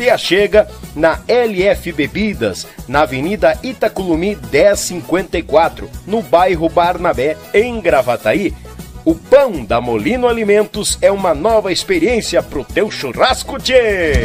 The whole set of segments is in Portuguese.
te achega na LF Bebidas, na Avenida Itaculumi 1054, no bairro Barnabé, em Gravataí. O pão da Molino Alimentos é uma nova experiência pro teu churrasco, tchê!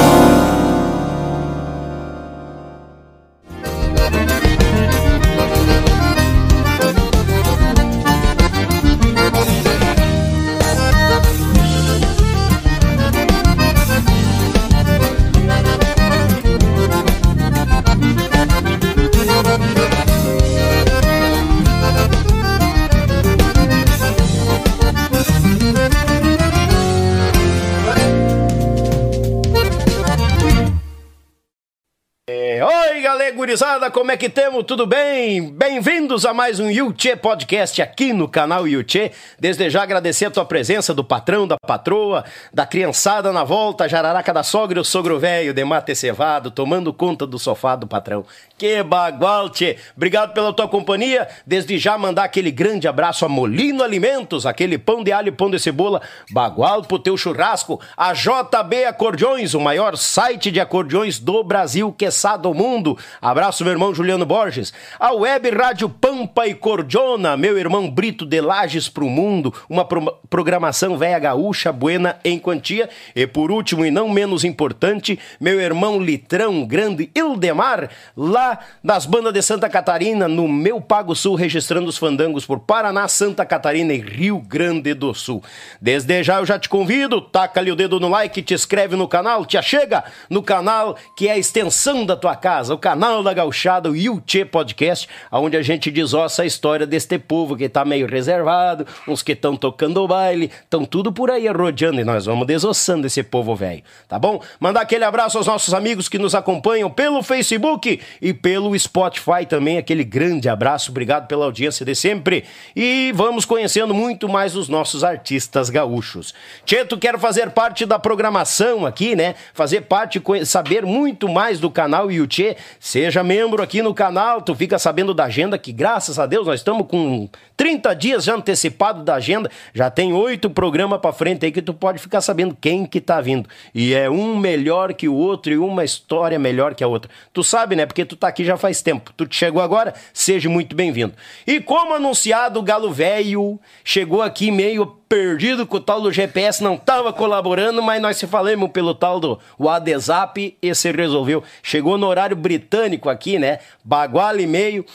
Gurizada, como é que temos? Tudo bem? Bem-vindos a mais um Yuchê Podcast aqui no canal Yuchê. Desde já agradecer a tua presença do patrão, da patroa, da criançada na volta, jararaca da sogra e o sogro velho de mate cevado, tomando conta do sofá do patrão. Que bagual, tchê! Obrigado pela tua companhia. Desde já mandar aquele grande abraço a Molino Alimentos, aquele pão de alho pão de cebola, bagual pro teu churrasco, a JB Acordeões, o maior site de acordeões do Brasil, que do mundo. Abraço Abraço, meu irmão Juliano Borges. A Web Rádio Pampa e Cordiona, meu irmão Brito de Lages pro Mundo, uma pro programação velha gaúcha, buena em quantia. E por último, e não menos importante, meu irmão Litrão, grande Ildemar, lá das bandas de Santa Catarina, no meu Pago Sul, registrando os fandangos por Paraná, Santa Catarina e Rio Grande do Sul. Desde já eu já te convido, taca ali o dedo no like, te inscreve no canal, te achega no canal que é a extensão da tua casa, o canal da da Gauchada, o Yuchê Podcast, onde a gente desossa a história deste povo que tá meio reservado, uns que estão tocando o baile, estão tudo por aí rodeando e nós vamos desossando esse povo velho, tá bom? Mandar aquele abraço aos nossos amigos que nos acompanham pelo Facebook e pelo Spotify também, aquele grande abraço, obrigado pela audiência de sempre e vamos conhecendo muito mais os nossos artistas gaúchos. Tieto, quero fazer parte da programação aqui, né? Fazer parte, saber muito mais do canal Yuchê, seja Seja membro aqui no canal, tu fica sabendo da agenda que, graças a Deus, nós estamos com 30 dias já antecipado da agenda. Já tem oito programas para frente aí que tu pode ficar sabendo quem que tá vindo. E é um melhor que o outro e uma história melhor que a outra. Tu sabe, né? Porque tu tá aqui já faz tempo. Tu chegou agora, seja muito bem-vindo. E como anunciado, o Galo Velho chegou aqui meio perdido com o tal do GPS, não estava colaborando, mas nós se falamos pelo tal do WhatsApp e se resolveu. Chegou no horário britânico aqui, né? Bagual e meio.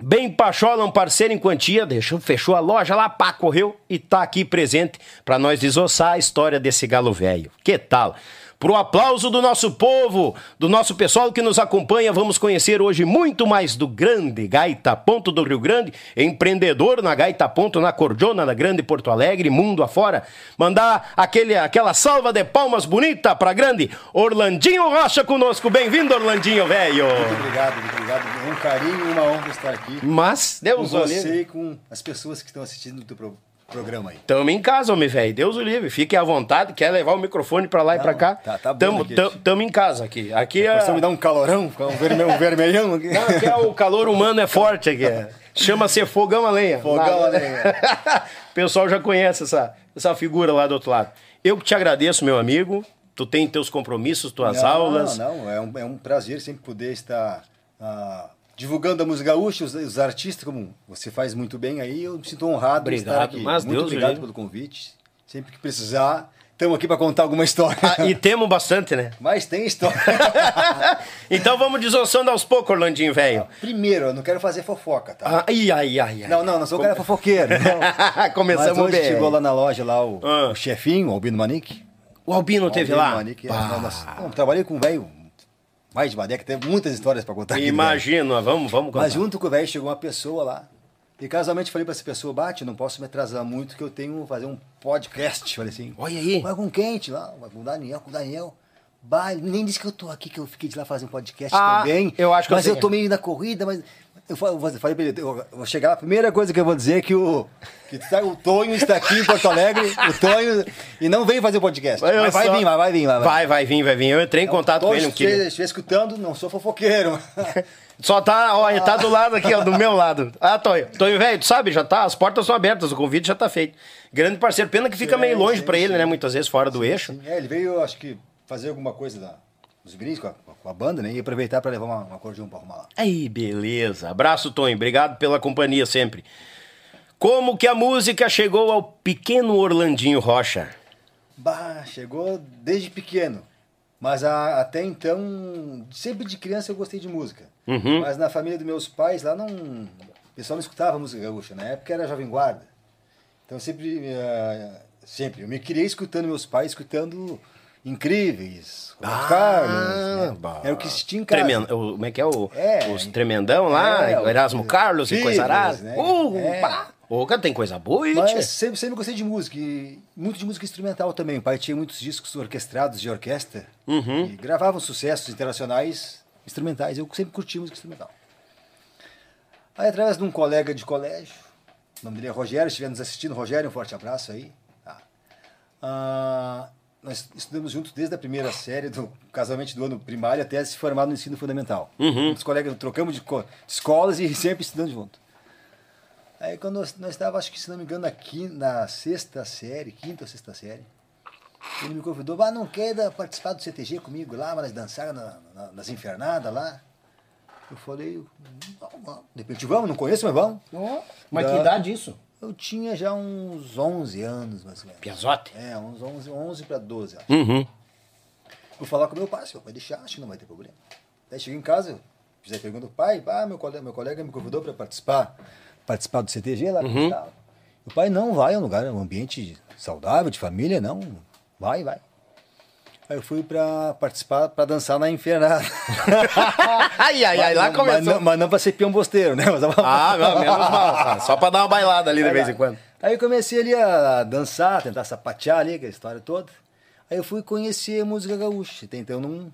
Bem Pachola, um parceiro em quantia, deixou, fechou a loja lá, pá, correu e tá aqui presente para nós desossar a história desse galo velho. Que tal? Pro aplauso do nosso povo, do nosso pessoal que nos acompanha, vamos conhecer hoje muito mais do grande Gaita Ponto do Rio Grande, empreendedor na Gaita Ponto, na Cordiona, na Grande Porto Alegre, mundo afora. Mandar aquele, aquela salva de palmas bonita pra grande Orlandinho Rocha conosco. Bem-vindo, Orlandinho, velho. Muito obrigado, muito obrigado. Um carinho e uma honra estar aqui. Mas, Deus com você e com as pessoas que estão assistindo o teu programa programa aí. Tamo em casa, homem velho. Deus o livre. Fique à vontade. Quer levar o microfone pra lá Não, e pra cá? Tá, tá tamo, aqui, tamo, tamo em casa aqui. Aqui é. Você me dá um calorão, um, vermelhão, um vermelhão aqui. Não, aqui é o calor humano é forte aqui. É. Chama-se fogão a lenha. Fogão a lenha. o pessoal já conhece essa, essa figura lá do outro lado. Eu que te agradeço, meu amigo. Tu tem teus compromissos, tuas não, aulas. Não, não, é um, é um prazer sempre poder estar uh, divulgando a música gaúcha, os, os artistas, como você faz muito bem aí, eu me sinto honrado Obrigado, de estar aqui. mas muito Deus obrigado pelo convite. Sempre que precisar, estamos aqui para contar alguma história. Ah, e temos bastante, né? Mas tem história. então vamos desossando aos poucos, Orlandinho, velho. Primeiro, eu não quero fazer fofoca, tá? Ah, ai, ai, ai, ai. Não, não, não sou cara fofoqueiro. Começamos Mas hoje bem. chegou lá na loja lá o, Ah. o chefinho, o Albino Manique. O Albino teve Albino lá? Manique, nós- nós- não, trabalhei com um velho mais de uma década, tem muitas histórias para contar velho. Imagina, vamos, vamos contar. Mas junto com o velho chegou uma pessoa lá. E casualmente falei pra essa pessoa, bate, não posso me atrasar muito, que eu tenho que fazer um podcast. Falei assim. Olha aí. Vai com quente lá, vai com o Daniel, com o Daniel. Bah, nem disse que eu tô aqui, que eu fiquei de lá fazer um podcast Ah, também. eu acho que eu Mas sei. eu tô meio na corrida, mas. Eu fa- eu falei pra ele, eu vou chegar lá, a primeira coisa que eu vou dizer é que o. Que tá- o Tonho está aqui em Porto Alegre, o Tonho, e não veio fazer o podcast. Eu Mas vai só- vir, mas vai vir, vai, vai. Vai, vai vir, vai vir. Eu entrei em contato com ele, queria. você estiver escutando, não sou fofoqueiro. Só tá, ó, ele tá do lado aqui, ó, do meu lado. Ah, Tonho. Tonho, velho, tu sabe, já tá, as portas são abertas, o convite já tá feito. Grande parceiro, pena que fica Sim, meio longe sim, pra ele, sim. né, muitas vezes fora do eixo. É, ele veio, acho que, fazer alguma coisa da, dos gringos com a, banda, né? E aproveitar para levar uma, uma acordeão pra arrumar lá. Aí, beleza. Abraço, Tonho. Obrigado pela companhia sempre. Como que a música chegou ao pequeno Orlandinho Rocha? Bah, chegou desde pequeno. Mas a- até então, sempre de criança eu gostei de música. Uhum. Mas na família dos meus pais lá não. O pessoal não escutava música gaúcha. Na época era Jovem Guarda. Então sempre. eh, sempre. Eu me criei escutando meus pais, escutando Incríveis, Roberto Carlos. né? Era o que se tinha em casa. O- como é que é o, É. os tremendão lá, É, o Erasmo o- Carlos e coisa Beatles, arada. né? Uh, É. pá. Ô, cara, tem coisa boa, hein, Mas sempre, sempre gostei de música, e muito de música instrumental também. O pai tinha muitos discos orquestrados de orquestra Uhum. e gravavam sucessos internacionais instrumentais. Eu sempre curti música instrumental. Aí, através de um colega de colégio, o nome dele é Rogério, estiver nos assistindo, Rogério, um forte abraço aí. Tá. Ah, nós estudamos juntos desde a primeira série, do casualmente do ano primário até se formar no ensino fundamental. Uhum. Os colegas trocamos de, de escolas e sempre estudando junto. Aí quando nós, nós estávamos, acho que se não me engano, na, quinta, na sexta série, quinta ou sexta série, ele me convidou, ah, não quer participar do CTG comigo lá, mas dançar na- na- nas infernadas lá. Eu falei, não, não. de repente, vamos, não conheço, mas vamos. Mas que Da- idade isso? Eu tinha já uns 11 anos, mais ou menos. Piazote? É, uns 11, 11 para 12, acho. Uhum. Vou falar com meu pai, se meu pai deixar, acho que não vai ter problema. Daí cheguei em casa, fiz a pergunta do pai, ah, meu colega, meu colega me convidou para participar, participar do CTG lá. Uhum. O pai, não, vai, é um lugar, é um ambiente saudável, de família, não, vai, vai. Aí eu fui para participar, para dançar na Infernada. ai, ai, ai, lá Mas começou. não, mas não para ser peão bosteiro, né? Mas- Ah, não, menos mal. Só pra dar uma bailada ali de vez em quando. Aí eu comecei ali a dançar, tentar sapatear ali, aquela história toda. Aí eu fui conhecer música gaúcha. Até então eu não,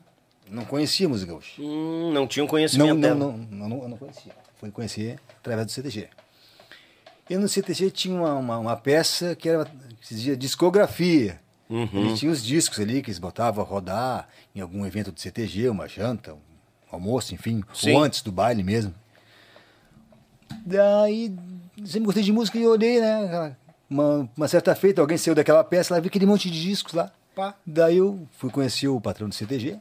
não conhecia música gaúcha. Hum, não tinha um conhecimento não, não, não, não, não conhecia. Fui conhecer através do CTG. E no CTG tinha uma, uma, uma peça que era que dizia discografia. Uhum. Ele tinha os discos ali que eles botavam a rodar em algum evento do CTG, uma janta, um almoço, enfim, Sim. ou antes do baile mesmo. Daí, sempre gostei de música e olhei, né? Uma, uma certa feita, alguém saiu daquela peça, lá vi aquele monte de discos lá. Pá. Daí eu fui conhecer o patrão do CTG.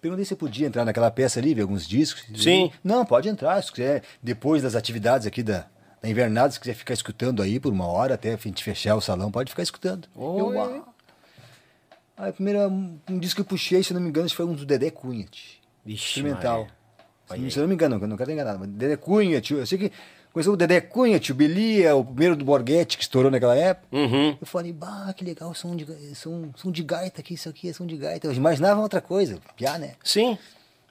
Perguntei se eu podia entrar naquela peça ali, ver alguns discos. Sim. Não, pode entrar, se quiser. Depois das atividades aqui da, da invernada, se quiser ficar escutando aí por uma hora até a gente fechar o salão, pode ficar escutando. Oi. Eu. Aí, primeiro, um disco que eu puxei, se não me engano, foi um do Dedé Cunha. Vixe, Instrumental. Se, não me engano, eu não quero enganado, mas Dedé Cunha, tio, eu sei que conheceu o Dedé Cunha, tio Belia, o primeiro do Borghetti que estourou naquela época. Uhum. Eu falei, bah, que legal, som de, som, som de gaita aqui, isso aqui é som de gaita. Eu imaginava outra coisa, piá, né? Sim.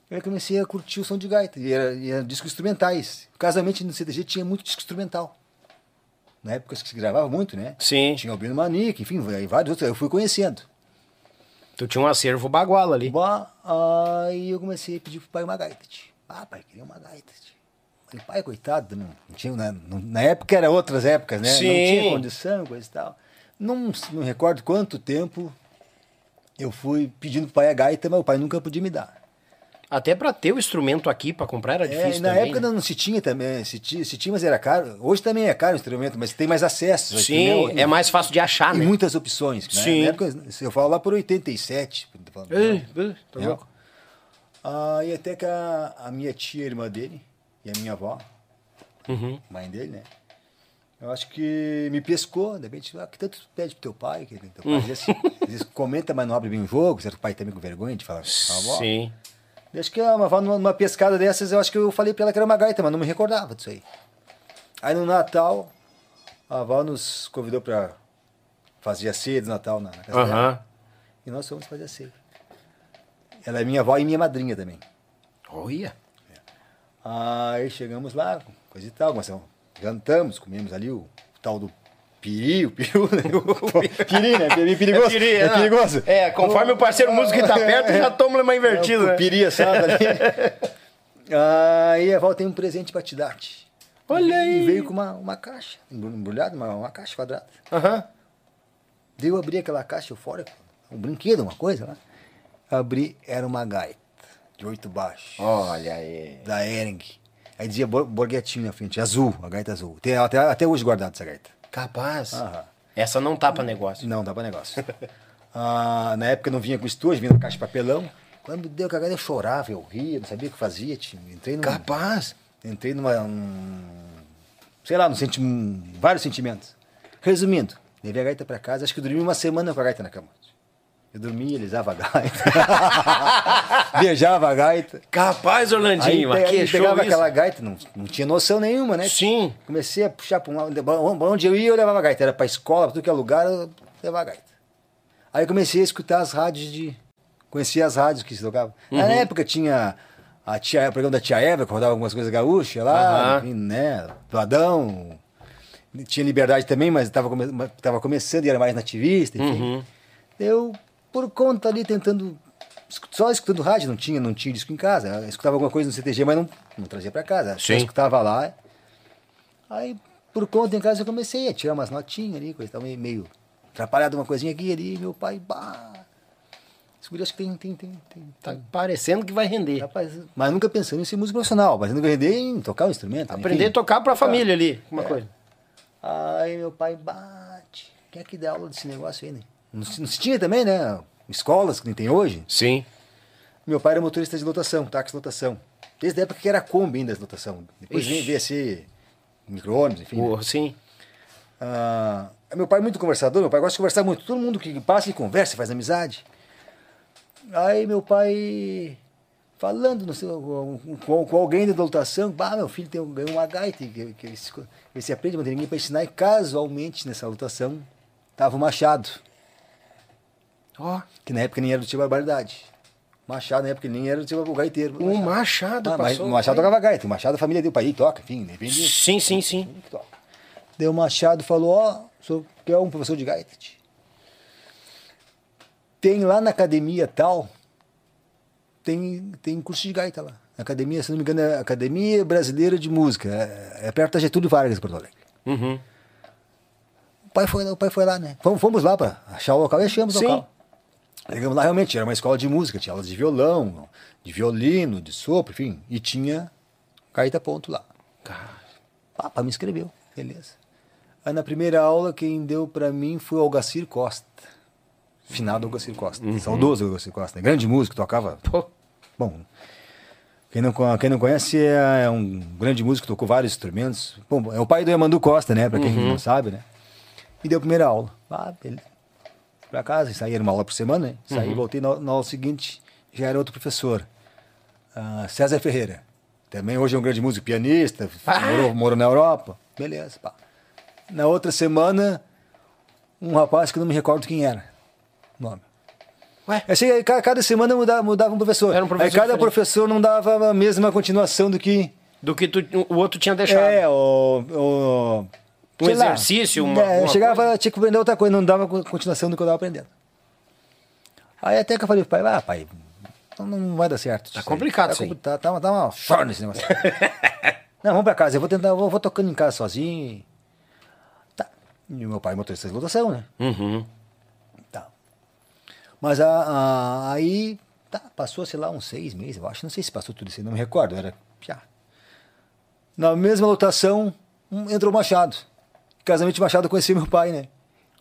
Aí eu comecei a curtir o som de gaita, e era, e era discos instrumentais. Casamente no CTG tinha muito disco instrumental. Na época que se gravava muito, né? Sim. Tinha Albino Manique, enfim, vários outros, eu fui conhecendo. Tu tinha um acervo baguala ali. Bah, aí eu comecei a pedir pro pai uma gaita. tio. Ah, pai, queria uma gaita. tio. Falei, pai, coitado, não, não tinha, né? Não- na época era outras épocas, né? Sim. Não tinha condição, coisa e tal. Não, não recordo quanto tempo eu fui pedindo pro pai a gaita, mas o pai nunca podia me dar. Até pra ter o instrumento aqui pra comprar era É, difícil e na também. época né? não se tinha também, se tinha, se tinha, mas era caro. Hoje também é caro o instrumento, mas tem mais acesso. Sim, é mais fácil de achar, E né? muitas opções. né? Sim. Na época, eu falo lá por 87. tô falando, Ei, né? tá louco. Aí até que a, a minha tia, irmã dele, e a minha avó, Uhum. mãe dele, né? Eu acho que me pescou, de repente, ah, que tanto tu pede pro teu pai, que teu pai às vezes, às vezes comenta, mas não abre bem o jogo, será que o pai também com vergonha de falar? Sim. Acho que numa, numa pescada dessas, eu acho que eu falei pra ela que era uma gaita, mas não me recordava disso aí. Aí no Natal, a avó nos convidou pra fazer a ceia de Natal na, na casa dela. E nós fomos fazer a ceia. Ela é minha avó e minha madrinha também. Olha. Aí chegamos lá, coisa e tal, começamos, jantamos, comemos ali o tal do piri, o peru, né? O piri, né? Piri perigoso. É piri, é né? perigoso. É, conforme o parceiro músico que tá perto, já toma uma invertida, É, né? o piri assado ali. Aí a avó tem um presente pra te dar. tch. Olha E aí. veio com uma, uma caixa, embrulhada, uma, uma caixa quadrada. Aham. Daí eu abri aquela caixa eufórica, um brinquedo, uma coisa lá. Abri, era uma gaita, de oito baixos. Olha aí. da Ering. Aí dizia Bor- Borghettini na frente, azul, a gaita azul. Tem até, até hoje guardado essa gaita. Capaz. Aham. Essa não tá pra negócio. Não, dá pra negócio. Ah, na época não vinha com estojo, vinha na caixa de papelão. Quando deu cagada eu chorava, eu ria, não sabia o que fazia. tio. Entrei num, Capaz. entrei numa. um- sei lá, num senti vários sentimentos. Resumindo, levei a gaita pra casa, acho que eu dormi uma semana com a gaita na cama. Eu dormia, alisava a gaita. Beijava a gaita. Capaz, Orlandinho. Aí, aqui é show pegava isso. aquela gaita, não, não tinha noção nenhuma, né? Sim. Comecei a puxar para um lado, onde eu ia eu levava a gaita, era para escola, para tudo que é lugar, eu levava a gaita. Aí eu comecei a escutar as rádios de... Conhecia as rádios que se tocavam. Uhum. Na época tinha a tia, o programa da Tia Eva, que rodava algumas coisas gaúchas lá, enfim, né? Do Adão. Tinha Liberdade também, mas estava come, tava começando e era mais nativista, enfim. Uhum. Eu, por conta ali, tentando... Só escutando rádio, não tinha, não tinha disco em casa. Eu escutava alguma coisa no CTG, mas não, não trazia para casa. Só Sim. escutava lá. Aí, por conta em casa, eu comecei a tirar umas notinhas ali, coisa tal, meio, meio atrapalhado uma coisinha aqui ali. Meu pai, bah. Esse guri acho que tem, tem, tem, tem. Tá parecendo que vai render. Rapaz, mas nunca pensando em ser músico profissional, mas nunca vender em tocar um instrumento. Aprender enfim. a tocar pra família ali. Uma É. coisa. Aí meu pai bate. Quem é que dá aula desse negócio aí, né? Não, se- não se tinha também, né? Escolas que nem tem hoje. Sim. Meu pai era motorista de lotação, táxi de lotação. Desde a época que era Kombi ainda de lotação. Depois Ixi. veio a ser micro-ônibus, enfim. né? O- sim. Ah, meu pai é muito conversador, meu pai gosta de conversar muito. Todo mundo que passa e conversa, faz amizade. Aí meu pai falando no seu, com, com- com alguém da lotação, bah, meu filho tem, ganhou uma gaita, que, que, ele se- ele se aprende, não tem ninguém para ensinar. E casualmente nessa lotação tava o Machado, Ó. que na época nem era do Tio Barbaridade. Machado na época nem era do Tio gaiteiro. O Machado Ah, mas passou. o Machado tocava gaita, o Machado a família dele, o pai toca, enfim, depende disso. Sim, sim, sim. toca. Daí o Machado falou, ó, o senhor quer um professor de gaita? tio? Tem lá na academia tal, tem, tem curso de gaita lá. Academia, se não me engano, é Academia Brasileira de Música. É, é perto da Getúlio Vargas, Porto Alegre. Uhum. O pai foi, o pai foi lá, né? Fomos, fomos lá para achar o local e achamos o local. Chegamos lá, realmente, era uma escola de música, tinha aulas de violão, de violino, de sopro, enfim. E tinha gaita ponto lá. Cara, Ah, pai me inscreveu, beleza. Aí na primeira aula, quem deu pra mim foi o Algacir Costa. Finado Algacir Costa. Saudoso Algacir Costa. Grande músico, tocava. Pô. Bom, quem não, quem não conhece é, é um grande músico, tocou vários instrumentos. Bom, é o pai do Emandu Costa, né? Pra quem não sabe, né? E deu a primeira aula. Ah, beleza. Pra casa, saí, era uma aula por semana, né? Saí, voltei na, na aula seguinte, já era outro professor. Ah, César Ferreira. Também hoje é um grande músico, pianista, morou, morou na Europa. Beleza, pá. Na outra semana, um rapaz que eu não me recordo quem era. Nome. Ué? Assim, aí, ca- cada semana mudava, mudava um professor. Era um professor aí cada diferente. professor não dava a mesma continuação do que. Do que tu- o outro tinha deixado. É, o. o Um sei lá. exercício, uma- É, eu uma chegava, coisa? tinha que aprender outra coisa, não dava co- continuação do que eu estava aprendendo. Aí até que eu falei pro pai, ah, pai, não, não vai dar certo. Tá complicado tá, compli- Tá, tá, uma- tá uma chora nesse negócio. não, vamos pra casa, eu vou tentar, vou, vou tocando em casa sozinho. Tá. E meu pai motorista de lotação, né? Uhum. Tá. Mas a, a- aí, tá, passou, sei lá, uns seis meses, eu acho. Não sei se passou tudo isso, não me recordo. Era já. Na mesma lotação, um- entrou o Machado. Casamento Machado eu conheci meu pai, né?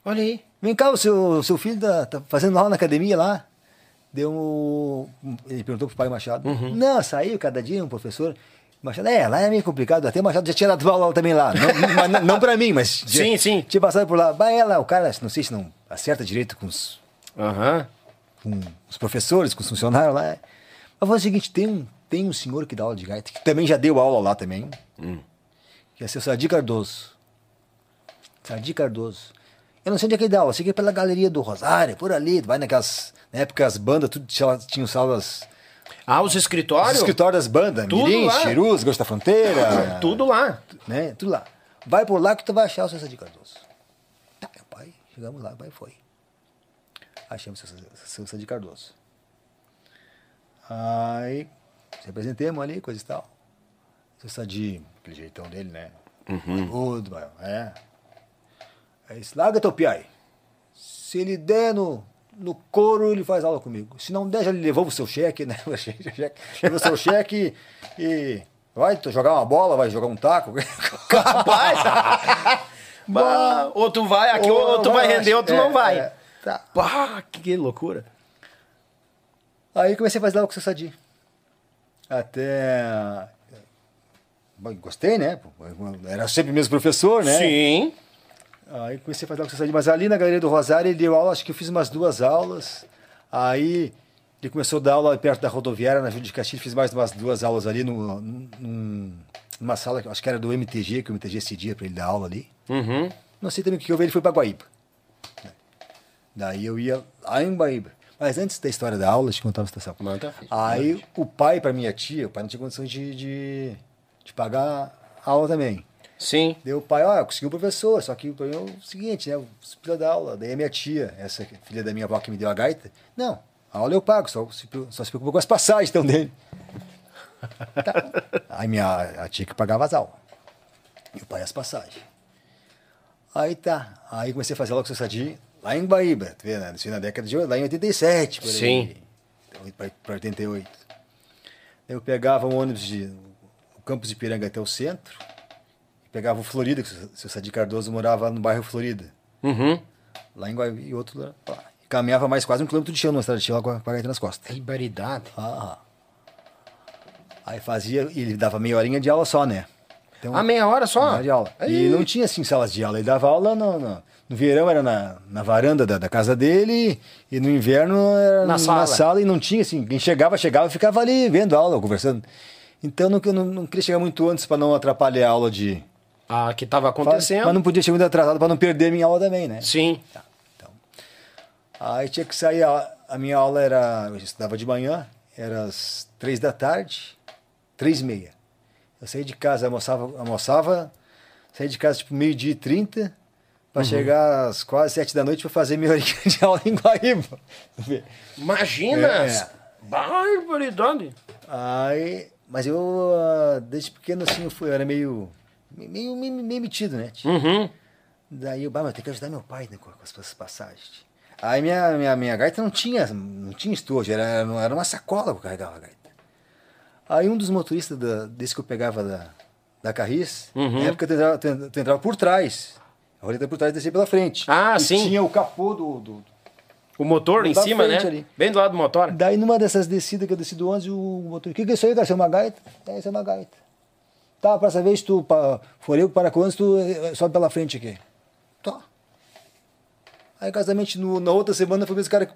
Olha aí. Vem cá, o seu, seu filho tá, tá fazendo aula na academia lá? Deu um, Ele perguntou pro pai Machado. Não, saiu cada dia um professor. Machado, é, lá é meio complicado. Até Machado já tinha dado aula também lá. Não, não, não pra mim, mas. já- Sim, sim. Tinha passado por lá. Vai ela, o cara, não sei se não acerta direito com os, Aham. com os professores, com os funcionários lá. Mas foi o seguinte: tem um, tem um senhor que dá aula de gaita, que também já deu aula lá também. Que é seu Sadi Cardoso. Sadi Cardoso. Eu não sei onde é que ele dá aula, eu sei que é pela galeria do Rosário, por ali, vai naquelas. Na época as bandas, tudo tinha, tinham salas. Ah, os Os escritórios? escritórios das bandas, Tudo Mirim, lá. Chirus, Gosto da Fronteira. Tudo lá. né? Tudo lá. Vai por lá que tu vai achar o seu Sadi Cardoso. Tá, meu pai, chegamos lá, vai foi. Achamos o seu, Sadi Cardoso. Aí, se apresentemos ali, coisa e tal. Seu Sadi, aquele jeitão dele, né? Tudo, vai, é. Aí disse, larga teu piai. Se ele der no, no couro, ele faz aula comigo. Se não der, já ele levou o seu cheque, né? Cheque, o cheque. Levou o seu cheque e vai jogar uma bola, vai jogar um taco. Capaz! bah, ou tu vai aqui, ou, ou tu vai render, ou tu É, não vai. é, tá. Que loucura. Aí comecei a fazer aula com o seu Sadi. Até. Gostei, né? Era sempre o mesmo professor, né? Sim. Aí comecei a fazer aula com Sadi. Mas ali na Galeria do Rosário ele deu aula, acho que eu fiz umas duas aulas. Aí ele começou a dar aula perto da rodoviária, na Júlia de Castilho. Fiz mais umas duas aulas ali no, num- numa sala, que eu acho que era do MTG, que o MTG cedia para ele dar aula ali. Uhum. Não sei também o que houve, ele foi para Guaíba. Daí eu ia lá em Guaíba. Mas antes da história da aula, deixa eu contar uma situação. Manda. Aí o pai, para minha tia, o pai não tinha condições de, de, de pagar a aula também. Sim. Daí o pai, ó, eu consegui um professor, só que o problema é o seguinte, né? O precisa da aula. Daí a minha tia, essa filha da minha avó que me deu a gaita, não, a aula eu pago, só se, só se preocupa com as passagens então dele. Tá. Aí minha a tia que pagava as aulas. E o pai as passagens. Aí tá. Aí comecei a fazer aula com o seu Sadi lá em Guaíba, tu vê, né? Isso na década de lá em 87, por aí. Sim. Para 88. Daí Eu pegava um ônibus de o campus de Piranga até o centro, pegava o Florida, que o seu Sadi Cardoso morava no bairro Florida, Uhum. lá em Guaíba, e outro lá. lá. E caminhava mais quase um quilômetro de chão numa estrada de chão lá com a, com a gaita nas costas. Ribaridade. Ah. Aí fazia, e ele dava meia horinha de aula só, né? Então, Ah, meia hora só? meia hora de aula. Aí. E não tinha assim salas de aula, ele dava aula no, no, no verão era na, na varanda da, da casa dele e no inverno era Na na, sala. e não tinha assim, quem chegava, chegava e ficava ali vendo aula, conversando. Então não, eu não, não queria chegar muito antes para não atrapalhar a aula de... Ah, que tava acontecendo. Mas não podia chegar muito atrasado para não perder minha aula também, né? Sim. Então, aí tinha que sair, a, a minha aula era, eu estudava de manhã, era às três da tarde, três e meia. Eu saí de casa, almoçava, almoçava saí de casa tipo meio-dia e trinta, para chegar às quase sete da noite para fazer minha horinha de aula em Guaíba. Imagina! É. Barbaridade. Aí, mas eu, ah, desde pequeno assim, eu, fui, eu era meio, meio, meio, meio metido, né? tio? Uhum. Daí eu, bah, mas eu tenho que ajudar meu pai né, com, com as, as passagens. Aí minha, minha, minha gaita não tinha, não tinha estojo, era, era uma sacola que eu carregava a gaita. Aí um dos motoristas da, desse que eu pegava da, da Carris, Uhum. na época tu entrava, tu entrava por trás. A roleta por trás descia pela frente. Ah, e sim. tinha o capô do, do, O motor em cima, né? ali. Bem do lado do motor. Daí numa dessas descidas que eu desci do ônibus, o motorista, o que, que é isso aí, cara? Isso é uma gaita? É, isso é uma gaita. Tá, pra essa vez tu pa, for eu para com o ônibus, tu eh, sobe pela frente aqui. Tá. Aí casamento no, na outra semana foi esse cara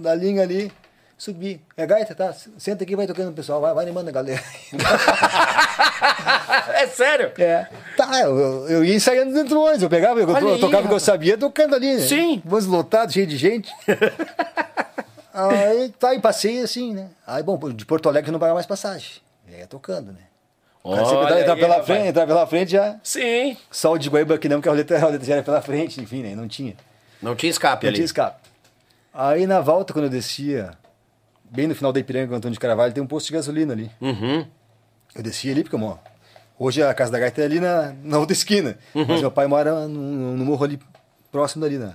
da linha ali, subi. É gaita, tá? Senta aqui, vai tocando o pessoal, vai, vai animando a galera. é sério? É. Tá, eu, eu- eu ia ensaiando dentro do ônibus, eu pegava, eu, Olha eu aí, tocava o que eu sabia, tocando ali. né? Sim. Ônibus lotado, cheio de gente. aí, tá, e passei assim, né? Aí, bom, de Porto Alegre não paga mais passagem. E aí tocando, né? Olha aí, pela rapaz. frente, entrava pela frente já. Sim. Só o de Guaíba que não, que a roleta, a roleta já era pela frente, enfim, né? Não tinha. Não tinha escape Não ali. tinha escape. Aí na volta, quando eu descia, bem no final da Ipiranga, com o Antônio de Carvalho, tem um posto de gasolina ali. Uhum. Eu descia ali, porque mo- hoje a casa da gaita é ali na, na outra esquina. Mas meu pai mora no, no morro ali, próximo dali, na,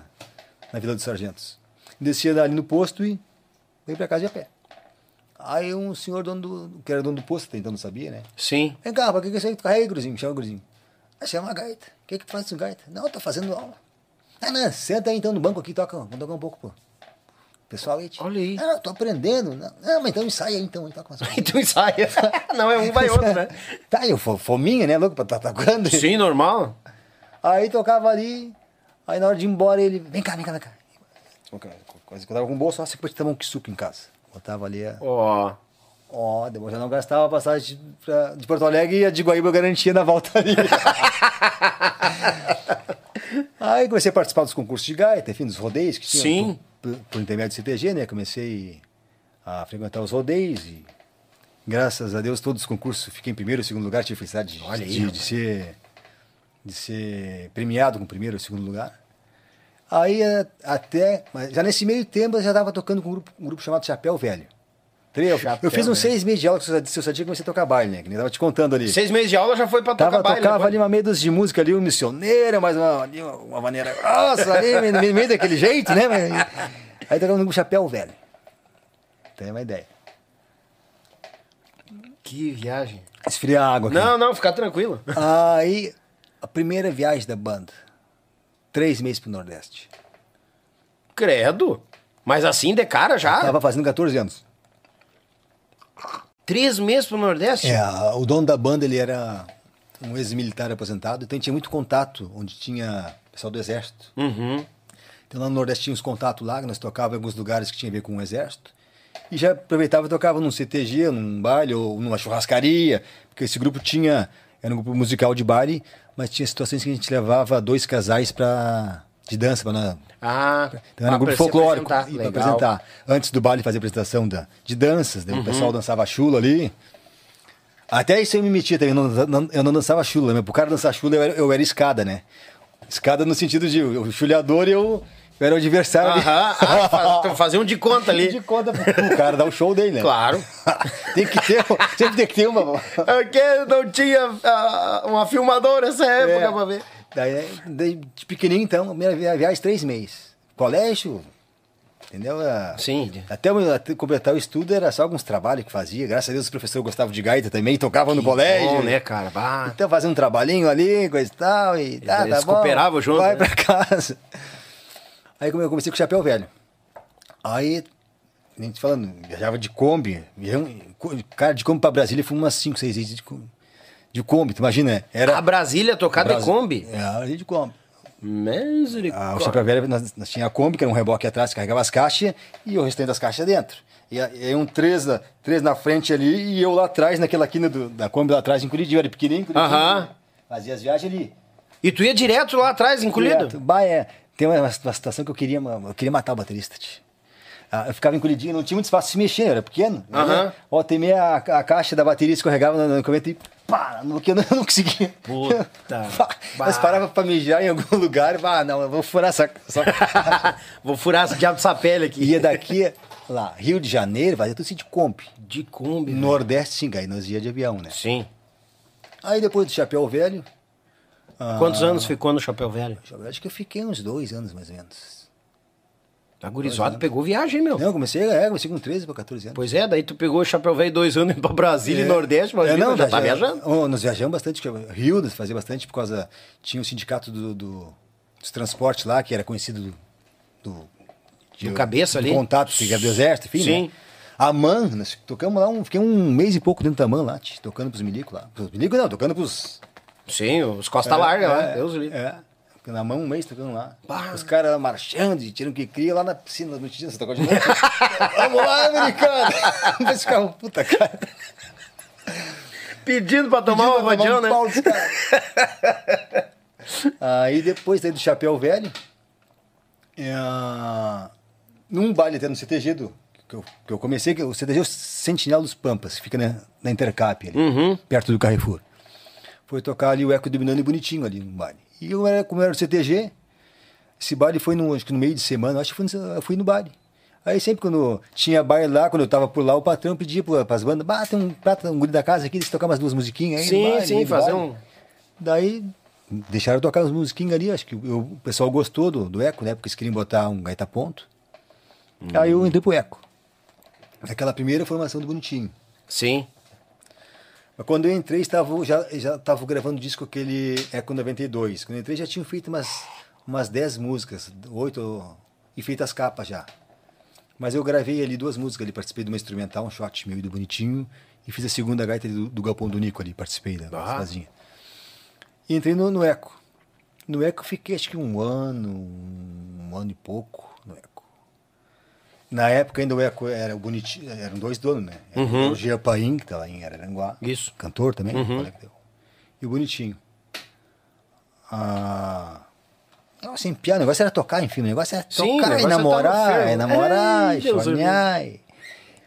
na Vila dos Sargentos. Descia ali no posto e veio pra casa de a pé. Aí um senhor dono do, que era dono do posto, então não sabia, né? Sim. Vem cá, pra que que isso aí? Carrega, Gruzinho? Me chama o Gruzinho. Ah, chama a gaita. O que que tu faz com gaita? Não, tô fazendo aula. Ah, não, senta aí então no banco aqui, toca, vamos tocar um pouco, pô. Pessoal, aí, Olha aí. Ah, tô aprendendo. Não, não, mas então ensaia aí, então. então Então ensaia. Não, é um vai outro, né? tá, eu fo- fominha, né, louco, pra estar tocando. Sim, normal. Aí tocava ali, aí na hora de ir embora ele, vem cá, vem cá, vem cá. Coisa que eu tava com o bolso, nossa, que tomar um suco em casa. Botava ali, a- Ó. ó, depois já não gastava a passagem de, pra- de Porto Alegre e a de Guaíba eu garantia na volta ali. aí comecei a participar dos concursos de gaita, enfim, dos rodeios que tinha. Sim. Por, por intermédio do CTG, né, comecei a frequentar os rodeios e graças a Deus todos os concursos fiquei em primeiro e segundo lugar, tive felicidade de, Olha aí, de, de ser de ser premiado com primeiro e segundo lugar. Aí eh, até, mas já nesse meio tempo eu já estava tocando com um grupo, um grupo chamado Chapéu Velho. Entendeu? Chapéu eu fiz uns Velho. seis meses de aula com o seu Sadia e comecei a tocar baile, né? Que nem tava te contando ali. Seis meses de aula já foi pra tocar Tava, baile. tocava depois. ali uma meia dúzia de música ali, um missioneiro, mas uma, ali uma, uma maneira grossa ali, meio, meio daquele jeito, né? Mas- Aí tocava no Chapéu Velho. Tem uma ideia. Que viagem. Esfriar a água aqui. Não, não, fica tranquilo. Aí, a primeira viagem da banda. Três meses pro Nordeste. Credo. Mas assim de cara já? Tava fazendo 14 anos. Três meses pro Nordeste? É, o dono da banda, ele era um ex-militar aposentado, então tinha muito contato, onde tinha pessoal do exército. Uhum. Então lá no Nordeste tinha uns contatos lá, que nós tocávamos em alguns lugares que tinha a ver com o exército. E já aproveitava e tocava num CTG, num baile ou numa churrascaria, porque esse grupo tinha, era um grupo musical de baile, mas tinha situações que a gente levava dois casais para de dança, para Ah, então era um grupo se folclórico apresentar. Legal. apresentar. Antes do baile fazer apresentação da, de danças, daí o pessoal dançava chula ali. Até isso eu me metia também, eu não, não- eu não dançava chula, mas pro cara dançar chula eu era, eu era escada, né? Escada no sentido de o chulhador e eu, eu era o adversário. ali. Aham, ah, faz- fazer um de conta ali. De conta pro cara dar o show dele, né? Claro. tem que ter, sempre tem que ter uma. Porque não tinha ah, uma filmadora nessa época É. pra ver. Daí, daí, de pequenininho, então, minha via- viagem três meses. Colégio, entendeu? Ah, Sim. Até, até completar o estudo era só alguns trabalhos que fazia. Graças a Deus os professores gostavam de gaita também, tocavam no colégio. Bom, né, cara? Bah. Então fazia um trabalhinho ali, coisa e tal. E tá, Eles tá bom, cooperavam junto, Vai né? pra casa. Aí eu comecei com o chapéu velho. Aí, a gente falando, viajava de Kombi. Cara, de Kombi pra Brasília foi umas 5, 6 vezes de, Kombi- de Kombi, tu imagina? Era A Brasília tocada de Brasi- Kombi? É, ali de Kombi. Ah, o Misericórdia. chapéu velho, nós, nós tinha a Kombi, que era um reboque atrás, que carregava as caixas, e o restante das caixas dentro. E aí um três na, três na frente ali, e eu lá atrás, naquela quina do- da Kombi lá atrás, em Curitiba, era pequenininho, Curitiba. Aham. Fazia as viagens ali. E tu ia direto lá atrás, encolhido? Direto. Bah, é. Tem uma, uma situação que eu queria, eu queria matar o baterista. Ah, eu ficava encolhidinho, não tinha muito espaço de se mexer, eu era pequeno. né? Aham. Ó, temei a, a caixa da bateria escorregava no, no comento e pá, no que eu não, não conseguia. Puta. Mas parava pra mijar em algum lugar, ah, não, eu vou furar essa, essa Vou furar esse diabo dessa pele aqui. Ia daqui, lá, Rio de Janeiro, fazia tudo assim de Kombi. De Kombi. velho. Nordeste, sim, aí nós ia de avião, né? Sim. Aí depois do Chapéu Velho, Quantos anos ficou no Chapéu Velho? acho que eu fiquei uns dois anos mais ou menos. A gurizada pegou viagem, meu. Não, eu comecei, é, comecei com 13 para 14 anos. Pois é, daí tu pegou o Chapéu Velho dois anos pra Brasília e Nordeste, mas É, não, já tá viaja- viajando. Oh, nós viajamos bastante, Rio fazia bastante por causa. Tinha o sindicato do, do- dos transportes lá, que era conhecido do. do, de- Do cabeça do ali. contato, que era do exército, enfim. Sim. Né? A MAN, nós tocamos lá, um, fiquei um mês e pouco dentro da MAN lá, tocando pros milicos lá. Pros milicos não, tocando pros. Sim, os Costa Larga lá, é, Deus livre. É. Na mão um mês tocando lá. Bah. Os caras lá marchando, e tirando o que cria lá na piscina no Titina, você tocou de novo? Vamos lá, americano! Vai ficar um puta cara. Pedindo pra tomar Pedindo uma vadião, um né? pau. Aí depois daí do Chapéu Velho, é, num baile até no CTG do, que, eu, que eu comecei, que o CTG é o Sentinela dos Pampas, que fica na, na Intercap ali, Uhum. perto do Carrefour. Foi tocar ali o Eco do Binani bonitinho ali no baile. E eu era, como era o CTG, esse baile foi no, acho que no meio de semana, acho que fui no, eu fui no baile. Aí sempre quando tinha baile lá, quando eu tava por lá, o patrão pedia para as bandas, bah, tem um prata, um guri da casa aqui, deixa eu tocar umas duas musiquinhas aí. Sim, baile, sim, fazer um. Daí deixaram eu tocar as musiquinhas ali, acho que o, o pessoal gostou do, do Eco, né? Porque eles queriam botar um gaita ponto. Aí eu entrei pro Eco. Aquela primeira formação do Bonitinho. Sim. Mas quando eu entrei, estava, já já estava gravando disco aquele Eco 92. Quando eu entrei, já tinham feito umas, umas 10 músicas, oito, e feito as capas já. Mas eu gravei ali duas músicas ali, participei de uma instrumental, um shot meu e do Bonitinho, e fiz a segunda gaita do, do Galpão do Nico ali, participei da Ah. sozinha. E entrei no, no Eco. No Eco eu fiquei acho que um ano, um ano e pouco no Eco. Na época ainda era o Bonitinho, eram dois donos, né? Era Uhum. O Jean Paim, que tá lá em Araranguá. Isso. Cantor também, Uhum. E o Bonitinho. Ah, nossa, empiar, o negócio era tocar, enfim, o negócio era Sim, tocar negócio e é tá namorar, e namorar, e sonhar. e-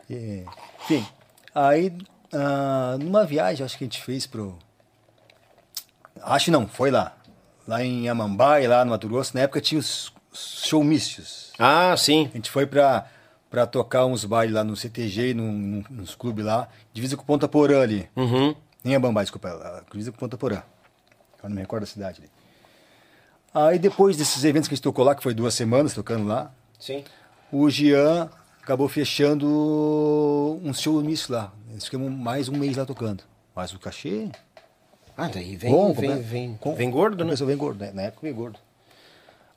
e- Enfim, aí ah, numa viagem, acho que a gente fez pro. Acho não, foi lá. Lá em Amambai, lá no Mato Grosso, na época tinha os os showmícios. Ah, sim. A gente foi pra, pra tocar uns bailes lá no CTG, num, num- nos clubes lá, divisa com Ponta Porã ali. Uhum. Nem a Bambai, desculpa, a divisa com Ponta Porã. Eu não me recordo da cidade ali. Aí depois desses eventos que a gente tocou lá, que foi duas semanas tocando lá, Sim. o Jean acabou fechando um show nisso lá. Nós ficamos mais um mês lá tocando. Mas o cachê. Ah, daí vem, bom, vem, né? vem, Com- vem gordo, né? Bem gordo, né? Na época veio gordo.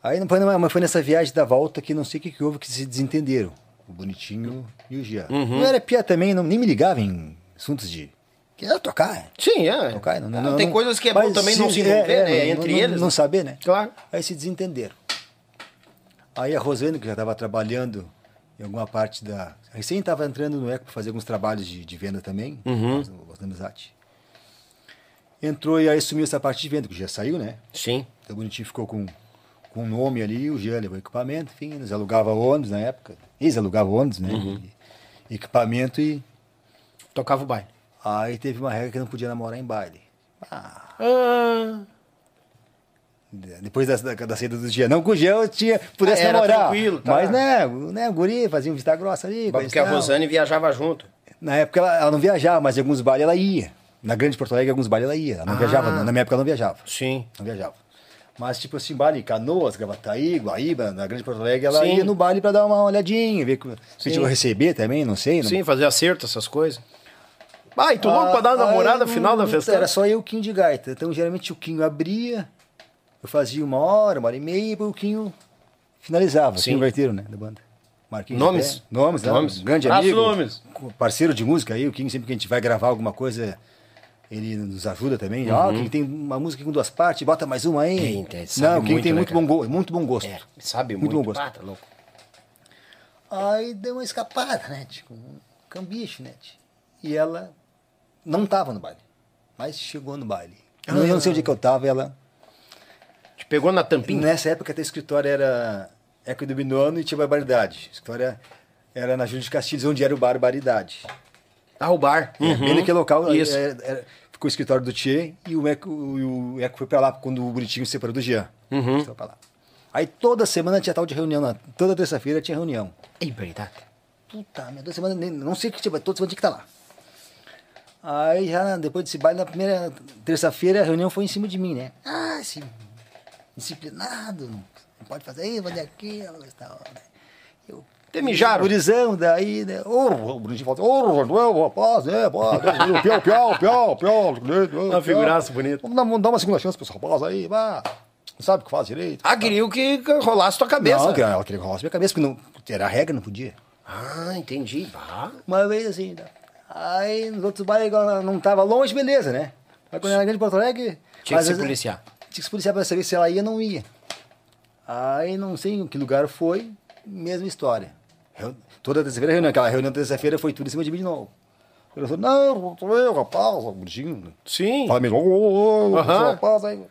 Aí não foi, mas foi nessa viagem da volta que não sei o que, que houve que se desentenderam. O Bonitinho e o Jean. Uhum. Não era pia também, não, nem me ligava em assuntos de. Queria tocar. Sim, é. Tocar, não, Ah, não, tem não- coisas que é bom também não se envolver, né? Entre não, eles. Não né? saber, né? Claro. Aí se desentenderam. Aí a Rosane, que já estava trabalhando em alguma parte da. Recém estava entrando no ECO para fazer alguns trabalhos de, de venda também, Uhum. da amizade. Entrou e aí assumiu essa parte de venda, que já saiu, né? Sim. Então o Bonitinho ficou com, com o nome ali, o Jean levou equipamento, enfim, eles alugavam ônibus na época. Eles alugavam ônibus, né? Uhum. Equipamento e. Tocava o baile. Aí teve uma regra que não podia namorar em baile. Ah, Ah, depois da, da, da saída do dia. Não que o Jean tinha, pudesse Ah, era namorar. tranquilo, tá. Mas, né, o- né, o guri fazia um vista grossa ali. porque a. Rosane viajava junto. Na época ela, ela não viajava, mas em alguns bailes ela ia. Na Grande Porto Alegre, em alguns bailes ela ia. Ela não Ah. viajava, na minha época ela não viajava. Sim. Não viajava. Mas, tipo assim, baile Canoas, Gravataí, Guaíba, na Grande Porto Alegre, ela Sim. ia no baile pra dar uma olhadinha, ver se tinha receber também, não sei. não- Sim, fazer acerto, essas coisas. Ah, e tu louco pra dar uma Ah, namorada aí, final da não- festa? Era só eu e o Quinho de gaita. Então, geralmente, o Quinho abria, eu fazia uma hora, uma hora e meia, e o Quinho finalizava. Sim. Quinho né, da banda. Marquinhos Nomes? José. Nomes, né? Nomes. Um grande Abraço, amigo. Nomes. Parceiro de música aí, o Quinho, sempre que a gente vai gravar alguma coisa, ele nos ajuda também. Ó, o Quinho tem uma música com duas partes, bota mais uma aí. Uhum. Tem, Não, Quinho muito, tem né, muito, cara? bom, go- muito bom gosto. É, sabe Muito muito. bom gosto. Ah, tá louco. Aí deu uma escapada, né? Tipo, um cambiche, né? tio? E ela não tava no baile, mas chegou no baile. Eu não- Eu não sei onde que eu tava, ela... Te pegou na tampinha? Nessa época até o escritório era Eco do Binono e tinha Barbaridade. O escritório era na Júlio de Castilhos, onde era o Barbaridade. Ah, o bar. É, Bem naquele local Isso. era- era- ficou o escritório do Tchê e o Eco, o Eco foi pra lá quando o Bonitinho se separou do Jean. Uhum. Foi pra lá. Aí toda semana tinha tal de reunião, lá. toda terça-feira tinha reunião. É verdade. Puta merda, toda semana, não sei o que tinha, mas toda semana tinha que estar lá. Aí já depois desse baile, na primeira terça-feira, a reunião foi em cima de mim, né? Ah, esse disciplinado, não pode fazer isso, fazer e tal. né? Eu, Te mijaram? Gurizão, daí, né? Ô, o Bruninho assim, ô, Manuel, rapaz, é, piau, piau, piau, piau. Uma figuraça bonita. Vamos dar, uma segunda chance pro rapaz aí, vá. Não sabe o que faz direito. Ah, queria que rolasse tua cabeça. Não, ela queria que rolasse minha cabeça, porque não, era a regra, não podia. Ah, entendi. Ah, Uma vez assim, tá? aí nos outros bairros não tava longe, beleza, né? Mas quando era grande Porto Alegre. Tinha que se policiar. Tinha que se policiar pra saber se ela ia ou não ia. Aí não sei em que lugar foi, mesma história. Toda terça-feira reunião, aquela reunião terça-feira foi tudo em cima de mim de novo. Eu falei, não, sou eu, rapaz, bonitinho. Sim. Fala mesmo, ô, ô, rapaz, aí.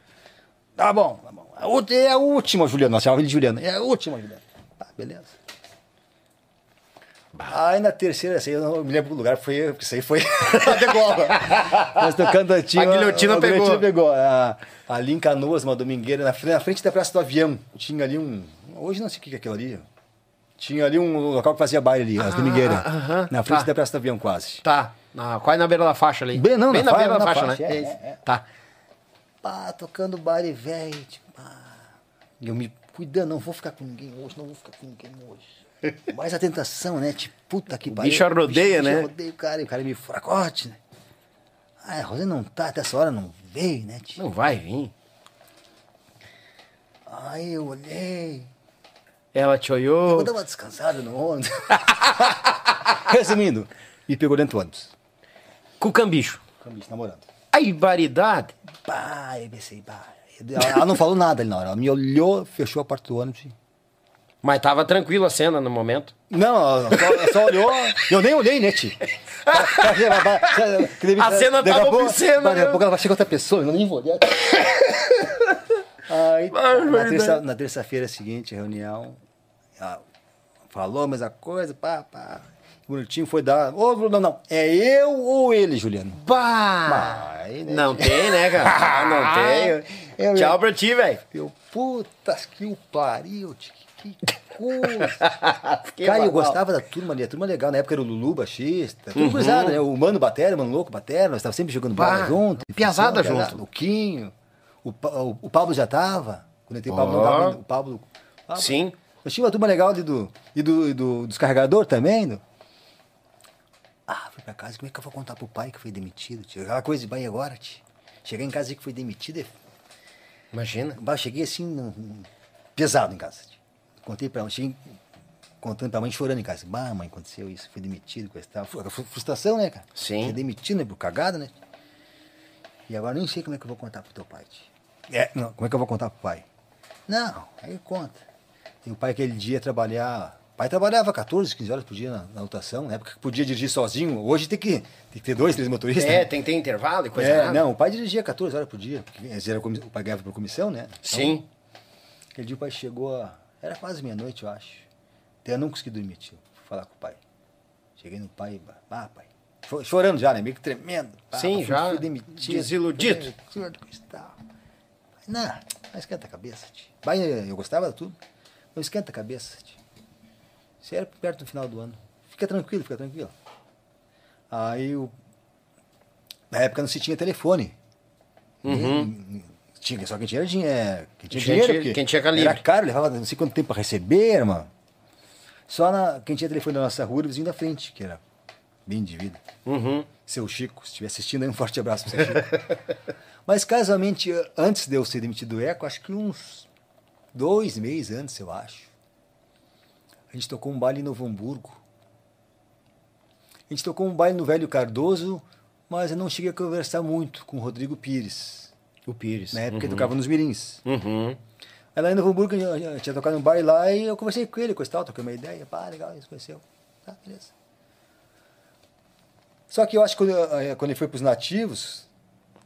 Tá bom, tá bom. A É a última, Juliana. Nós chamávamos ele de Juliana. É a última, Juliana. Tá, beleza. Aí na terceira, assim, eu não me lembro do lugar, foi, porque isso aí foi a degola. Nós tocando A guilhotina a pegou. guilhotina pegou. A, ali em Canoas, uma domingueira, na, frente- na frente da Praça do Avião. Tinha ali um. Hoje não sei o que que é aquilo ali. Tinha ali um local que fazia baile ali, as domingueiras. Ah, aham, na frente tá. da Praça do Avião, quase. Tá. Na, quase na beira da faixa ali. Bem, não, Bem na na, beira da faixa, faixa, né? é, é, é. Tá. pá, tocando baile velho, tipo, eu me cuidando, não vou ficar com ninguém hoje, não vou ficar com ninguém hoje. Mais a tentação, né? Tipo, puta que pariu. bicho rodeia, bicho né? rodeia o cara, e o cara me fracote, né? Ah, a Rosé não tá, até essa hora não veio, né? tio? Não vai vir. Aí eu olhei. Ela te olhou. Vou dar uma descansada no ônibus. Resumindo, me pegou dentro do ônibus. Com o cambicho. Com o bicho namorando. Ai, variedade. Pá, eu pensei, pá. Ela não falou nada ali na hora. Ela me olhou, fechou a porta do ônibus. Mas tava tranquila a cena no momento. Não, ela só, ela só olhou. Eu nem olhei, né, tio? A cena tava obscena, Daqui né? a pouco ela vai chegar outra pessoa, eu nem vou olhar. Aí, na, terça, na terça-feira seguinte, reunião, falou a mesma coisa, pá, pá. Bonitinho foi dar. Ô, Bruno, não, não. É eu ou ele, Juliano? Bah! Vai, né? Não tem, né, cara? Não tem. Eu- Tchau pra ti, velho. Eu, putas que o pariu, que coisa. Cara, eu gostava da turma ali, a turma legal. Na época era o Lulu, baixista, tudo Uhum. cruzado, né? O Mano Batera, o Mano Louco Batera, nós estávamos sempre jogando Bah, bola junto. piazada junto. O Quinho, o, o, o Pablo já tava. Quando eu entrei, o Pablo não tava ainda. O Pablo. Pablo. Sim. Eu tinha uma turma legal do, e do, e do descarregador também. do- Ah, fui pra casa, como é que eu vou contar pro pai que foi demitido? Tio? Aquela coisa de banho agora, tio. Cheguei em casa e que foi demitido, é Imagina. Bah, cheguei assim, pesado em casa. Contei pra cheguei contando pra mãe chorando em casa. Bah, mãe, aconteceu isso, fui demitido, coisa e tal. Fru- Frustração, né, cara? Sim. Ser demitido, né, por cagada, né? E agora nem sei como é que eu vou contar pro teu pai. tio. É, não, como é que eu vou contar pro pai? Não, aí conta. E o pai aquele dia ia trabalhar. O pai trabalhava 14, 15 horas por dia na, na lotação, na época que podia dirigir sozinho. Hoje tem que, tem que ter dois, três motoristas. É, né? tem que ter intervalo e coisa É, errada. não, o pai dirigia 14 horas por dia, porque era o pai ganhava por comissão, né? Então, Sim. Aquele dia o pai chegou, a- era quase meia-noite, eu acho. Até eu não consegui dormir, tio. Fui falar com o pai. Cheguei no pai, ah, pai. Cho- Chorando já, né? Meio que tremendo. Pá, Sim, fui- já fui demitido. desiludido. Fui e. Não, não esquenta a cabeça, tio. Eu gostava de tudo. Não esquenta a cabeça, tio. Isso era perto do final do ano. Fica tranquilo, fica tranquilo. Aí, o... na época não se tinha telefone. Uhum. Tinha, só quem tinha, dinhe- é, quem tinha Quem dinheiro. tinha- quem tinha calibre. Era caro, levava não sei quanto tempo para receber, irmão. Só na, quem tinha telefone da nossa rua, o vizinho da frente, que era bem de vida. Uhum. Seu Chico, se estiver assistindo aí, um forte abraço pro seu Chico. Mas casualmente, antes de eu ser demitido do ECO, acho que uns dois meses antes, eu acho, a gente tocou um baile em Novo Hamburgo. A gente tocou um baile no Velho Cardoso, mas eu não cheguei a conversar muito com o Rodrigo Pires. O Pires. Na época ele tocava nos Mirins. Uhum. Aí lá em Novo Hamburgo, eu eu tinha tocado num bar lá e eu conversei com ele, coisa e tal, troquei uma ideia, pá, legal, isso conheceu. Tá, beleza. Só que eu acho que quando, eh, quando ele foi pros nativos,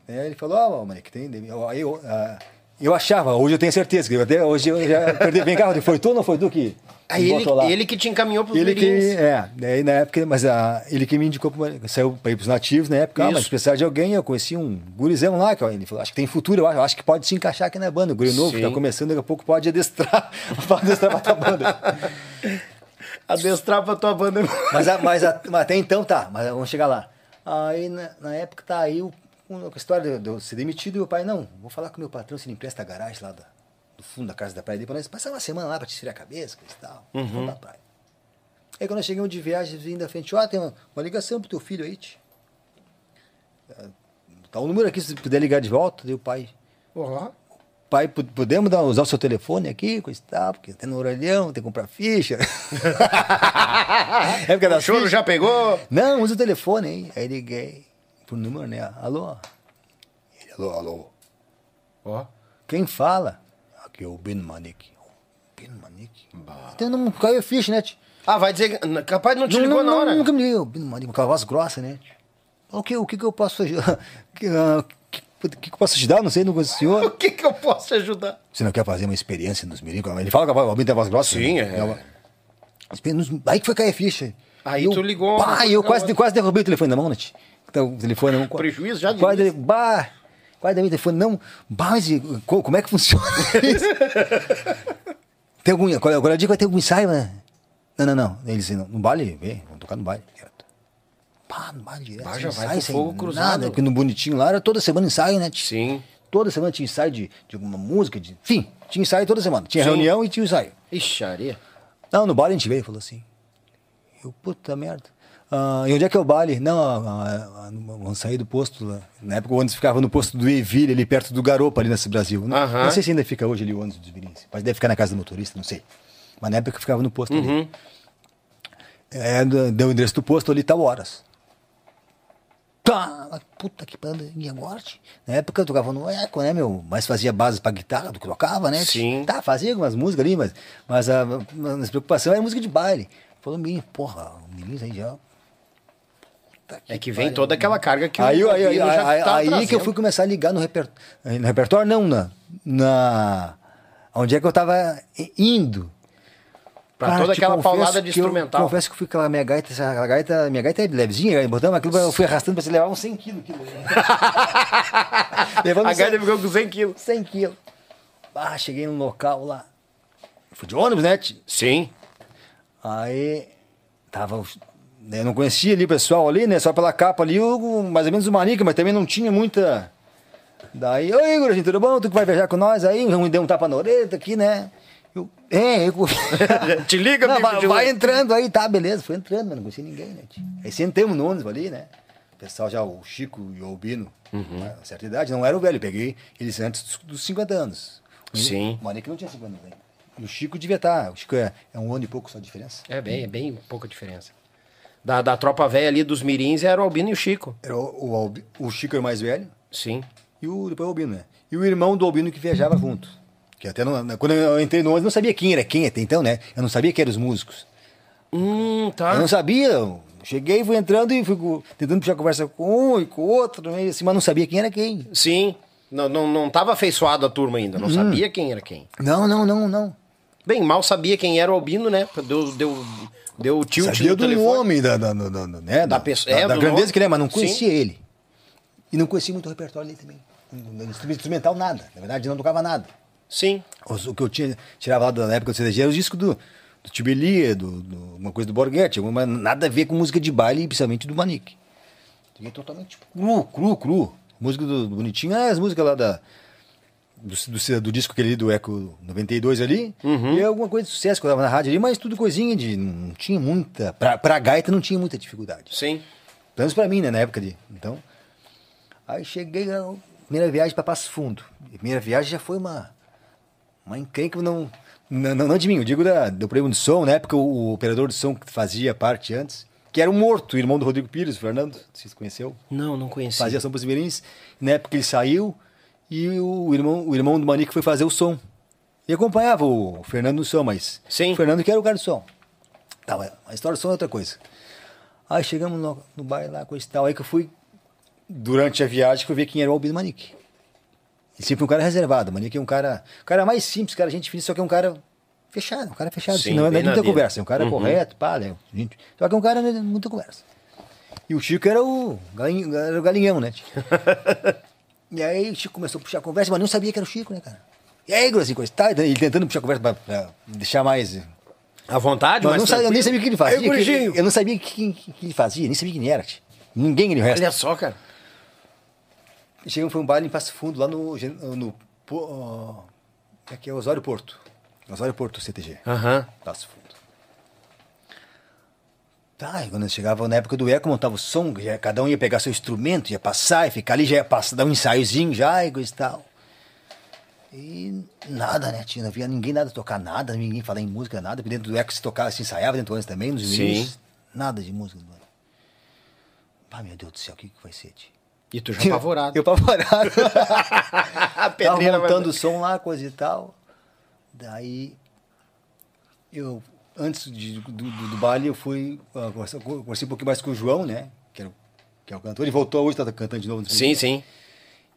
né, ele falou, ó, oh, que tem. Eu, eu, ah, eu achava, hoje eu tenho certeza, que eu até, hoje eu já perdi. Vem cá, foi tu ou não foi tu que. Aí ele, lá? ele que te encaminhou pros Ele que, é, daí na época, mas ah, ele que me indicou, pra, saiu para ir pros nativos na época, ah, mas Isso. precisar de alguém, eu conheci um gurizão lá, que ele falou, acho que tem futuro, eu acho, acho que pode se encaixar aqui na banda, o guri novo, que tá começando, daqui a pouco pode adestrar, pode adestrar pra tua banda. Adestrar pra tua banda. Mas, a- mas, a- mas até então tá, mas vamos chegar lá. Aí na, na época tá aí o, com a história de eu- ser demitido e o pai, não, vou falar com meu patrão se ele empresta a garagem lá da- do fundo da casa da praia dele pra nós passar uma semana lá pra te esfriar a cabeça, coisa e tal. Pra praia. Aí quando nós chegamos de viagem, vindo da frente, ó, tem uma, uma ligação pro teu filho aí, tio. Ah, Tá o número aqui, se puder ligar de volta, daí o pai. Ó. Pai, po- podemos dar, usar o seu telefone aqui, coisa e tal, porque tem no orelhão, tem que comprar ficha. é porque O choro fichas- já pegou? não, usa o telefone aí. Aí liguei pro número, né? Alô? Ele, alô, alô. Ó. Quem fala? Aqui é o Ben Manik. Ben Manik? Então não caiu a ficha, né? Ah, vai dizer que. Capaz não te ligou na hora. Nunca me ligou. Ben Manik, com aquela voz grossa, né? O que, o que, que eu posso ajudar? que, ah, que, que, que eu posso ajudar? Não sei, não conheço o O senhor. que que eu posso te ajudar? Você não quer fazer uma experiência nos mirim? Ele fala a voz, tem a voz grossa. Sim, né? é. Nos- Aí que foi cair a ficha. Aí Eu- tu ligou- Pá, eu quase, quase derrubei o telefone na mão, né? tio? Então, o telefone na mão. Prejuízo já de Quase, início. bah, quase derrubei o telefone. Não, mas co- como é que funciona isso? tem algum, agora, agora diga vai ter algum ensaio, né? Não, não, não. Eles no, no baile, vem, vamos tocar no baile. Pá, no baile direto. Bah, já vai ensaio, com sem fogo cruzado. Nada, porque no bonitinho lá era toda semana ensaio, né? Sim. Toda semana tinha ensaio de, de alguma música, de, enfim, tinha ensaio toda semana. Tinha Sim. reunião e tinha ensaio. Ixi, areia. Não, no baile a gente veio e falou assim. Eu, puta merda. Ah, e onde é que é o baile? Não, ah, ah, ah, vamos sair do posto lá. Na época o ônibus ficava no posto do Eville, ali perto do Garopa, ali nesse Brasil. Não, Aham. não sei se ainda fica hoje ali o ônibus dos Virins. Mas deve ficar na casa do motorista, não sei. Mas na época eu ficava no posto ali. Uhum. É, deu o endereço do posto ali, tal horas. Tá, puta que pariu, e agora? tio? Na época eu tocava no eco, né, meu? Mas fazia base pra guitarra do que tocava, né? tio? Sim. Tá, fazia algumas músicas ali, mas, mas a, a preocupação era música de baile. Falou, menino, porra, o menino aí já. Puta É que vem toda aquela carga que aí, o aí, aí, aí, tá aí que eu fui começar a ligar no, reper... no repertório, não, na, na. Onde é que eu tava indo? Pra Cara, toda aquela paulada de que eu instrumental. confesso que fui com aquela minha gaita, essa gaita, minha gaita é levezinha, aí botamos aquilo, eu fui arrastando pra você levar uns 100 quilos. Levando A uns 100 gaita ficou com 100 quilos. 100 quilos. Ah, cheguei no local lá. Fui de ônibus, né? tio? Sim. Aí tava. Eu não conhecia ali o pessoal ali, né? Só pela capa ali, o- mais ou menos o Manica, mas também não tinha muita. Daí, oi, Igor, tudo bom? Tu que vai viajar com nós aí? Me deu um tapa na orelha aqui, né? Eu, é, eu. Te liga, não, vai, vai entrando aí, tá, beleza. Foi entrando, mas não conhecia ninguém, né? Aí sentamos no ônibus ali, né? O pessoal já, o Chico e o Albino, Uhum. a certa idade, não era o velho, eu peguei eles antes dos, dos 50 anos. Sim. O Manica não tinha 50 anos ainda. E o Chico devia estar, o Chico é, é um ano e pouco só de diferença. É bem, é bem pouca diferença. Da, da tropa velha ali dos Mirins era o Albino e o Chico. Era o, o, Albi- o Chico era o mais velho Sim. e o, depois o Albino, né? E o irmão do Albino que viajava junto. Que até não- quando eu entrei no ônibus, não sabia quem era quem até então, né? Eu não sabia quem eram os músicos. Hum, tá. Eu não sabia. eu Cheguei, fui entrando e fui tentando puxar conversa com um e com o outro, meio assim, mas não sabia quem era quem. Sim. Não, não, não tava afeiçoado a turma ainda. Hum. Não sabia quem era quem. Não, não, não, não. Bem, mal sabia quem era o Albino, né? Deu, deu, deu tilt sabia no do telefone. nome, da, da, da, da- né? Da pessoa- da, é, da grandeza nome. que ele é, mas não Sim. conhecia ele. E não conhecia muito o repertório dele também. Instrumental, nada. Na verdade, não tocava nada. Sim. Os- O que eu tinha, tirava lá da época do CDG era os discos do, do Tibelia, do, do, uma coisa do Borghetti, alguma- nada a ver com música de baile, principalmente do Manique. Totalmente cru, cru, cru. Música do, do Bonitinho, é as músicas lá da, do, do, do disco aquele do Eco 92 ali, e alguma coisa de sucesso que eu tava na rádio ali, mas tudo coisinha de. Não tinha muita. Pra, pra gaita não tinha muita dificuldade. Sim. Pelo menos pra mim, né, na época de. Então. Aí cheguei na primeira viagem pra Passo Fundo. E a primeira viagem já foi uma. Uma encrenca, não. Não, não, não de mim, eu digo da, do prêmio de som, na época o, operador de som que fazia parte antes, que era o Morto, irmão do Rodrigo Pires, o Fernando, se conheceu. Não, não conhecia. Fazia pros Mirins. Na época ele saiu e o irmão, o irmão do Manique foi fazer o som. E acompanhava o Fernando no som, mas. Sim. O Fernando que era o cara do som. Tá, a história do som é outra coisa. Aí chegamos no, no baile lá, coisa e tal. Aí que eu fui, durante a viagem, que eu vi quem era o Albino Manique. Ele sempre um cara reservado. O Manique é um cara. Um cara mais simples, cara, gente fina, só que é um cara fechado. Um cara fechado. Sim, assim, não é muita conversa. É um cara Uhum. correto, pá, né? Gente, só que é um cara de muita conversa. E o Chico era o, galinho, era o galinhão, né? e aí o Chico começou a puxar a conversa, mas não sabia que era o Chico, né, cara? E aí, Grosinho, coisa tal, ele tentando puxar a conversa pra, pra deixar mais. À vontade, Mas mas não sabia, eu nem sabia o que ele fazia. Aí, que ele- eu não sabia o que, que- que ele fazia, nem sabia quem era. tio. Ninguém ele resta. Olha só, cara. Chegamos foi um baile em Passo Fundo, lá no. gen- no po- ó, aqui é Osório Porto. Osório Porto, CTG. Aham. Passo Fundo. E quando chegava na época do eco, montava o som, já, cada um ia pegar seu instrumento, ia passar, e ficar ali, já ia passar, dar um ensaiozinho já e coisa e tal. E nada, né? Tinha, não havia ninguém nada tocar nada, ninguém falar em música, nada. porque Dentro do eco se tocava, se ensaiava dentro do ônibus também, nos inícios. Nada de música. Ah, meu Deus do céu, o que, que vai ser, tio? E tu já apavorado. Eu apavorado. Tava montando o som lá, coisa e tal. Daí, eu, antes de- do, do, do baile, eu fui, uh, conversar- conversei um pouquinho mais com o João, né? Que, era, que é o cantor. Ele voltou hoje, tá cantando de novo. no Sim, sim.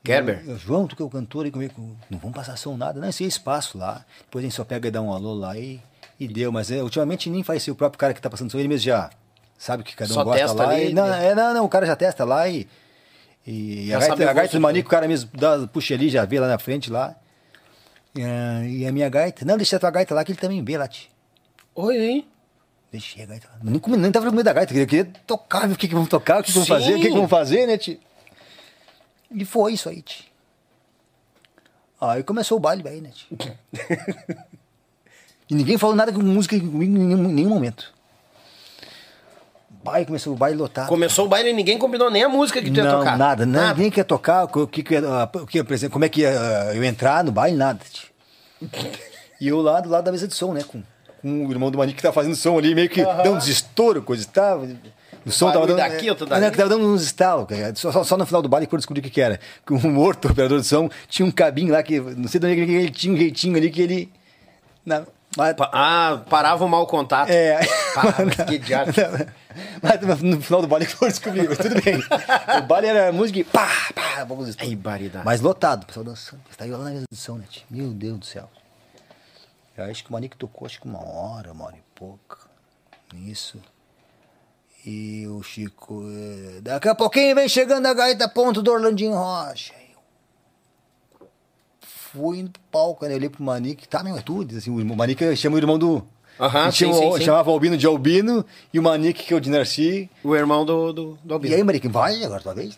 Gerber. Eu, João, tu que é o cantor aí comigo, não vamos passar som nada, não, esse é espaço lá. Depois a gente só pega e dá um alô lá e, e deu. Mas é, ultimamente nem faz ser o próprio cara que tá passando som, ele mesmo já sabe que cada um Só gosta testa lá. ali, e, não, né? é, não, não, o cara já testa lá e. E Já a gaita, a gaita do manico, o cara mesmo dá, puxa ali, já vê lá na frente lá. E, ah, e a minha gaita, não, deixa a tua gaita lá que ele também vê lá, tio. Oi, hein? Deixei a gaita. Nem, nem tava com medo da gaita, eu queria tocar, ver o que, que vamos tocar, o que, que vamos fazer, o que, que vamos fazer, né, tio? E foi isso aí, tio. Aí começou o baile aí, né, tio? e ninguém falou nada com música comigo em nenhum, nenhum momento. Baile, começou o baile lotado. Começou o baile e ninguém combinou nem a música que tu ia não, tocar. nada, não, ninguém quer tocar, o que, ia- o que, ia como é que ia ah, eu entrar no baile, nada, tio. E eu lá do lado da mesa de som, né, com com o irmão do Manique que tava fazendo som ali, meio que dando uns estouros, coisa e tal. O som tava dando. daqui, outro é, dali. não, tava dando uns estalos. cara. Só, só, só no final do baile que eu descobri o que, que era. Que o morto, o operador de som, tinha um cabinho lá que. Não sei de onde ele tinha um jeitinho ali que ele. Na, mas, Ah, parava o mau contato. é. Pá, mas que diabo. Mas no final do baile que eu descobri, mas tudo bem. O baile era música e pá, pá, vamos Ai, baridade. Mas lotado, o pessoal dançando. Você tá aí lá na mesa do som, né? Meu Deus do céu. Eu acho que o Manique tocou acho que uma hora, uma hora e pouca. Isso. E o Chico. eh, Daqui a pouquinho vem chegando a gaita ponto do Orlandinho Rocha. Eu Fui no palco, né? Eu olhei pro Manique, tá, meu, é tudo. Assim, o Manique chama o irmão do. Aham, sim, chama- sim, sim. Chamava o Albino de Albino e o Manique, que é o de Narci. O irmão do, do, do Albino. E aí, Mariquinho, vai agora tua vez?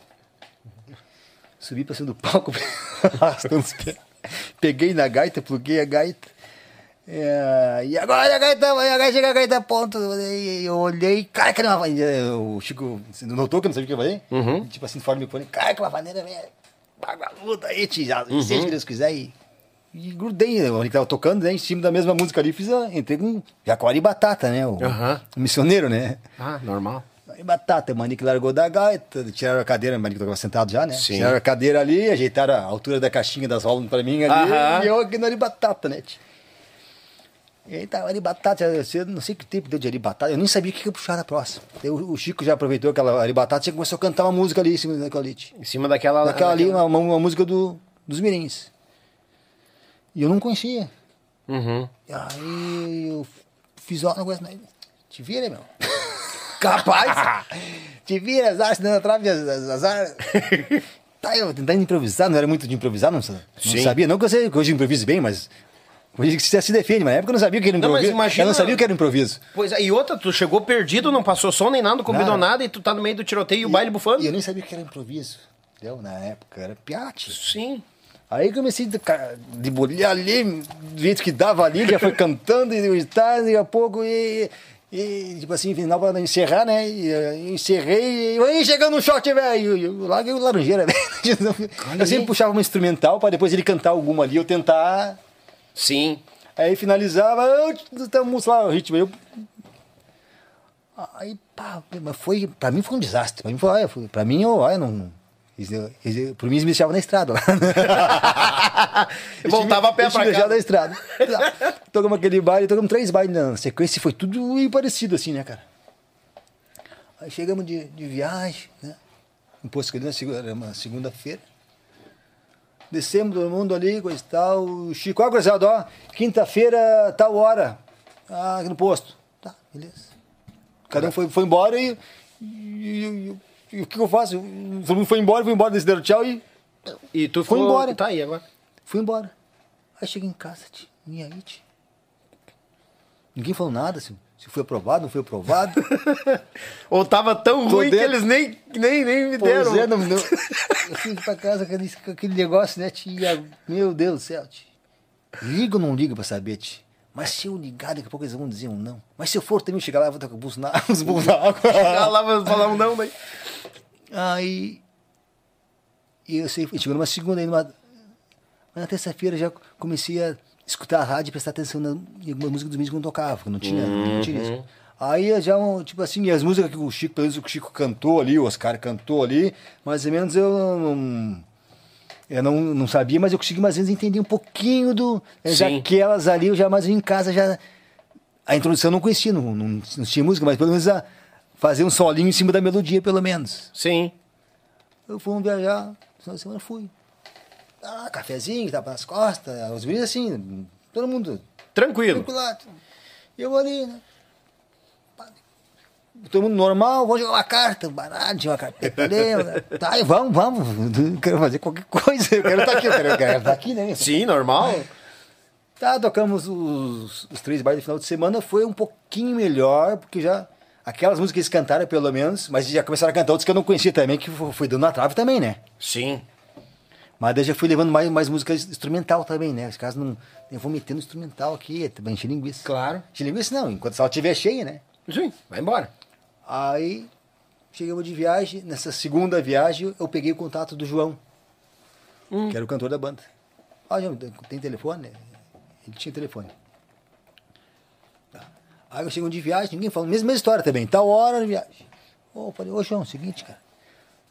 Subi pra cima do palco, arrastando os pés. Peguei na gaita, pluguei a gaita. É, e agora a gaita, vai, agora chega a gaita ponto. E eu olhei, cara, que uma vaneira. O Chico notou que eu não sabia o que eu falei? Uhum. Tipo assim, fora do microfone, cara, que uma vaneira, velho. Vagabuda aí, já, Uhum. seja o que Deus quiser. E, e grudei, né? Que tava tocando, né? Em cima da mesma música ali, fiz a, entrei com Jacuari e Batata, né? O, Aham. o missioneiro, né? Ah, normal. Aí batata, o Manique largou da gaita, tiraram a cadeira, o Manique tava sentado já, né? Sim. Tiraram a cadeira ali, ajeitaram a altura da caixinha das rolas pra mim ali, e eu aqui ali batata, né? tio? E aí tava ali batata, eu não sei que tempo deu de ali batata, eu nem sabia o que eu puxar na próxima. O, Chico já aproveitou aquela ali batata e começou a cantar uma música ali em cima daquela ali. Em cima daquela. Daquela ali, daquela- uma, uma- uma música do, dos Mirins. E eu não conhecia. Uhum. E aí eu fiz ó, um negócio, né? Te vira, meu. Capaz! Te vira, azar, se dando a trave, az- azar. tá, eu tentando improvisar, não era muito de improvisar, não, não sabia. Não que eu, sei, que hoje improviso bem, mas você se defende, mas na época eu não sabia o que era Não, improviso. imagina- Eu não sabia o que era improviso. Pois é, e outra, tu chegou perdido, não passou som nem nada, não combinou Nada. nada, e tu tá no meio do tiroteio e o baile bufando? E eu nem sabia o que era improviso. Entendeu? Na época, era piate. Sim. Aí comecei a debulhar ali, do jeito que dava ali, já foi cantando e tal, daqui a pouco, e, e tipo assim, final pra encerrar, né? E, eh, encerrei, e aí chegando um shot, velho, e eu larguei o laranjeira, velho. Eu sempre puxava uma instrumental pra depois ele cantar alguma ali, eu tentar. Sim. Aí finalizava, estamos lá, o ritmo. Eu... Aí, pá, mas foi, pra mim foi um desastre. Pra mim, foi, foi, pra mim, eu, olha, não. Por mim, eles me deixavam na estrada lá. Voltava a pé pra cá. na estrada. tocamos aquele baile, tocamos três bailes na sequência e foi tudo parecido assim, né, cara? Aí chegamos de, de viagem, né? Segunda- era uma segunda-feira. Descemos todo mundo ali, coisa e tal. O Chico, ó, gurizada, ó, quinta-feira, tal hora. Ah, aqui no posto. Tá, beleza. Cada um foi, foi embora e, e, e- e- o que eu faço? Todo mundo foi embora, foi embora, eles deram tchau e E tu Foi embora. Tá aí agora. fui embora. Aí cheguei em casa, tio, e aí, tio? Ninguém falou nada, se, se foi aprovado, não foi aprovado. Ou tava tão Tô ruim que dentro. eles nem, nem, nem me deram. Pois é, não, não. Eu fui pra casa com aquele, aquele negócio, né, tia? Meu Deus do céu, tia. Liga ou não liga pra saber, tia? Mas se eu ligar, daqui a pouco eles vão dizer um não. Mas se eu for também chegar lá, eu vou estar com os na, os bolsos na água. Chegar lá vai falar um não, daí. Aí. E eu sei, chegou numa segunda aí, numa. Mas na terça-feira já comecei a escutar a rádio e prestar atenção na, em alguma música dos meus que não tocava, porque não tinha, não tinha isso. Aí já, tipo assim, as músicas que o Chico, pelo menos o Chico cantou ali, o Oscar cantou ali, mais ou menos eu não. Eu não, não sabia, mas eu consegui mais ou menos entender um pouquinho do. Já Sim. aquelas ali, eu já mais em casa já. A introdução eu não conhecia, não, não, não tinha música, mas pelo menos a fazer um solinho em cima da melodia, pelo menos. Sim. Eu fui viajar, final de semana fui. Ah, cafezinho, tava nas costas, os guris assim, todo mundo Tranquilo. tranquilo. E eu ali, né? Todo mundo normal, vamos jogar uma carta, um baralho, uma carpeta ali. né? Tá, e vamos, vamos, eu quero fazer qualquer coisa, eu quero estar aqui, eu quero, eu quero estar aqui, né? Sim, normal. Tá, tocamos os, os três bailes do final de semana, foi um pouquinho melhor, porque já. Aquelas músicas que eles cantaram, pelo menos, mas já começaram a cantar outras que eu não conhecia também, que foi dando na trave também, né? Sim. Mas daí já fui levando mais, mais música instrumental também, né? Os caras não. Eu vou metendo instrumental aqui, também encher linguiça. Claro. Encher linguiça não, enquanto a sala estiver cheia, né? Sim, vai embora. Aí, chegamos de viagem, nessa segunda viagem, eu peguei o contato do João, que era o cantor da banda. Ah, João, tem telefone? Ele tinha telefone. Aí eu chego de viagem, ninguém fala, mesma, história também, tal hora de viagem. Ô, falei, ô João, seguinte, cara.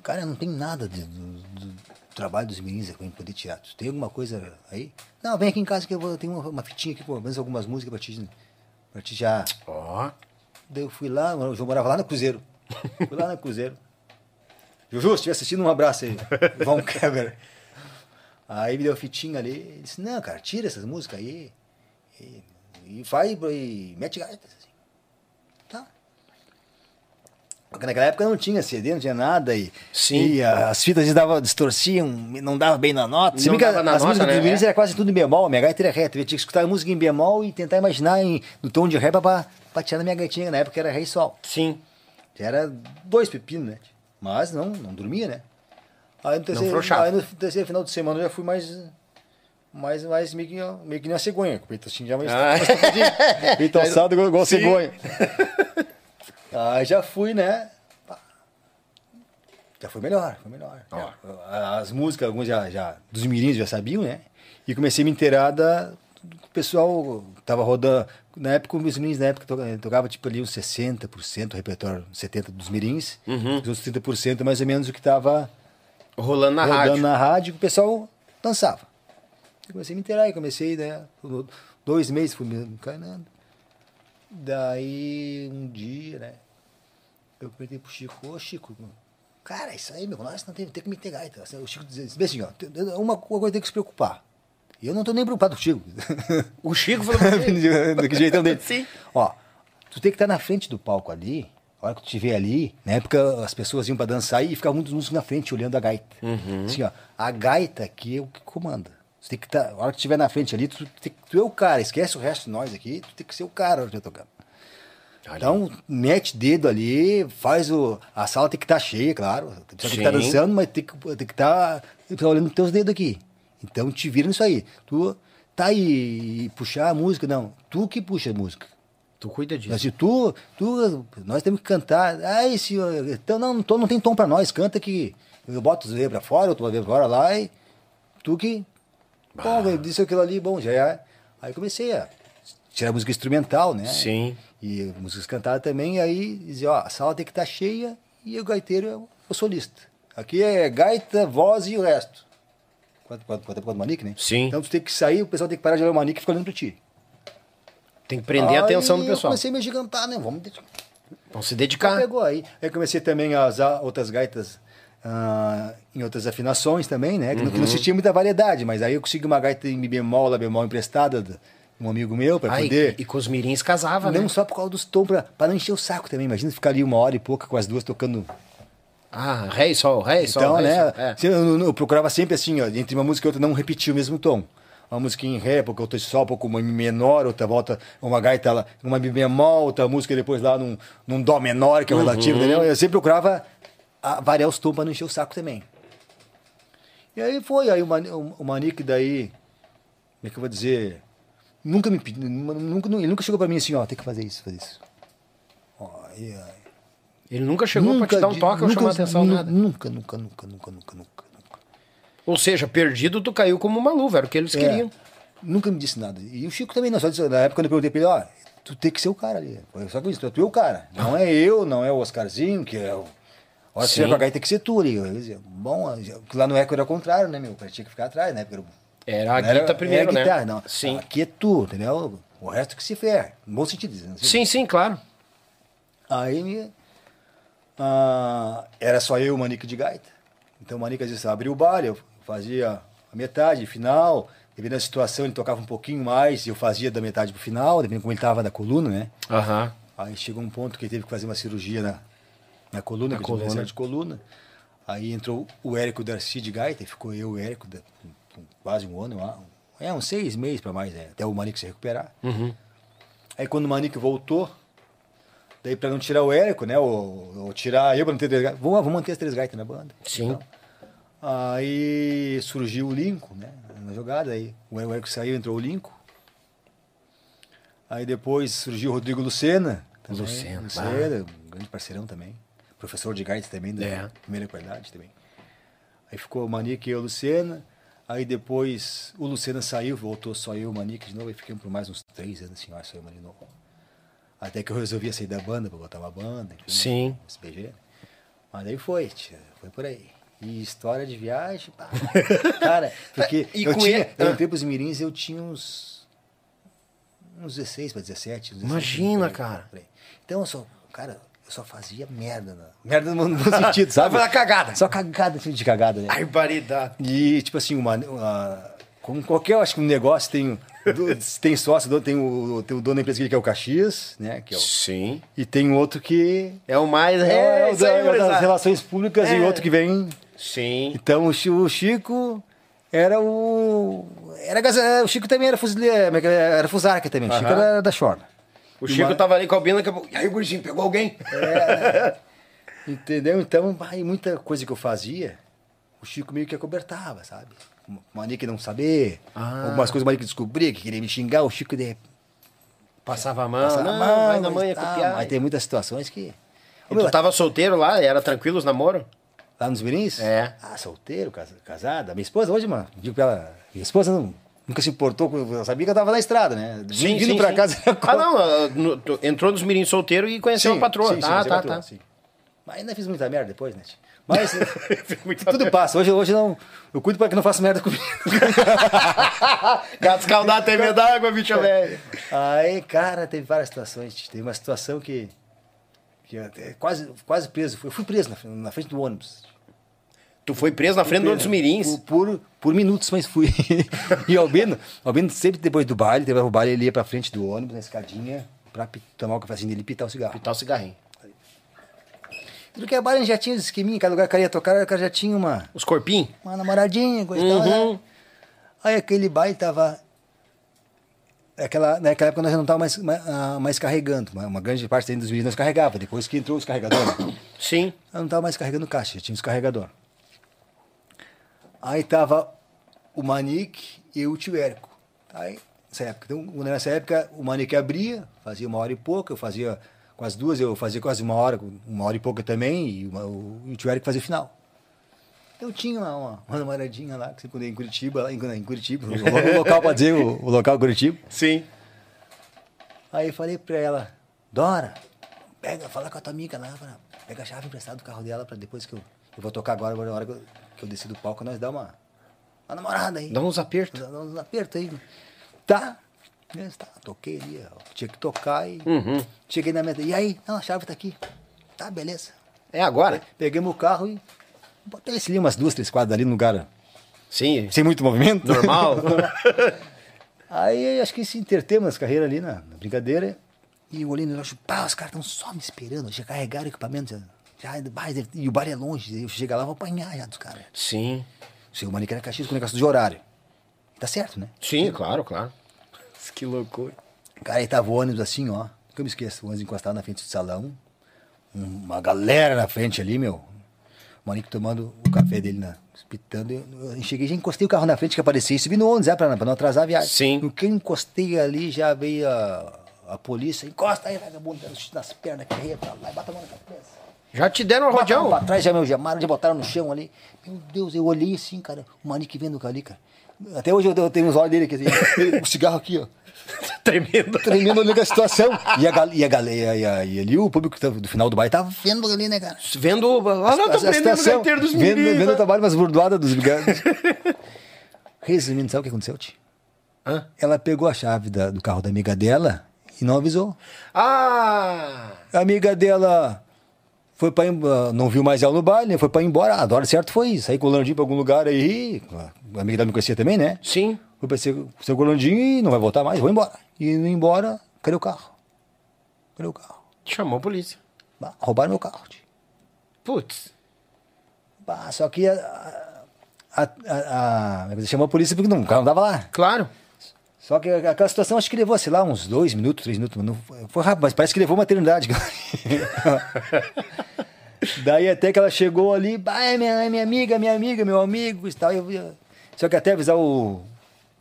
Cara, não tem nada de- do trabalho dos meninos pra gente poder. Tu tem alguma coisa aí? Não, vem aqui em casa que eu vou, tenho uma, uma fitinha aqui, pelo menos algumas músicas pra te, pra te já. Ó. Daí eu fui lá, João morava lá no Cruzeiro. Fui lá no Cruzeiro. Juju, se estiver assistindo, um abraço aí. Vão Kleber. Aí me deu a fitinha ali. Ele disse, não, cara, tira essas músicas aí. E, e vai e mete. Assim. Tá. Porque naquela época não tinha CD, não tinha nada. E, Sim. e a- as fitas dava, distorciam, não dava bem na nota. Se Não dava na as nota, músicas né? era quase tudo em bemol, minha gaita era reta. Eu tinha que escutar a música em bemol e tentar imaginar em, no tom de ré pra, pra tirar na minha gaitinha. Na época era ré e sol. Sim. Era dois pepinos, né? Mas não, não dormia, né? Aí no terceiro, frouxava. aí no terceiro final de semana eu já fui mais. Mais, mais meio, que, meio que nem a cegonha. Com o peito assim já mais. Ah. mais peito alçado igual, igual a cegonha. Aí já fui, né? Já foi melhor, foi melhor. Já- as músicas, alguns já, já. Dos mirins já sabiam, né? E comecei a me inteirar da. O pessoal tava rodando. Na época, os mirins, na época, to- tocava tipo ali uns 60% do repertório, 70% dos mirins. Uhum. Os outros 30% mais ou menos o que tava Rolando na rodando rádio. na rádio, o pessoal dançava. Eu comecei a me inteirar, e comecei, né? Dois meses fui me encanando. Daí, um dia, né? Eu perguntei pro Chico, ô Chico, cara, isso aí, meu, nós não tem, tem que meter gaita. Assim, O Chico dizia assim, ó, uma coisa tem que se preocupar. E eu não tô nem preocupado com o Chico. O Chico falou do que jeitão dele. Sim. Ó, tu tem que estar na frente do palco ali, a hora que tu estiver ali, na época as pessoas iam pra dançar e ficavam muitos músicos na frente olhando a gaita. Uhum. Assim, ó, a gaita aqui é o que comanda. Você tem que estar, a hora que tu estiver na frente ali, tu, tem- tu é o cara, esquece o resto de nós aqui, tu tem que ser o cara que tá tocando. Então, mete dedo ali, faz o. A sala tem que estar cheia, claro. Tem que estar Sim. dançando, mas tem que tem que estar tá olhando os teus dedos aqui. Então te vira nisso aí. Tu tá aí e puxar a música, não. Tu que puxa a música. Tu cuida disso. Mas se tu, tu, nós temos que cantar. Ai, senhor, então não, tom- não tem tom pra nós, canta que eu boto os veio pra fora, outro veio pra fora lá e tu que. Bom, disse aquilo ali, bom, já é. Aí comecei a tirar música instrumental, né? Sim. E músicas cantadas também, e aí dizia, ó, a sala tem que estar cheia e o gaiteiro é o- solista. Aqui é gaita, voz e o resto. Quanto, quanto, quanto, quanto manique, né? Sim. Então tu tem que sair, o pessoal tem que parar de olhar o manique e ficar olhando pra ti. Tem que prender a atenção do Aí pessoal. Eu comecei a me gigantar, né? Vamos. Vão se dedicar. Pegou aí. Aí comecei também a usar outras gaitas ah, em outras afinações também, né? Que, não- que não Uhum. se tinha muita variedade, mas aí eu consegui uma gaita em mi bemol, lá bemol emprestada de um amigo meu para Ah, e- poder. e, com os mirins casava, não né? só por causa dos tons, pra, pra não encher o saco também. Imagina ficar ali uma hora e pouca com as duas tocando. Ah, ré e sol, ré e sol. então, e né? sol. É. Eu, eu- procurava sempre assim, ó, entre uma música e outra, não repetir o mesmo tom. Uma música em ré, porque eu tô só um pouco uma menor, outra volta uma gaita lá, uma bemol, outra música depois lá num, num dó menor, que é o relativo, entendeu? Eu sempre procurava variar os tons para não encher o saco também. E aí foi, aí o, Mani- o, Manique daí, como é que eu vou dizer, nunca me pediu, nunca, ele nunca chegou para mim assim, ó, tem que fazer isso, fazer isso. Ó. Ele nunca chegou pra te dar um toque ou chamar atenção, nada. Nunca, nunca, nunca, nunca, nunca, nunca. nunca. Ou seja, perdido, tu caiu como uma luva, era o que eles É, queriam. Nunca me disse nada. E o Chico também não, só disse, na época quando eu perguntei pra ele, ó, tu tem que ser o cara ali. Só com isso, tu é o cara. Não é eu, não é o Oscarzinho, que é o. Ó, se pra cá, tem que ser tu ali. Bom, lá no Eco era o contrário, né, meu? Eu tinha que ficar atrás, né? Porque era, Era a guita primeiro, era a né? guitarra, Não. Sim. Aqui é tu, entendeu? O resto que se ferra. No bom sentido. dizendo assim. Sim, sim, claro. Aí me- ah, era só eu e o Manique de gaita. Então o Manique às vezes abria o bar, eu fazia a metade, final. Dependendo da situação, ele tocava um pouquinho mais e eu fazia da metade pro final, dependendo como ele estava da coluna, né? Aham. Aí chegou um ponto que ele teve que fazer uma cirurgia na, na coluna, Na que eu coluna. lesão de coluna. Aí entrou o Érico Darcy de gaita, ficou eu e o Érico da- com quase um ano. É, uns seis meses para mais, né? até o Manique se recuperar. Uhum. Aí quando o Manique voltou, daí pra não tirar o Érico, né? Ou, ou tirar eu pra não ter três gaitas. Vamos, vamos manter as três gaitas na banda. Sim. Então, aí surgiu o Lincoln, né? Na jogada. Aí o Érico saiu, entrou o Lincoln. Aí depois surgiu o Rodrigo Lucena. Também, Lucena, Lucena, um grande parceirão também. Professor de gaitas também, da É. primeira qualidade também. Aí ficou o Manique e eu, o Lucena. Aí depois o Lucena saiu, voltou só eu e o Manique de novo. Aí ficamos por mais uns três anos assim, ó, só eu e o Manique de novo. Até que eu resolvi sair da banda pra botar uma banda. enfim, Sim. SBG. Mas aí foi, tia, foi por aí. E história de viagem, pá. Cara, porque E eu tinha, ele- eu, Ah. em tempos mirins eu tinha uns, uns 16 para 17. uns 16, Imagina, aí, cara. Então eu só, cara, eu só fazia merda. Né? Merda no, no sentido, sabe? Fazer cagada. Só cagada, tipo de cagada, né? Barbaridade. E, tipo assim, uma, uma- como qualquer, acho que um negócio tem, tem sócio, tem o, tem o dono da empresa que é o Caxias, né? Que é o, Sim. e tem outro que É o mais. é, É, o é o das relações públicas e É. outro que vem. Sim. Então o Chi- o Chico era o. Era, o Chico também era fuzileiro, era fusarca também. O Chico era da Shorna. O Chico tava ali com a Bina, acabou. E aí, gurizinho, pegou alguém? Entendeu? Então, aí muita coisa que eu fazia, o Chico meio que acobertava, sabe? Mania que não saber, Ah. algumas coisas mania que descobria, que queria me xingar, o Chico de Passava a mão. passava não, a mão, vai na e manhã tal. copiar. Aí tem muitas situações que. E tu tava solteiro lá? Era tranquilo os namoro? Lá nos Mirins? É. Ah, solteiro, casa- casada. Minha esposa hoje, mano, digo pra ela, minha esposa não- nunca se importou, com- eu sabia que eu tava na estrada, né? Vindo pra casa. Ah, não. ah, no- entrou nos mirins solteiro e conheceu a patroa. sim, sim, tá, tá, patroa, tá. sim. Mas ainda fiz muita merda depois, né? Mas muita tudo passa. Hoje, hoje não. Eu cuido pra que não faça merda comigo. Gato escaldado tem medo d'água, bicho velho. Aí, cara, teve várias situações. Teve uma situação que. que quase, quase preso. Eu fui preso na, na frente do ônibus. Tu foi preso na frente do outros mirins. Por, por, minutos, mas fui. e o Albino, Albino sempre depois do baile, teve o baile, ele ia pra frente do ônibus, na escadinha, pra tomar o cafezinho dele e pitar o cigarro. Pitar o cigarrinho. Tudo que é baile já tinha os esqueminha, cada lugar que o cara ia tocar, o cara já tinha uma, Os corpinhos? uma namoradinha, coisa tal, Uhum. né? Aí aquele baile tava. Aquela, naquela época nós não tava mais, mais, ah, mais carregando. Uma, uma grande parte dos nós carregava, depois que entrou os carregadores. Sim. Eu não tava mais carregando caixa, já tinha os carregador. Aí tava o Manique e o tio Érico. Aí, nessa época, então, nessa época o Manique abria, fazia uma hora e pouca, eu fazia com as duas, eu fazia quase uma hora, uma hora e pouca também, e uma- o, o fazia o final. Eu tinha uma, uma, uma namoradinha lá, que ia em Curitiba, lá em, em Curitiba, o, lo- o local para dizer, o, o local Curitiba. Sim. Aí eu falei pra ela, Dora, pega, fala com a tua amiga lá, pra, pega a chave emprestada do carro dela pra depois que eu, eu vou tocar agora, agora na hora que eu, que eu desci do palco, nós dá uma, uma namorada aí. Dá uns apertos. Dá uns apertos aí. Tá. Tá, toquei ali, ó, tinha que tocar e Uhum. cheguei na meta. E aí? Não, a chave tá aqui. Tá, beleza. É agora? Peguei o carro e botei esse ali umas duas, três quadras ali no lugar Sim. sem muito movimento. Normal. Aí acho que se intertemos as carreiras ali na, na brincadeira. E eu olhei no relógio, pá, os caras estão só me esperando. Já carregaram o equipamento. Já, já, mas, e o bar é longe. Eu chego lá, vou apanhar já dos caras. Sim. O seu Manique era Caxias com negócio de horário. Tá certo, né? Sim, claro, claro. Que loucura. Cara, aí tava o ônibus assim, ó. Nunca me esqueço. O ônibus encostado na frente do salão. um- Uma galera na frente ali, meu. O Manique tomando o café dele, na, pitando. Eu, eu cheguei, já encostei o carro na frente que aparecia e subi no ônibus, é, pra, pra não atrasar a viagem. Sim. No que eu encostei ali, já veio a, a polícia. Encosta aí, vagabundo, dando chute nas pernas, carreira pra lá, e bota a mão na cabeça. Já te deram um Botaram rodeão? pra trás, já me algemaram, já botaram no chão ali. Meu Deus, eu olhei assim, cara, o Manique vendo ali, cara. Até hoje eu, tenho os olhos dele aqui, assim, o cigarro aqui, ó. Tremendo. Tremendo ali com a situação. E a, e a galera, e, a- e ali o público do final do baile tava vendo ali, né, cara? Vendo. Não, prendendo o situação, gaiteiro dos vendo, meninos. vendo o trabalho, umas burdoadas dos brigados. Resumindo, sabe o que aconteceu, tio? Hã? Ela pegou a chave da- do carro da amiga dela e não avisou. Ah! A amiga dela foi pra, ah, não viu mais ela no baile, foi pra ir embora. A hora certo foi isso. Sair com o Landinho pra algum lugar aí. A amiga dela me conhecia também, né? Sim. Foi pra ser, ser com o Landinho e não vai voltar mais, vou embora. E indo embora, cadê o carro? Cadê o carro? Chamou a polícia. Bah, roubaram meu carro. Putz. Bah, só que a, a, a, a- chamou a polícia porque não, o carro não tava lá. Claro. Só que aquela situação acho que levou, sei lá, uns dois minutos, três minutos. Não, foi- foi rápido, mas parece que levou uma eternidade. Daí até que ela chegou ali, bah, é minha, é minha amiga, minha amiga, meu amigo e tal. Eu, eu- só que até avisar o-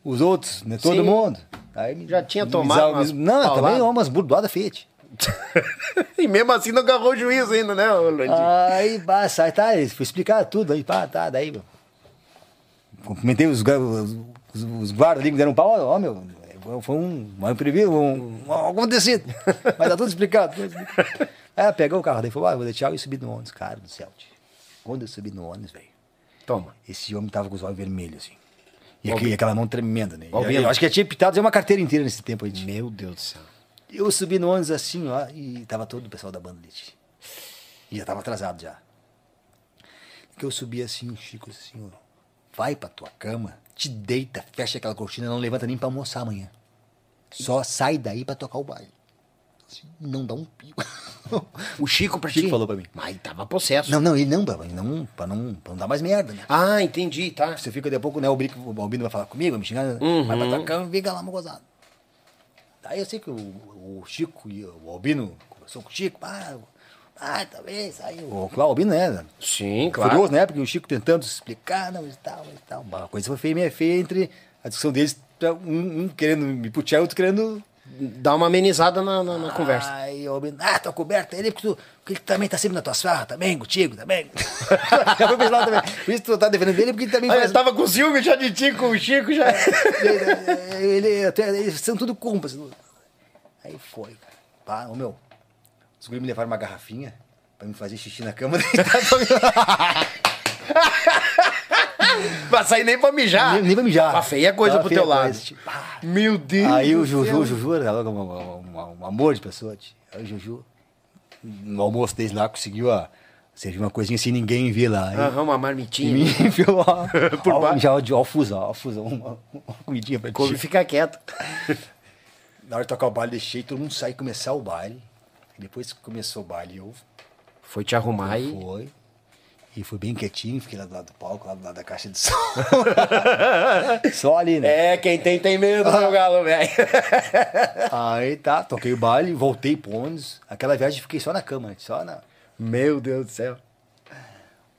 os outros, né? Todo Sim. mundo. Aí Já tinha tomado umas Não, pauladas. também umas burdoadas feias. e mesmo assim não agarrou o juízo ainda, né, Landinho? Aí, bah, sai, tá, fui explicar tudo aí, pá, tá, daí, meu. Cumprimentei os, os, os, os guardas ali que me deram um pau, ó, meu, foi, foi um, um imprevisto, um, um, acontecido. Mas tá tudo explicado. Tudo explicado. Aí pegou o carro daí e falou, ah, vou dar tchau e subi no ônibus. Cara do céu, tio. Quando eu subi no ônibus, velho, Toma. esse homem tava com os olhos vermelhos, assim. E, aqui, aquela mão tremenda, né? Eu, eu acho que eu tinha pitado já uma carteira inteira nesse tempo aí. tio. Meu Deus do céu. Eu subi no ônibus assim, ó, e tava todo o pessoal da banda ali. tio. E já tava atrasado já. Que eu subi assim, Chico, assim, ó. Vai pra tua cama, te deita, fecha aquela cortina, não levanta nem pra almoçar amanhã. Só sai daí pra tocar o baile. Assim, não dá um pico. O Chico pra Chico ti? falou pra mim. Mas tava possesso. não, não, ele não, pra não, pra não, pra não dar mais merda, né? Ah, entendi, tá. Você fica daqui a pouco, né? O, Brico, o Albino vai falar comigo, vai me xingar. né? Uhum. Vai pra tua cama, fica lá, gozado. Daí eu sei que o, o Chico e o Albino conversou com o Chico. Ah, ah talvez. Aí o, o Albino, né? Sim, claro. Furioso, né? Porque o Chico tentando se explicar, não, e tal, e tal. A coisa foi feia, meio feia entre a discussão deles, um, um querendo me putear, outro querendo. Dá uma amenizada na, na- na conversa. Aí o Albino, ah, tua coberta ele, porque tu, porque ele também tá sempre na tua farras, também, contigo, também. Já foi lado também. Por isso tu tá defendendo ele, porque ele também Aí faz. eu tava com ciúme já de ti, com o Chico já. ele, ele, até, eles são tudo cúmplices. Aí foi, cara. Pá, ô meu, os guris me levaram uma garrafinha pra me fazer xixi na cama. Vai sair nem pra mijar. nem, nem pra mijar. Tava feia coisa Tava pro teu lado. coisa, tipo, ah. Meu Deus. Aí o Juju, o Juju era logo um, amor de pessoa. tio. Aí o Juju, no almoço deles lá, conseguiu ó, servir uma coisinha sem ninguém ver lá. Aham, uma E marmitinha. me enfiou lá. Por ó, baixo. Já de alfusa, alfusa, uma, uma comidinha pra ti. fica quieto. Na hora de tocar o baile, deixei todo mundo sair e começar o baile. Depois que começou o baile, eu Foi te arrumar e. Foi. E fui bem quietinho, fiquei lá do lado do palco, lá do lado da caixa de som. Só ali, né? É, quem tem, tem medo, meu galo, velho. Aí tá, toquei o baile, voltei pro ônibus. Aquela viagem fiquei só na cama, só na. Meu Deus do céu.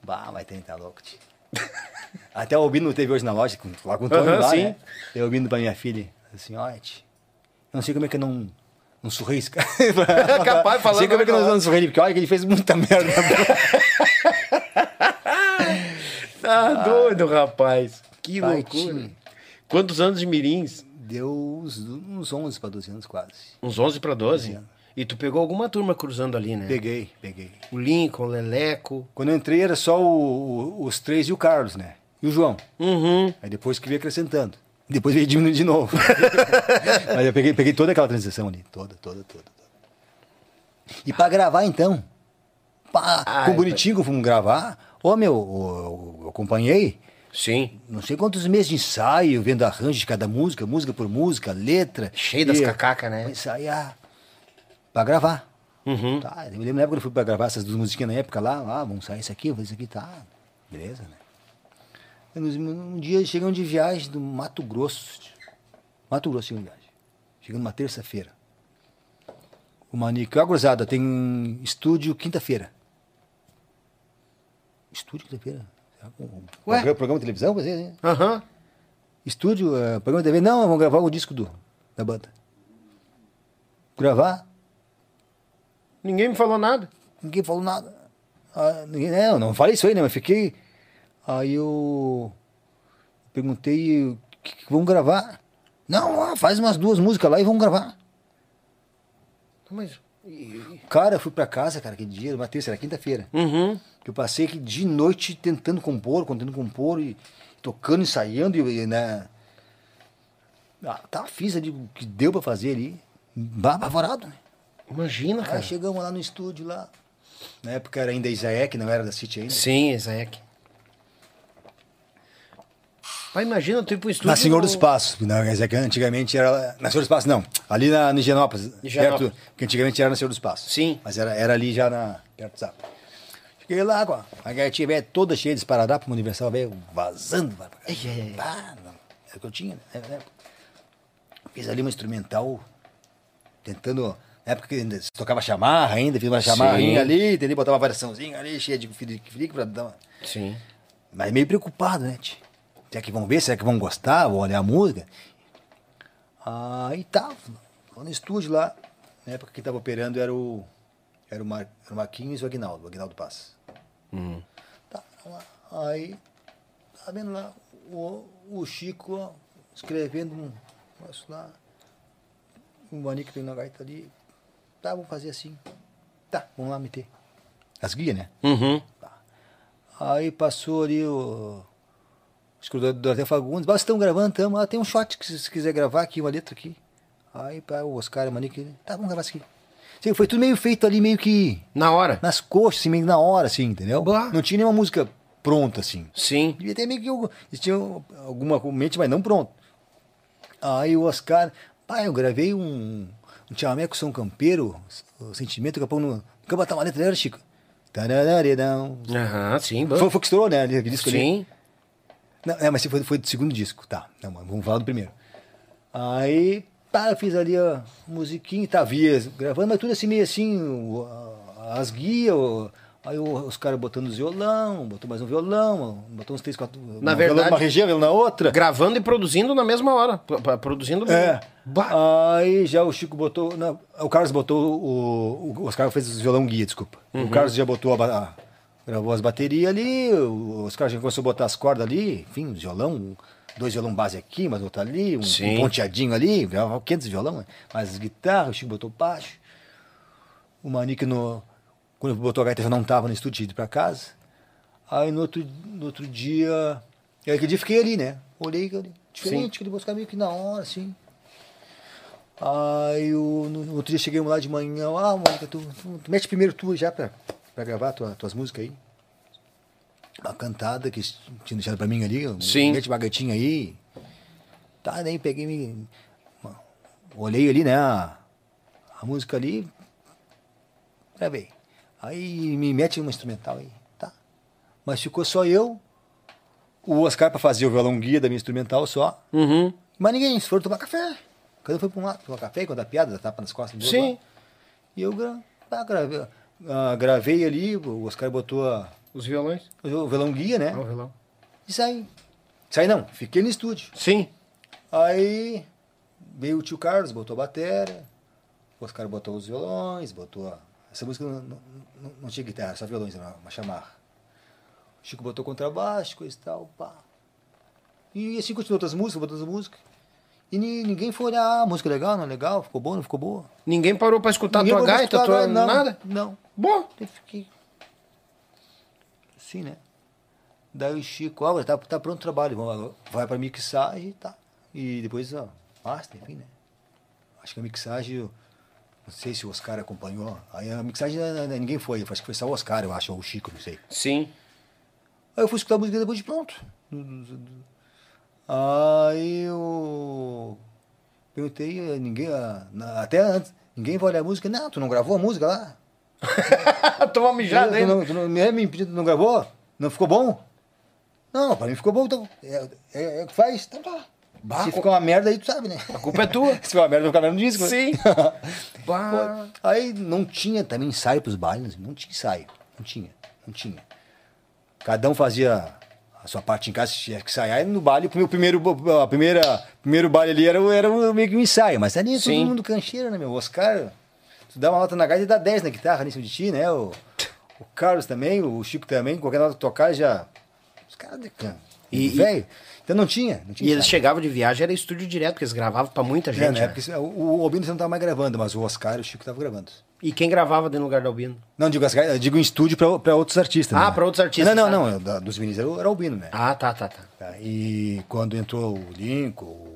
Bah, vai tentar louco, tio. Até o Albino teve hoje na loja, com- lá com o Tony Aham, lá, sim. né? Eu ouvindo pra minha filha, assim, ó, tio, não sei como é que eu não, não surrei esse cara. Capaz, falando Não sei como é que agora. não surrei porque olha que ele fez muita merda. Tá doido, rapaz. Que Vai, loucura. Quantos anos de mirins? Deu uns, uns 11 pra 12 anos quase. Uns 11 pra 12? anos. E tu pegou alguma turma cruzando ali, né? Peguei, peguei. O Lincoln, o Leleco. Quando eu entrei era só o- o- os três e o Carlos, né? E o João. Uhum. Aí depois que veio acrescentando. Depois veio diminuindo de novo. Mas eu peguei, peguei toda aquela transição ali. Toda, toda, toda. toda. E pra gravar então. Pá, Ai, com bonitinho que fomos gravar. Ô meu, eu, eu acompanhei. Sim. Não sei quantos meses de ensaio, vendo arranjo de cada música, música por música, letra. Cheio das cacacas, né? Ensaiar. Pra gravar. Uhum. Tá, eu me lembro na época que eu fui pra gravar essas duas musiquinhas na época lá, ah, vamos sair isso aqui, vamos fazer isso aqui, tá. Beleza, né? Um dia chegamos de viagem do Mato Grosso. Mato Grosso chegamos de viagem. Chegando uma terça-feira. O Manique, ó, gurizada, tem estúdio quinta-feira. Estúdio quinta-feira? Um Ué? Programa, programa de televisão? Fazer, né? Aham. Estúdio, eh, programa de TV? Não, vamos gravar o disco do, da banda. Gravar? Ninguém me falou nada. Ninguém falou nada. Ah, ninguém, não, não falei isso aí, né? Mas fiquei. Aí eu perguntei, o que, que vamos gravar? Não, ah, faz umas duas músicas lá e vamos gravar. Mas. Cara, eu fui pra casa, cara, aquele dia, terça, era quinta-feira. Uhum. Que eu passei aqui de noite tentando compor, tentando compor, e tocando, ensaiando, e, né? Ah, tá, fiz ali o que deu pra fazer ali. Apavorado, né? Imagina, cara. Aí chegamos lá no estúdio lá. Na época era ainda Isaek, não era da City ainda. Sim, Isaac. Mas imagina ir pro estúdio. Na Senhor do Espaço. Não, Isaek antigamente era. Na Senhor do Espaço, não. Ali na, no Higienópolis. Higienópolis. Perto, porque antigamente era na Senhor do Espaço. Sim. Mas era, era ali já na, perto do Zap. Cheguei lá, com a gatinha velha toda cheia de esparadrapo, Universal velho, vazando. Ai, ai, ai. Ah. Era o que eu tinha, né? Fiz ali uma instrumental, tentando. Na época que ainda se tocava chamarra ainda, fiz uma chamarrinha ali, entendeu? Botava uma variaçãozinha ali, cheia de filique pra dar uma. Sim. Mas meio preocupado, né, tio? Será que vão ver? Será que vão gostar? Vão olhar a música? Aí tá, lá no estúdio lá. Na época que tava operando era o. Era o, Mar, era o Marquinhos e o Aguinaldo, o Aguinaldo Paz. Uhum. Tá, lá, aí, tá vendo lá, o, o Chico ó, escrevendo um negócio lá. o Manique tem na gaita ali. Tá, vamos fazer assim. Tá, vamos lá meter. As guias, né? Uhum. Aí passou ali o. Acho que o Fagundes. Mas estão gravando, tamo. Ah, tem um shot que se quiser gravar aqui, uma letra aqui. Aí pá, o Oscar e o Manique. Tá, vamos gravar isso aqui. Sim, foi tudo meio feito ali, meio que Na hora. nas coxas, assim, meio na hora, assim, entendeu? Bah. Não tinha nenhuma música pronta, assim. Sim. Devia ter meio que eles tinham alguma mente, mas não pronto. Aí o Oscar, pai, eu gravei um, um chamamé com São Campeiro, o sentimento ponho no. Nunca botar uma letra, era Chico. Aham, sim. bom. Foi, foi que estourou, né? Disco ali. Não, é, mas foi, foi do segundo disco, tá. Não, vamos falar do primeiro. Aí, tá, eu fiz ali a musiquinha, tá, via gravando, mas tudo assim, meio assim, as guias, aí os caras botando os violão, botou mais um violão, botou uns três, quatro. Na uma verdade- violão numa região, violão na outra. Gravando e produzindo na mesma hora. Produzindo. É. Bah. Aí já o Chico botou. não, o Carlos botou o. O Oscar fez os violão guia, desculpa. Uhum. O Carlos já botou a, a- gravou as baterias ali, o Oscar já começou a botar as cordas ali, enfim, os violão, dois violão base aqui, mais outro ali, um, Sim. um ponteadinho ali, gravava 500 violão, né? mais as guitarras, o Chico botou baixo. O Manique no. Quando botou a gaita já não tava no estúdio, ido pra casa. Aí no outro, no outro dia. Aí aquele dia eu fiquei ali, né? Olhei diferente, aquele Oscar meio que na hora, assim. Aí o, no, no outro dia cheguei lá de manhã, ah, Mônica, tu, tu, tu mete primeiro tu já pra, pra gravar tua, tuas músicas aí. Uma cantada que tinha deixado pra mim ali, Sim. uma gatinha aí. Tá, daí peguei me. Olhei ali, né, a, a música ali, gravei. Aí me mete uma instrumental aí, tá. Mas ficou só eu, o Oscar pra fazer o violão guia da minha instrumental só. Uhum. Mas ninguém, eles foram tomar café. Cada um foi pra um lado, tomar café, contar piada, dar tapa nas costas. do Sim. outro. E eu gra- ah, gravei, ah, gravei ali, o Oscar botou a- Os violões. o violão guia, né? Ah, o violão. E saí. Saí não, fiquei no estúdio. Sim. Aí veio o tio Carlos, botou a bateria, o Oscar botou os violões, botou a... Essa música não, não, não- não tinha guitarra, só violões, era uma, chamarra. O Chico botou contrabaixo, coisa e tal, pá. E assim continuou outras músicas, botou outras músicas. E ni- ninguém foi olhar, ah, música legal, não é legal, ficou boa, não ficou boa. Ninguém parou pra escutar Ninguém tua gaita, escutar, tua... não, nada? Não. Bom. Eu fiquei assim, né? Daí o Chico, ó, tá, tá pronto o trabalho, vamos, vai pra mixagem e tá. E depois, ó, master, enfim, né? Acho que a mixagem, eu não sei se o Oscar acompanhou. Aí a mixagem eh, eh, ninguém foi, acho que foi só o Oscar, eu acho, ou o Chico, não sei. Sim. Aí eu fui escutar a música depois de pronto. Aí eu perguntei, eh, ninguém, na- até antes, ninguém vai olhar a música. Não, tu não gravou a música lá? Toma mijada tu, aí. não, tu não, me, me tu não gravou? Não ficou bom? Não, pra mim ficou bom, então. É, é, é o que faz? Então tá. Bah, Se ficar uma merda aí, tu sabe, né? A culpa é tua. Se ficar uma merda, ficar no disco. né? Sim. Pô, Aí não tinha também ensaio pros bailes, não tinha ensaio. Não tinha, não tinha. Cada um fazia a sua parte em casa, tinha que ensaiar. E no baile, o meu primeiro, a primeira, primeiro baile ali era, o- era o- meio que um ensaio. Mas ali todo mundo cancheiro, né, meu? O Oscar, tu dá uma nota na gaita e dá 10 na guitarra ali em cima de ti, né? O, o Carlos também, o Chico também, qualquer nota que tocar já. Os caras de E- velho. Então não tinha. Não tinha E eles chegavam de viagem, era estúdio direto, porque eles gravavam pra muita É, gente. na né? época, isso- o, o Albino você não tava mais gravando, mas o Oscar e o Chico estavam gravando. E quem gravava dentro do lugar do Albino? Não, digo, eu digo em estúdio para outros artistas. Ah, né? pra outros artistas, Não, tá. não, não. da- dos meninos era, o- era o Albino, né? Ah, tá, tá, tá. Tá, E quando entrou o Lincoln,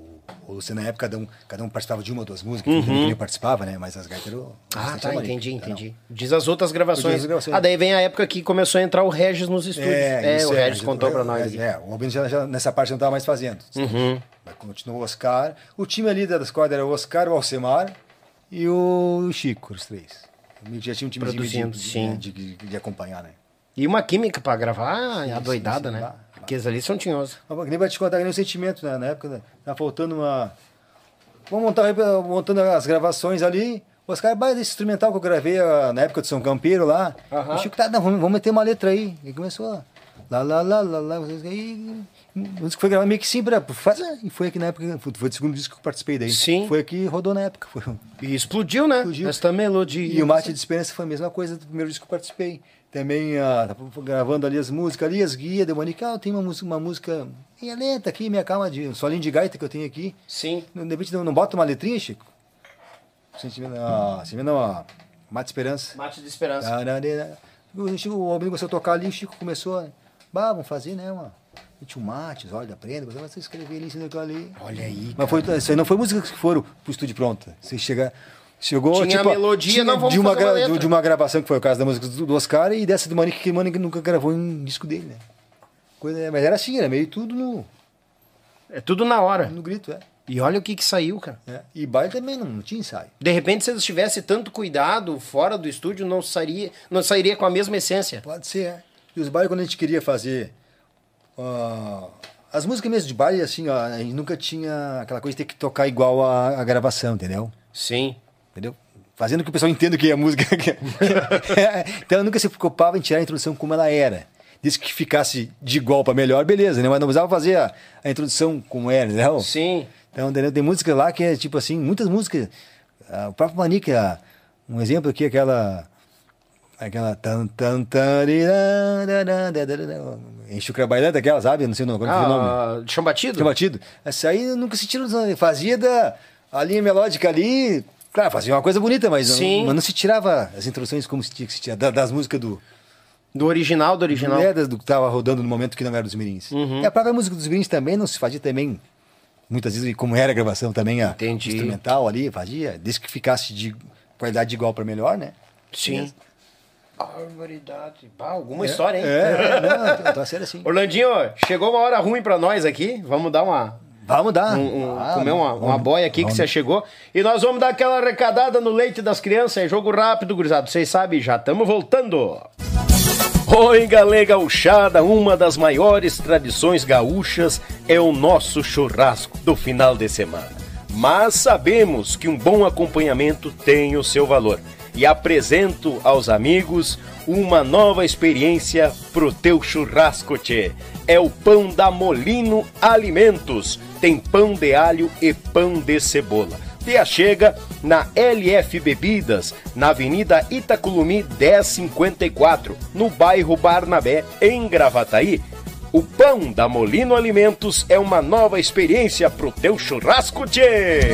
o, Luciano, na época, cada um, cada um participava de uma ou duas músicas, uhum. ninguém participava, né? Mas as gaitas eram. Ah, tá, entendi, Tá, não. entendi. Diz as outras gravações. Diz as gravações. Ah, daí vem a época que começou a entrar o Regis nos estúdios. É, isso o Regis é, contou é, pra nós. É, é, o Albino já, já nessa parte não estava mais fazendo. Uhum. Mas continuou o Oscar. O time ali das cordas era o Oscar, o Alcemar e o Chico, os três. Já tinha um time Produzindo, de, sim. de, de, de acompanhar, né? E uma química pra gravar, a doidada, sim, né? Bah, Aqueles ali são tinhosos. Nem vai te contar nem o sentimento, né? Na época, né? Tá faltando uma. Vamos montar montando as gravações ali. Os caras, bah, esse instrumental que eu gravei ah, na época de São Campeiro lá. Aham. O Chico tá, não, vamos, meter uma letra aí. E começou a. Lá, lá, lá, lá, lá. vocês aí. Música foi gravada meio que sim, pra fazer. E foi aqui na época. Foi foi o segundo disco que eu participei daí. Sim. Foi aqui rodou na época. Foi. E explodiu, né? Explodiu. Esta melodia. E o Mate de Esperança foi a mesma coisa do primeiro disco que eu participei. Também ah, tava gravando ali as músicas ali, as guias, deu Monique, ah, tem uma música, uma música meia lenta aqui, minha calma de um solinho de gaita que eu tenho aqui. Sim. De repente não, não bota uma letrinha, Chico? Sentimento, ah, sentimento não, ó, Mate Esperança. Mate de esperança. O Chico, o amigo começou a tocar ali, o Chico começou, a, bah, vamos fazer, né, uma, um mate, olha, aprenda, você escrever ali, isso ali. Olha aí. Mas foi, isso aí não foi música que foram pro estúdio pronta. Você chega, chegou, Tinha tipo, a melodia, tinha não, vamos de uma, uma letra. de uma gravação que foi o caso da música do, Oscar e dessa do Manique, que o Manique nunca gravou em disco dele, né? Coisa, mas era assim, era meio tudo no, É tudo na hora. no grito, é. E olha o que que saiu, cara. É. E baile também não, não tinha ensaio. De repente, se eles tivessem tanto cuidado fora do estúdio, não sairia, não sairia com a mesma essência. Pode ser, é. E os bailes, quando a gente queria fazer. ah, as músicas mesmo de baile, assim, ó, a gente nunca tinha aquela coisa de ter que tocar igual a, a gravação, entendeu? Sim. Entendeu? Fazendo que o pessoal entenda o que é a música. Então eu nunca se preocupava em tirar a introdução como ela era. Desde que ficasse de igual para melhor, beleza, né? Mas não precisava fazer a, a introdução como era, entendeu? Sim. Então, entendeu? tem música lá que é tipo assim, muitas músicas. ah, o próprio Manique, ah, um exemplo aqui, aquela. Aquela. Tan, tan, Enche o bailando, aquela, sabe? Não sei o nome. Que é o nome? Ah, chão batido? Tinha batido. Essa aí nunca se tira. Fazia da, a linha melódica ali. Claro, fazia uma coisa bonita, mas, não- Sim. mas não se tirava as introduções como se tinha que se tirar. da- Das músicas do. Do original, do original. É, do que tava rodando no momento que não era dos Mirins. Uhum. E a própria música dos Mirins também não se fazia também. Muitas vezes, como era a gravação também, a Entendi. instrumental ali, fazia, desde que ficasse de qualidade de igual para melhor, né? Sim. Barbaridade. Bah, alguma história, hein? É, não, tá sendo assim. Orlandinho, chegou uma hora ruim pra nós aqui. Vamos dar uma. Vamos dar. um- um- Ah, comer uma, vamos- uma boia aqui que vamos. você chegou. E nós vamos dar aquela arrecadada no leite das crianças. É jogo rápido, gurizada. Vocês sabem, já estamos voltando. Oi, galera gauchada, uma das maiores tradições gaúchas é o nosso churrasco do final de semana. Mas sabemos que um bom acompanhamento tem o seu valor. E apresento aos amigos uma nova experiência pro teu churrasco, tchê. É o pão da Molino Alimentos. Tem pão de alho e pão de cebola. Te achega na LF Bebidas, na Avenida Itaculumi 1054, no bairro Barnabé, em Gravataí. O pão da Molino Alimentos é uma nova experiência pro teu churrasco, tchê!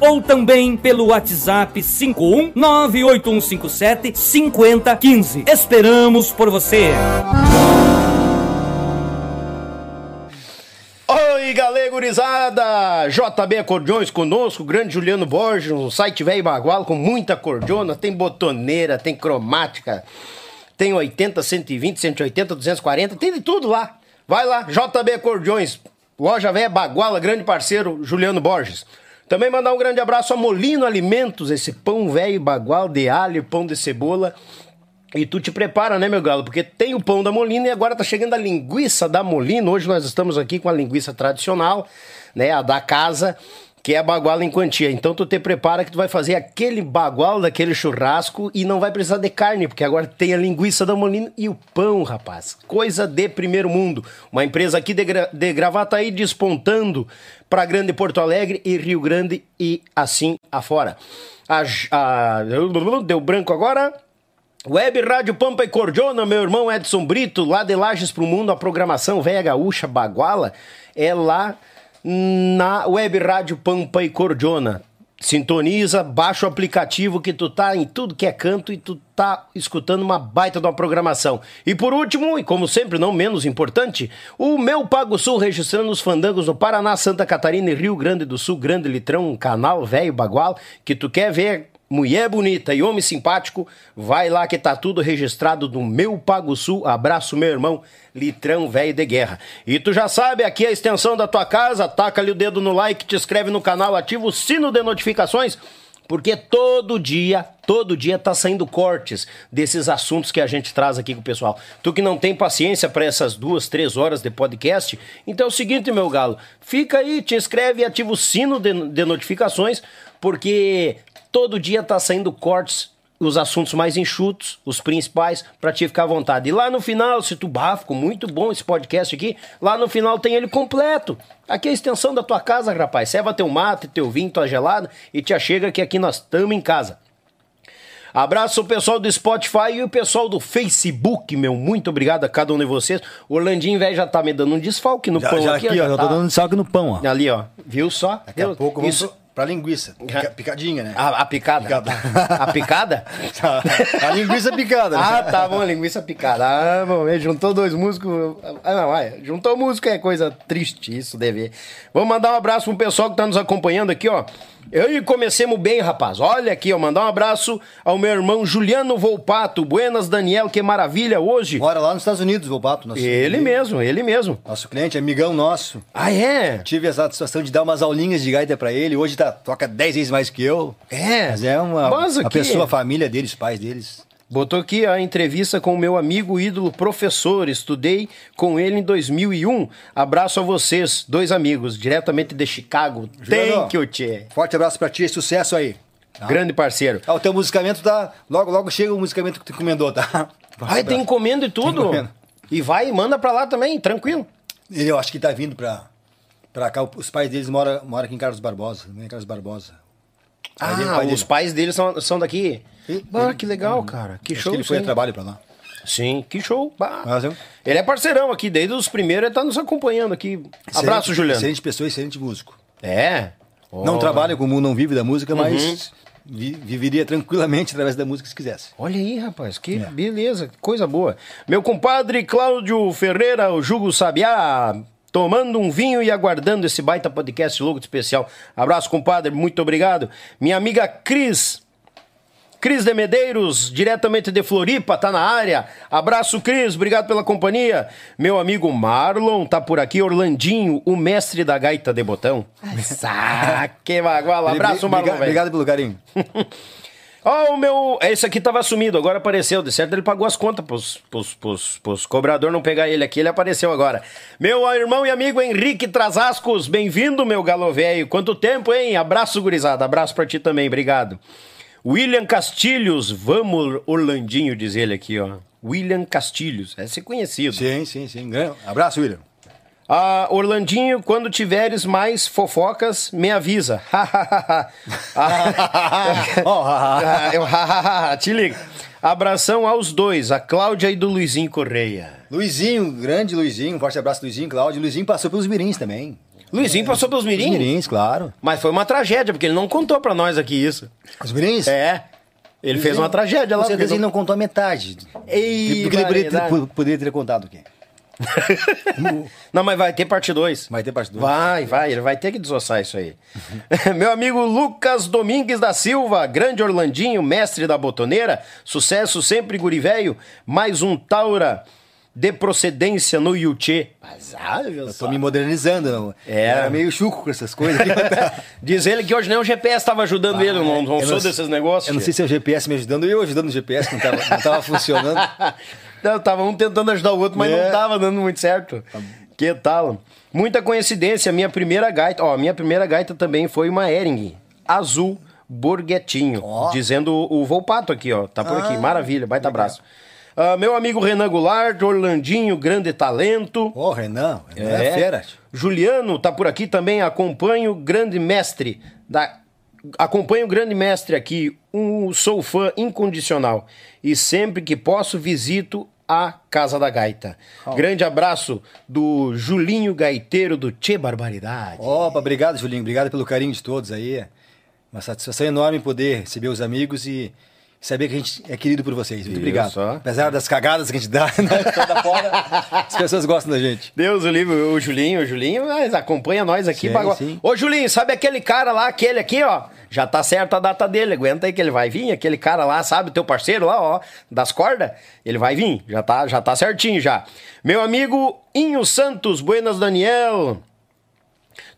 ou também pelo WhatsApp 5198157 5015. Esperamos por você! Oi, galera gurizada! JB Acordeões conosco, grande Juliano Borges, um site velho bagual com muita acordeona, tem botoneira, tem cromática, tem 80, 120, 180, 240, tem de tudo lá. Vai lá, JB Acordeões, loja velha baguala, grande parceiro Juliano Borges. Também mandar um grande abraço a Molino Alimentos, esse pão velho bagual de alho, pão de cebola. E tu te prepara, né, meu galo? Porque tem o pão da Molina e agora tá chegando a linguiça da Molina. Hoje nós estamos aqui com a linguiça tradicional, né, a da casa, que é baguala em quantia. Então tu te prepara que tu vai fazer aquele bagual daquele churrasco e não vai precisar de carne, porque agora tem a linguiça da Molina e o pão, rapaz. Coisa de primeiro mundo. Uma empresa aqui de, gra de Gravataí despontando para Grande Porto Alegre e Rio Grande e assim afora. A, a, deu branco agora. Web Rádio Pampa e Cordiona, meu irmão Edson Brito, lá de Lages pro Mundo, a programação Véia Gaúcha Baguala é lá na Web Rádio Pampa e Cordiona. Sintoniza, baixa o aplicativo que tu tá em tudo que é canto e tu tá escutando uma baita de uma programação. E por último, e como sempre não menos importante, o Meu Pago Sul registrando os fandangos no Paraná, Santa Catarina e Rio Grande do Sul, Grande Litrão, um canal velho bagual, que tu quer ver mulher bonita e homem simpático, vai lá que tá tudo registrado no Meu Pago Sul. Abraço, meu irmão, litrão velho de guerra. E tu já sabe, aqui é a extensão da tua casa, taca ali o dedo no like, te inscreve no canal, ativa o sino de notificações. Porque todo dia, todo dia tá saindo cortes desses assuntos que a gente traz aqui com o pessoal. Tu que não tem paciência para essas duas, três horas de podcast, então é o seguinte, meu galo, fica aí, te inscreve e ativa o sino de, de notificações, porque todo dia tá saindo cortes os assuntos mais enxutos, os principais, para te ficar à vontade. E lá no final, se tu bah, ficou muito bom esse podcast aqui, lá no final tem ele completo. Aqui é a extensão da tua casa, rapaz. Serva teu mate, teu vinho, tua gelada e te achega que aqui nós estamos em casa. Abraço o pessoal do Spotify e o pessoal do Facebook, meu. Muito obrigado a cada um de vocês. O Orlandinho, velho, já tá me dando um desfalque no Já, pão já aqui. aqui, ó, já tá... tô dando salve no pão, ó. Ali, ó. Viu só? Daqui a Viu? pouco vamos Isso... pro- pra linguiça. Pica- picadinha, né? A, a picada? Picada. A picada? a linguiça picada, né? Ah, tá bom, linguiça picada. Ah, bom, juntou dois músicos. Ah, não, vai. Juntou músico é coisa triste, isso deve. Vamos mandar um abraço pro pessoal que tá nos acompanhando aqui, ó. Eu e comecemos bem, rapaz. Olha aqui, ó. Mandar um abraço ao meu irmão Juliano Volpato. Buenas, Daniel, que maravilha hoje. Mora lá nos Estados Unidos, o Pato. Nosso, Ele mesmo, ele mesmo. Nosso cliente, amigão nosso. Ah, é? Tive a satisfação de dar umas aulinhas de gaita pra ele. Hoje tá, toca 10 vezes mais que eu. É. Mas é uma, Mas uma pessoa, a família deles, os pais deles. Botou aqui a entrevista com o meu amigo ídolo professor. Estudei com ele em 2001. Abraço a vocês, dois amigos, diretamente de Chicago. Juliano, Thank you, tchê. Forte abraço pra ti e sucesso aí. Tá? Grande parceiro. Ah, o teu musicamento tá. Logo, logo chega o musicamento que tu encomendou, tá? Ai, tem abraço. encomenda e tudo? encomenda. E vai e manda pra lá também, tranquilo. Ele, eu acho que tá vindo pra, pra cá. Os pais deles moram, moram aqui em Carlos Barbosa. Né? Carlos Barbosa. Ah, pai os dele. pais dele são, são daqui. E- Ah, ele- que legal, cara. Que Acho show. que ele foi a trabalho pra lá. Sim, que show. Bah. Ele é parceirão aqui, desde os primeiros ele tá nos acompanhando aqui. Abraço, Excelente- Juliano. Excelente pessoa, excelente músico. É. Não Ó. trabalha como não vive da música, Uhum. mas vi- viveria tranquilamente através da música se quisesse. Olha aí, rapaz, que É. beleza, que coisa boa. Meu compadre Cláudio Ferreira, o Jugo Sabiá, tomando um vinho e aguardando esse baita podcast logo de especial. Abraço, compadre, muito obrigado. Minha amiga Cris, Cris de Medeiros, diretamente de Floripa, tá na área. Abraço, Cris, obrigado pela companhia. Meu amigo Marlon tá por aqui, Orlandinho, o mestre da gaita de botão. Ah, que baguala. Abraço, Marlon. Obrigado, obrigado pelo carinho. Ó, o meu. Esse aqui tava sumido, agora apareceu. De certo, ele pagou as contas pros, pros, pros, pros cobrador não pegar ele aqui, ele apareceu agora. Meu irmão e amigo Henrique Trasascos, bem-vindo, meu galo velho. Quanto tempo, hein? Abraço, gurizada. Abraço pra ti também, obrigado. William Castilhos, vamos, Orlandinho, diz ele aqui, ó. William Castilhos, é ser conhecido. Sim, sim, sim. Abraço, William. Ah, Orlandinho, quando tiveres mais fofocas, me avisa. Ah, te liga. Abração aos dois, a Cláudia e do Luizinho Correia. Luizinho, grande Luizinho, um forte abraço, Luizinho, Cláudio. Luizinho passou pelos mirins também. Luizinho passou pelos Os mirim? mirins, claro. Mas foi uma tragédia, porque ele não contou pra nós aqui isso. Os mirins? É. Ele fez uma tragédia lá. Com certeza porque ele não contou a metade Ei, do que ele poderia ter, variedade. poderia ter contado aqui. Não, mas vai ter parte 2. Vai ter parte dois. Vai, vai, ele vai ter que desossar isso aí. Meu amigo Lucas Domingues da Silva, grande Orlandinho, mestre da botoneira, sucesso sempre, guri velho. Mais um Taura de procedência no Yuchê. Mas, ah, Eu só. tô me modernizando. Não. É. Era meio chuco com essas coisas. aqui. Diz ele que hoje nem o GPS estava ajudando ele, eu não, não sou desses negócios. Eu não sei se é o GPS me ajudando, eu ajudando o GPS, que não tava, não tava funcionando. Não, tava um tentando ajudar o outro, mas É. não tava dando muito certo. Que tal? Muita coincidência, minha primeira gaita, ó, minha primeira gaita também foi uma Ering, azul, borguetinho, Ó. dizendo o, o Volpato aqui, ó, tá por aqui, maravilha, baita abraço. Ah, meu amigo Renan Goulart, Orlandinho, grande talento. Ô, Renan, Renan é, fera. Juliano tá por aqui também, acompanha o grande mestre da acompanho o grande mestre aqui, um, sou fã incondicional e sempre que posso visito a Casa da Gaita. Grande abraço do Julinho Gaiteiro do Tchê Barbaridade. Opa, obrigado, Julinho. Obrigado pelo carinho de todos aí. Uma satisfação enorme poder receber os amigos e saber que a gente é querido por vocês. Muito Viu obrigado. Apesar das cagadas que a gente dá toda fora, as pessoas gostam da gente. Deus o livre, o Julinho, o Julinho, mas acompanha nós aqui. Sim, bagulho. sim. Ô Julinho, sabe aquele cara lá, aquele aqui, ó? Já tá certa a data dele, aguenta aí que ele vai vir, aquele cara lá, sabe, teu parceiro lá, ó, das cordas, ele vai vir, já tá, já tá certinho já. Meu amigo Inho Santos, Buenas Daniel.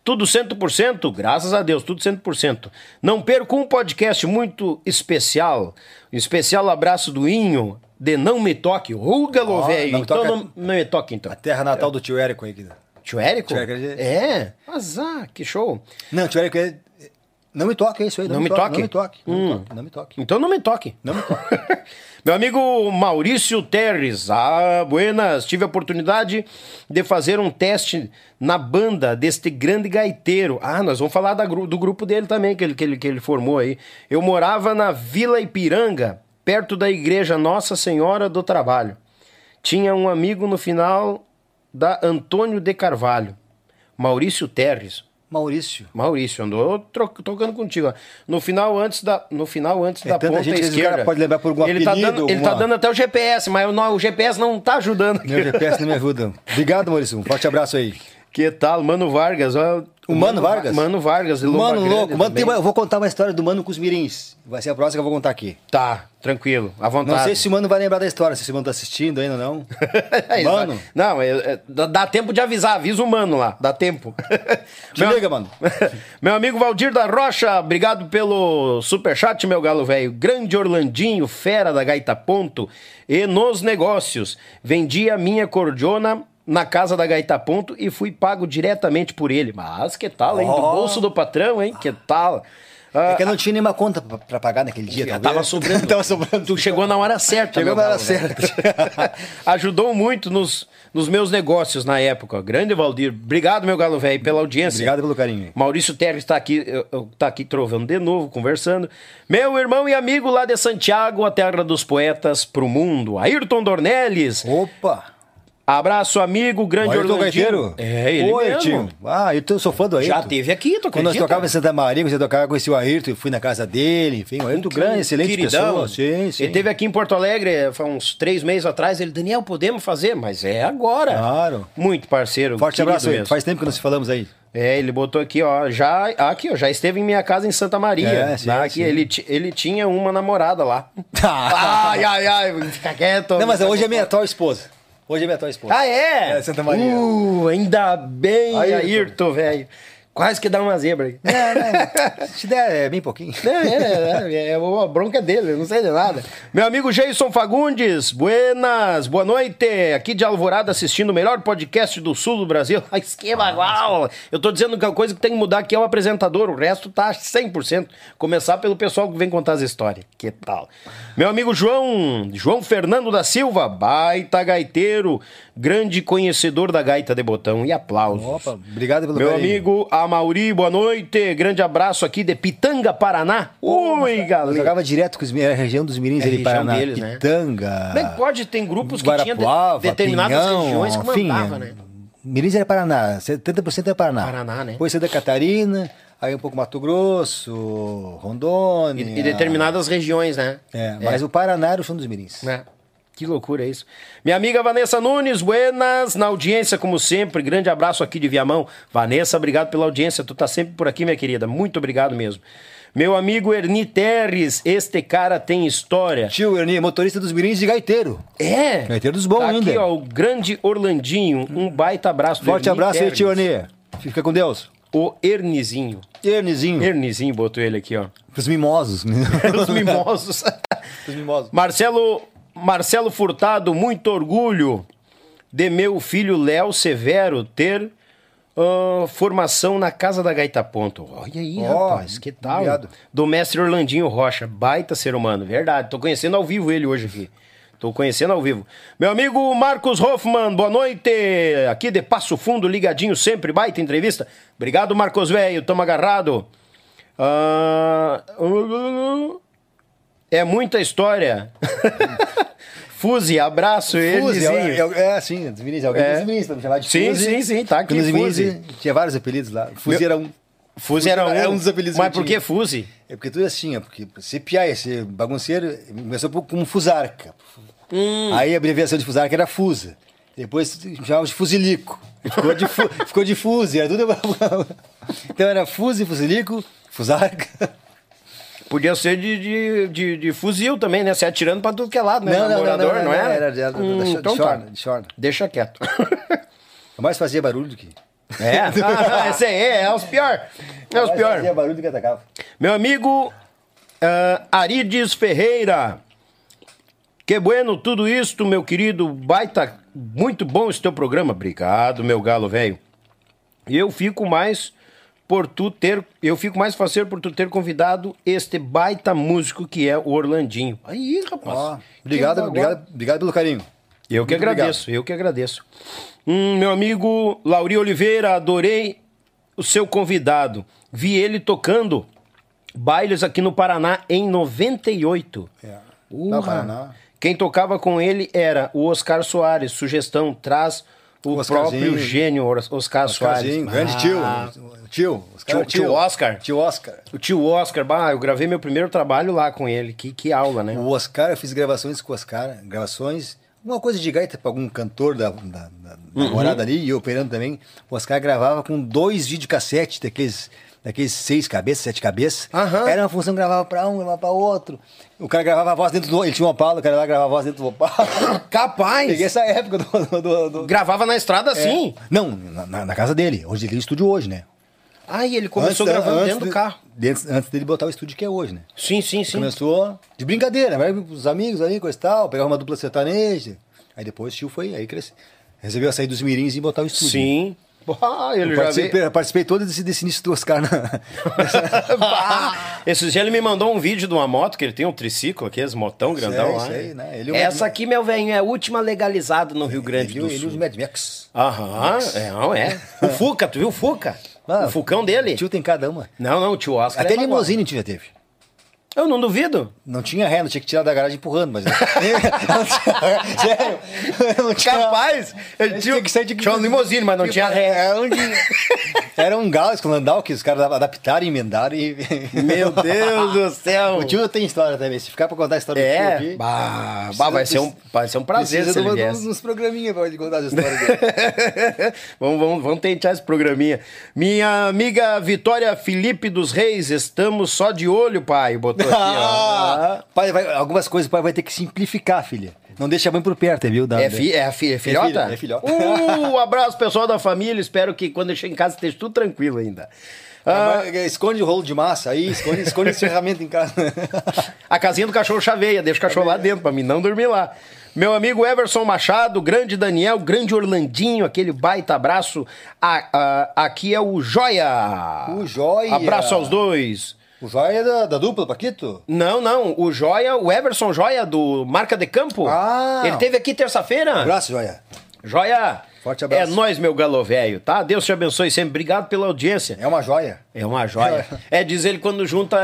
Tudo 100%? Graças a Deus, tudo 100%. Não perco um podcast muito especial. Um especial abraço do Inho, de Não Me Toque. Ô, galo velho. Não Me Então Toque é- não, não me toque, então. A terra natal do tio Érico aí. que- Tio Érico? Tio Érico é- É. Azar, que show. Não, tio Érico é... Não me toque, é isso aí. Não me toque? Não me toque. Não Hum. me toque. Não me toque. Então não me toque. Não me toque. Meu amigo Maurício Terres, ah, buenas, tive a oportunidade de fazer um teste na banda deste grande gaiteiro. Ah, nós vamos falar da do grupo dele também, que ele, que, ele, que ele formou aí. Eu morava na Vila Ipiranga, perto da igreja Nossa Senhora do Trabalho. Tinha um amigo no final da Antônio de Carvalho, Maurício Terres. Maurício. Maurício, andou tocando contigo. No final, antes da, no final, antes É da tanta ponta gente esquerda. pode lembrar por algum ele tá apelido, dando, Ele tá dando até o GPS, mas o, o GPS não tá ajudando. aqui. Meu GPS não me ajuda. Obrigado, Maurício. Um forte abraço aí. Que tal? Mano Vargas. Ó, O Mano Vargas? Mano Vargas. Mano Grande louco. Mano, tem uma- eu vou contar uma história do Mano com os mirins. Vai ser a próxima que eu vou contar aqui. Tá, tranquilo, à vontade. Não sei se o Mano vai lembrar da história, se o Mano tá assistindo ainda ou não. Mano. Não, é- é- dá, tempo de avisar, avisa o mano lá, dá tempo. Te liga, mano. meu amigo Valdir da Rocha, obrigado pelo superchat, meu galo velho. Grande Orlandinho, fera da Gaita Ponto e nos negócios. Vendi a minha cordiona na casa da Gaita Ponto e fui pago diretamente por ele. Mas que tal, hein? Do bolso do patrão, hein? Que tal? Ah, É que eu não tinha nenhuma conta pra, pra pagar naquele dia. talvez. tava sobrando. tava sobrando. Tu chegou na hora certa. Chegou na hora galo, velho. Ajudou muito nos, nos meus negócios na época. Grande Valdir. Obrigado, meu galo velho, pela audiência. Obrigado pelo carinho. Maurício Terres está aqui, tá aqui trovando de novo, conversando. Meu irmão e amigo lá de Santiago, a terra dos poetas pro mundo. Ayrton Dornelles. Opa! Abraço, amigo, grande O Ayrton Orlandinho. Gaiteiro? É, ele Oi, mesmo. Ayrton. Ah, eu sou fã do Ayrton. Já teve aqui, tu Quando nós tocávamos em Santa Maria, você tocava, conheci o Ayrton, eu fui na casa dele, enfim, o Ayrton grande, excelente Queridão. pessoa. Sim, sim. Ele teve aqui em Porto Alegre faz uns três meses atrás. Ele, Daniel, podemos fazer? Mas é agora. Claro. Muito parceiro. Forte abraço mesmo. Faz tempo que nós falamos aí. É, ele botou aqui, ó, já, aqui, ó, já esteve em minha casa em Santa Maria. É, sim, Tá? Aqui, sim. Ele, ele tinha uma namorada lá. ai, ai, ai, fica quieto. Não, mas hoje é minha atual esposa. Hoje é minha atual esposa. Ah, é? É, Santa Maria. Uh, ainda bem, Ayrton. Ayrton, velho. Quase que dá uma zebra aí. É, né? Se der, é bem pouquinho. É, é, é, é, a bronca dele, eu não sei de nada. Meu amigo Jason Fagundes, buenas, boa noite. Aqui de Alvorada assistindo o melhor podcast do sul do Brasil. Ai, que bagual. Eu tô dizendo que a coisa que tem que mudar aqui é o apresentador, o resto tá 100%. Começar pelo pessoal que vem contar as histórias. Que tal? Meu amigo João, João Fernando da Silva, baita gaiteiro, grande conhecedor da gaita de botão e aplausos. Opa, obrigado pelo Meu carinho. amigo Amauri, boa noite. Grande abraço aqui de Pitanga, Paraná. Eu galera. jogava direto com os a região dos mirins É ali, Paraná. deles, né? Pitanga. Como é que pode? Tem grupos que tinham determinadas Pinhão, regiões que mandava, é. né? Mirins era Paraná, 70% é Paraná. Paraná, né? Depois Santa Catarina, aí um pouco Mato Grosso, Rondônia. E, e determinadas regiões, né? É, mas o Paraná era o chão dos mirins. É. Que loucura é isso. Minha amiga Vanessa Nunes, buenas, na audiência, como sempre. Grande abraço aqui de Viamão. Vanessa, obrigado pela audiência. Tu tá sempre por aqui, minha querida. Muito obrigado mesmo. Meu amigo Erni Terres, este cara tem história. Tio Ernie, motorista dos mirins de gaiteiro. É. Gaiteiro dos bons tá ainda. Aqui, ó, o grande Orlandinho. Um baita abraço Forte Erni abraço aí, tio Ernie. Fica com Deus. O Ernizinho. Ernizinho. Ernizinho botou ele aqui, ó. Os mimosos. Os mimosos. Os mimosos. Marcelo, Marcelo Furtado, muito orgulho de meu filho Léo Severo ter ah, formação na Casa da Gaita Ponto. Olha aí, Ó, rapaz, que tal? obrigado. Do mestre Orlandinho Rocha, baita ser humano, verdade. Tô conhecendo ao vivo ele hoje aqui. Tô conhecendo ao vivo. Meu amigo Marcos Hoffman, boa noite. Aqui de Passo Fundo, ligadinho sempre, baita entrevista. Obrigado, Marcos Velho, tamo agarrado. Ah, é muita história. Fuse, abraço, Fuse, Ernezinho. é, é, é assim, dos mirins. Alguém É. mirins, pra me chamar de Sim, Fuse. sim, sim, tá aqui, Fuse. tinha vários apelidos lá. Fuse Meu- era um. Fuse era era um dos apelidos Mas por que Fuse? É porque tudo é assim, é porque se piar esse bagunceiro, começou como Fusarca. Hum. Aí a abreviação de Fusarca era Fusa. Depois chamava de Fusilico. Ficou de, fu- ficou de Fuse, era tudo. então era Fuse, Fusilico, Fusarca. Podia ser de, de, de, de fuzil também, né? Se atirando pra tudo que é lado, né? Namorador, não, é? Era de, Hum, de, de, então shorn, tá. de shorn. Deixa quieto. Eu mais fazia barulho do que. É? Ah, esse aí é, é os pior. É os pior. Fazia barulho que atacava. Meu amigo ah, Arides Ferreira. Que bueno tudo isto, meu querido. Baita, muito bom esse teu programa. Obrigado, meu galo velho. E eu fico mais por tu ter, eu fico mais faceiro por tu ter convidado este baita músico que é o Orlandinho. Aí, rapaz. Ó, obrigado, obrigado, obrigado pelo carinho. Eu que Muito agradeço, eu que agradeço. Hum, meu amigo Lauri Oliveira, adorei o seu convidado. Vi ele tocando bailes aqui no Paraná em 98. É. No Paraná. Quem tocava com ele era o Oscar Soares. Sugestão, traz o, Oscarzinho. próprio gênio Oscar Soares. Grande tio. Ah, O Tio. Oscar, Tio- tio Oscar. Tio Oscar. O tio Oscar, bah, eu gravei meu primeiro trabalho lá com ele. Que, que aula, né? O Oscar, eu fiz gravações com o Oscar, gravações, uma coisa de gaita para algum cantor da, da, da, da morada ali, e operando também. O Oscar gravava com dois videocassetes daqueles, daqueles seis cabeças, sete cabeças. Aham. Era uma função, gravava para um, gravava para outro. O cara gravava a voz dentro do. Ele tinha uma Opala, o cara lá gravava a voz dentro do Opala. Capaz! Peguei essa época do. do, do- do- Gravava na estrada assim. Não, na, na- na casa dele. Hoje ele tem estúdio hoje, né? Ai, ele começou Antes- gravando antes dentro do de- carro. Antes, antes dele botar o estúdio que é hoje, né? Sim, sim, sim. Começou de brincadeira, vai os amigos ali, coisa e tal, pegava uma dupla sertaneja. Aí depois o tio foi, aí cresceu. Resolveu sair dos mirins e botar o estúdio. Sim. Ah, ele Eu já participei, veio. participei todo desse, desse início do Oscar. Na... Bah! Esses dias ele me mandou um vídeo de uma moto, que ele tem um triciclo aqui, esse motão grandão Sei, lá. sei, né? Ele é Essa aqui, meu velho, é a última legalizada no Rio Grande ele, do ele Sul. usa o Mad Max. Aham, é, não é. O Fuca, tu viu o Fuca? Ah, o Fucão dele? O tio tem cada uma. Não, não, o tio Oscar. Até é limousine tio já teve. Eu não duvido. Não tinha ré, não tinha que tirar da garagem empurrando, mas. tinha, sério. Não tinha, Capaz! Ele tinha, que sair de- tinha um limousine, mas não tinha ré. Era um, era um galo escolandal que os caras adaptaram e emendaram e. Meu Deus do céu! O tio tem história também. Se ficar pra contar a história do tio É, aqui. bah, bah, vai, ser um, vai ser um prazer precisa de viesse. uns programinhas pra ele contar as histórias dele. vamos, vamos, vamos tentar esse programinha. Minha amiga Vitória Felipe dos Reis, estamos só de olho, pai. Botou aqui, ó. Ah, pai, vai- algumas coisas o pai vai ter que simplificar, filha. Não deixa a mãe por perto, viu? Da- É, fi, é, fi, é filhota? filha, é filhota. Uh, abraço pessoal da família. Espero que quando eu chegar em casa esteja tudo tranquilo ainda. Ah, Vai- Esconde o rolo de massa aí, esconde, esconde esse ferramenta em casa. a casinha do cachorro chaveia, deixa o cachorro lá dentro pra mim não dormir lá. Meu amigo Everson Machado, grande Daniel, grande Orlandinho, aquele baita abraço. A- a- aqui é o Joia. O Joia. Abraço aos dois. O Joia é da, da dupla, Paquito? Não, não, o Joia, o Everson Joia do Marca de Campo. Ah. Ele teve aqui terça-feira. Abraço, Joia. Joia. Forte abraço. É nós, meu galo velho, tá? Deus te abençoe sempre. Obrigado pela audiência. É uma joia. É uma joia. É, diz ele quando junta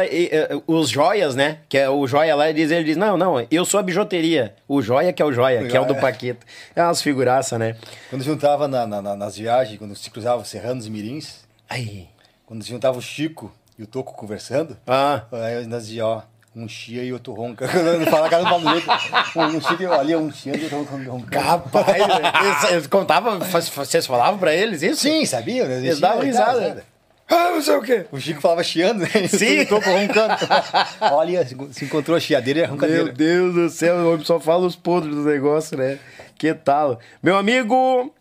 os joias, né? Que é o joia lá, ele diz, ele diz: Não, não, eu sou a bijuteria. O joia que é o joia, que é o do joia. Paquito. É umas figuraças, né? Quando juntava na- na- nas viagens, quando se cruzava Serranos e Mirins, Aí. quando se juntava o Chico e o Toco conversando, Ah. aí nós dizia, ó, um chia e outro ronca. Quando não fala, cada um do outro. Um, chico ali, um chia e outro ronca. ronca. Capaz, eles, eles contavam, vocês falavam pra eles isso? Sim, sabia? Né? Eles davam risada. Ah, não sei o quê. O Chico falava chiando, né? Sim. Toco roncando. Olha, se se encontrou a chiadeira e a roncadeira. Meu Deus do céu, o homem só fala os podres do negócio, né? Que tal? Meu amigo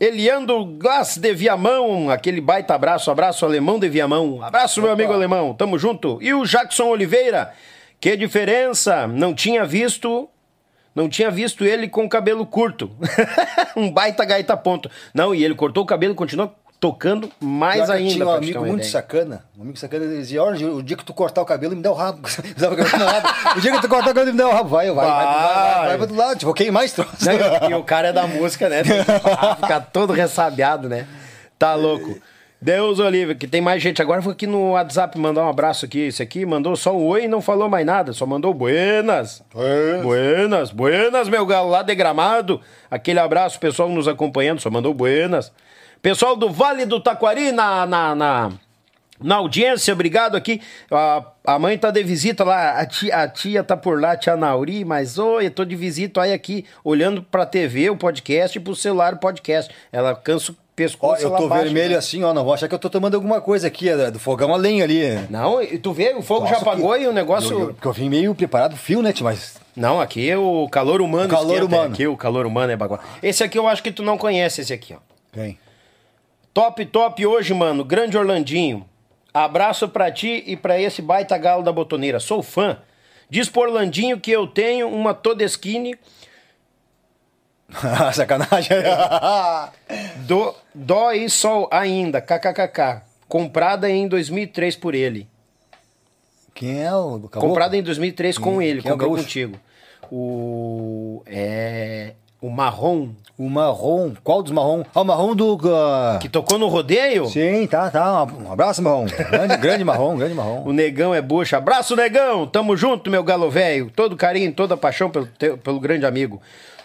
Eliandro Glass de Viamão, aquele baita abraço, abraço alemão de Viamão. Abraço, meu amigo alemão, tamo junto. E o Jackson Oliveira, que diferença, não tinha visto, não tinha visto ele com cabelo curto. um baita gaita ponto. Não, e ele cortou o cabelo e continuou tocando mais Pior que eu ainda. Tinha um amigo muito ideia. sacana. Um amigo sacana ele dizia: Olha, o dia que tu cortar o cabelo, me dá o rabo. O dia que tu cortar o cabelo, me dá o rabo. Vai, vai, vai, vai, vai, vai, vai do lado. Tipo, quem mais trouxe? E, o cara é da música, né? Ficar todo ressabiado, né? Tá louco. Deus Olívia, que tem mais gente. Agora vou aqui no WhatsApp mandar um abraço aqui. Esse aqui mandou só um oi e não falou mais nada. Só mandou buenas. Buenas. Buenas, buenas, meu galo lá de Gramado. Aquele abraço, pessoal nos acompanhando. Só mandou buenas. Pessoal do Vale do Taquari na... na, na... Na audiência, obrigado aqui. A, a mãe tá de visita lá, a tia, a tia tá por lá, tia Nauri, mas oi, eu tô de visita, olha aqui, olhando pra TV, o podcast, e pro celular, o podcast. Ela cansa o Ó, pescoço. eu ela tô baixa, vermelho né? assim, ó. Não vou achar que eu tô tomando alguma coisa aqui, é do fogão a lenha ali. Não, e tu vê, o fogo já apagou que- e o negócio. Eu, eu, porque eu vim meio preparado, fio, né? Mas. Não, aqui é o calor humano. O calor esquenta, humano. Aqui o calor humano é bagulho. Esse aqui eu acho que tu não conhece, esse aqui, ó. Quem? Top, top hoje, mano. Grande Orlandinho. Abraço pra ti e pra esse baita galo da botoneira. Sou fã. Diz pro Orlandinho que eu tenho uma Todeskine Sacanagem. do Dó e Sol ainda, kkkk. Comprada em 2003 por ele. Quem é o? Comprada em 2003 com Quem- ele, quem é o comprou contigo. O. É. O Marrom, O marrom. Qual dos marrom? Ah, o marrom do. ah, que tocou no rodeio. Sim, tá, tá. Um abraço, marrom. Grande, grande marrom, grande marrom. O Negão é bucha. Abraço, Negão! Tamo junto, meu galo velho. Todo carinho, toda paixão pelo, teu- pelo grande amigo.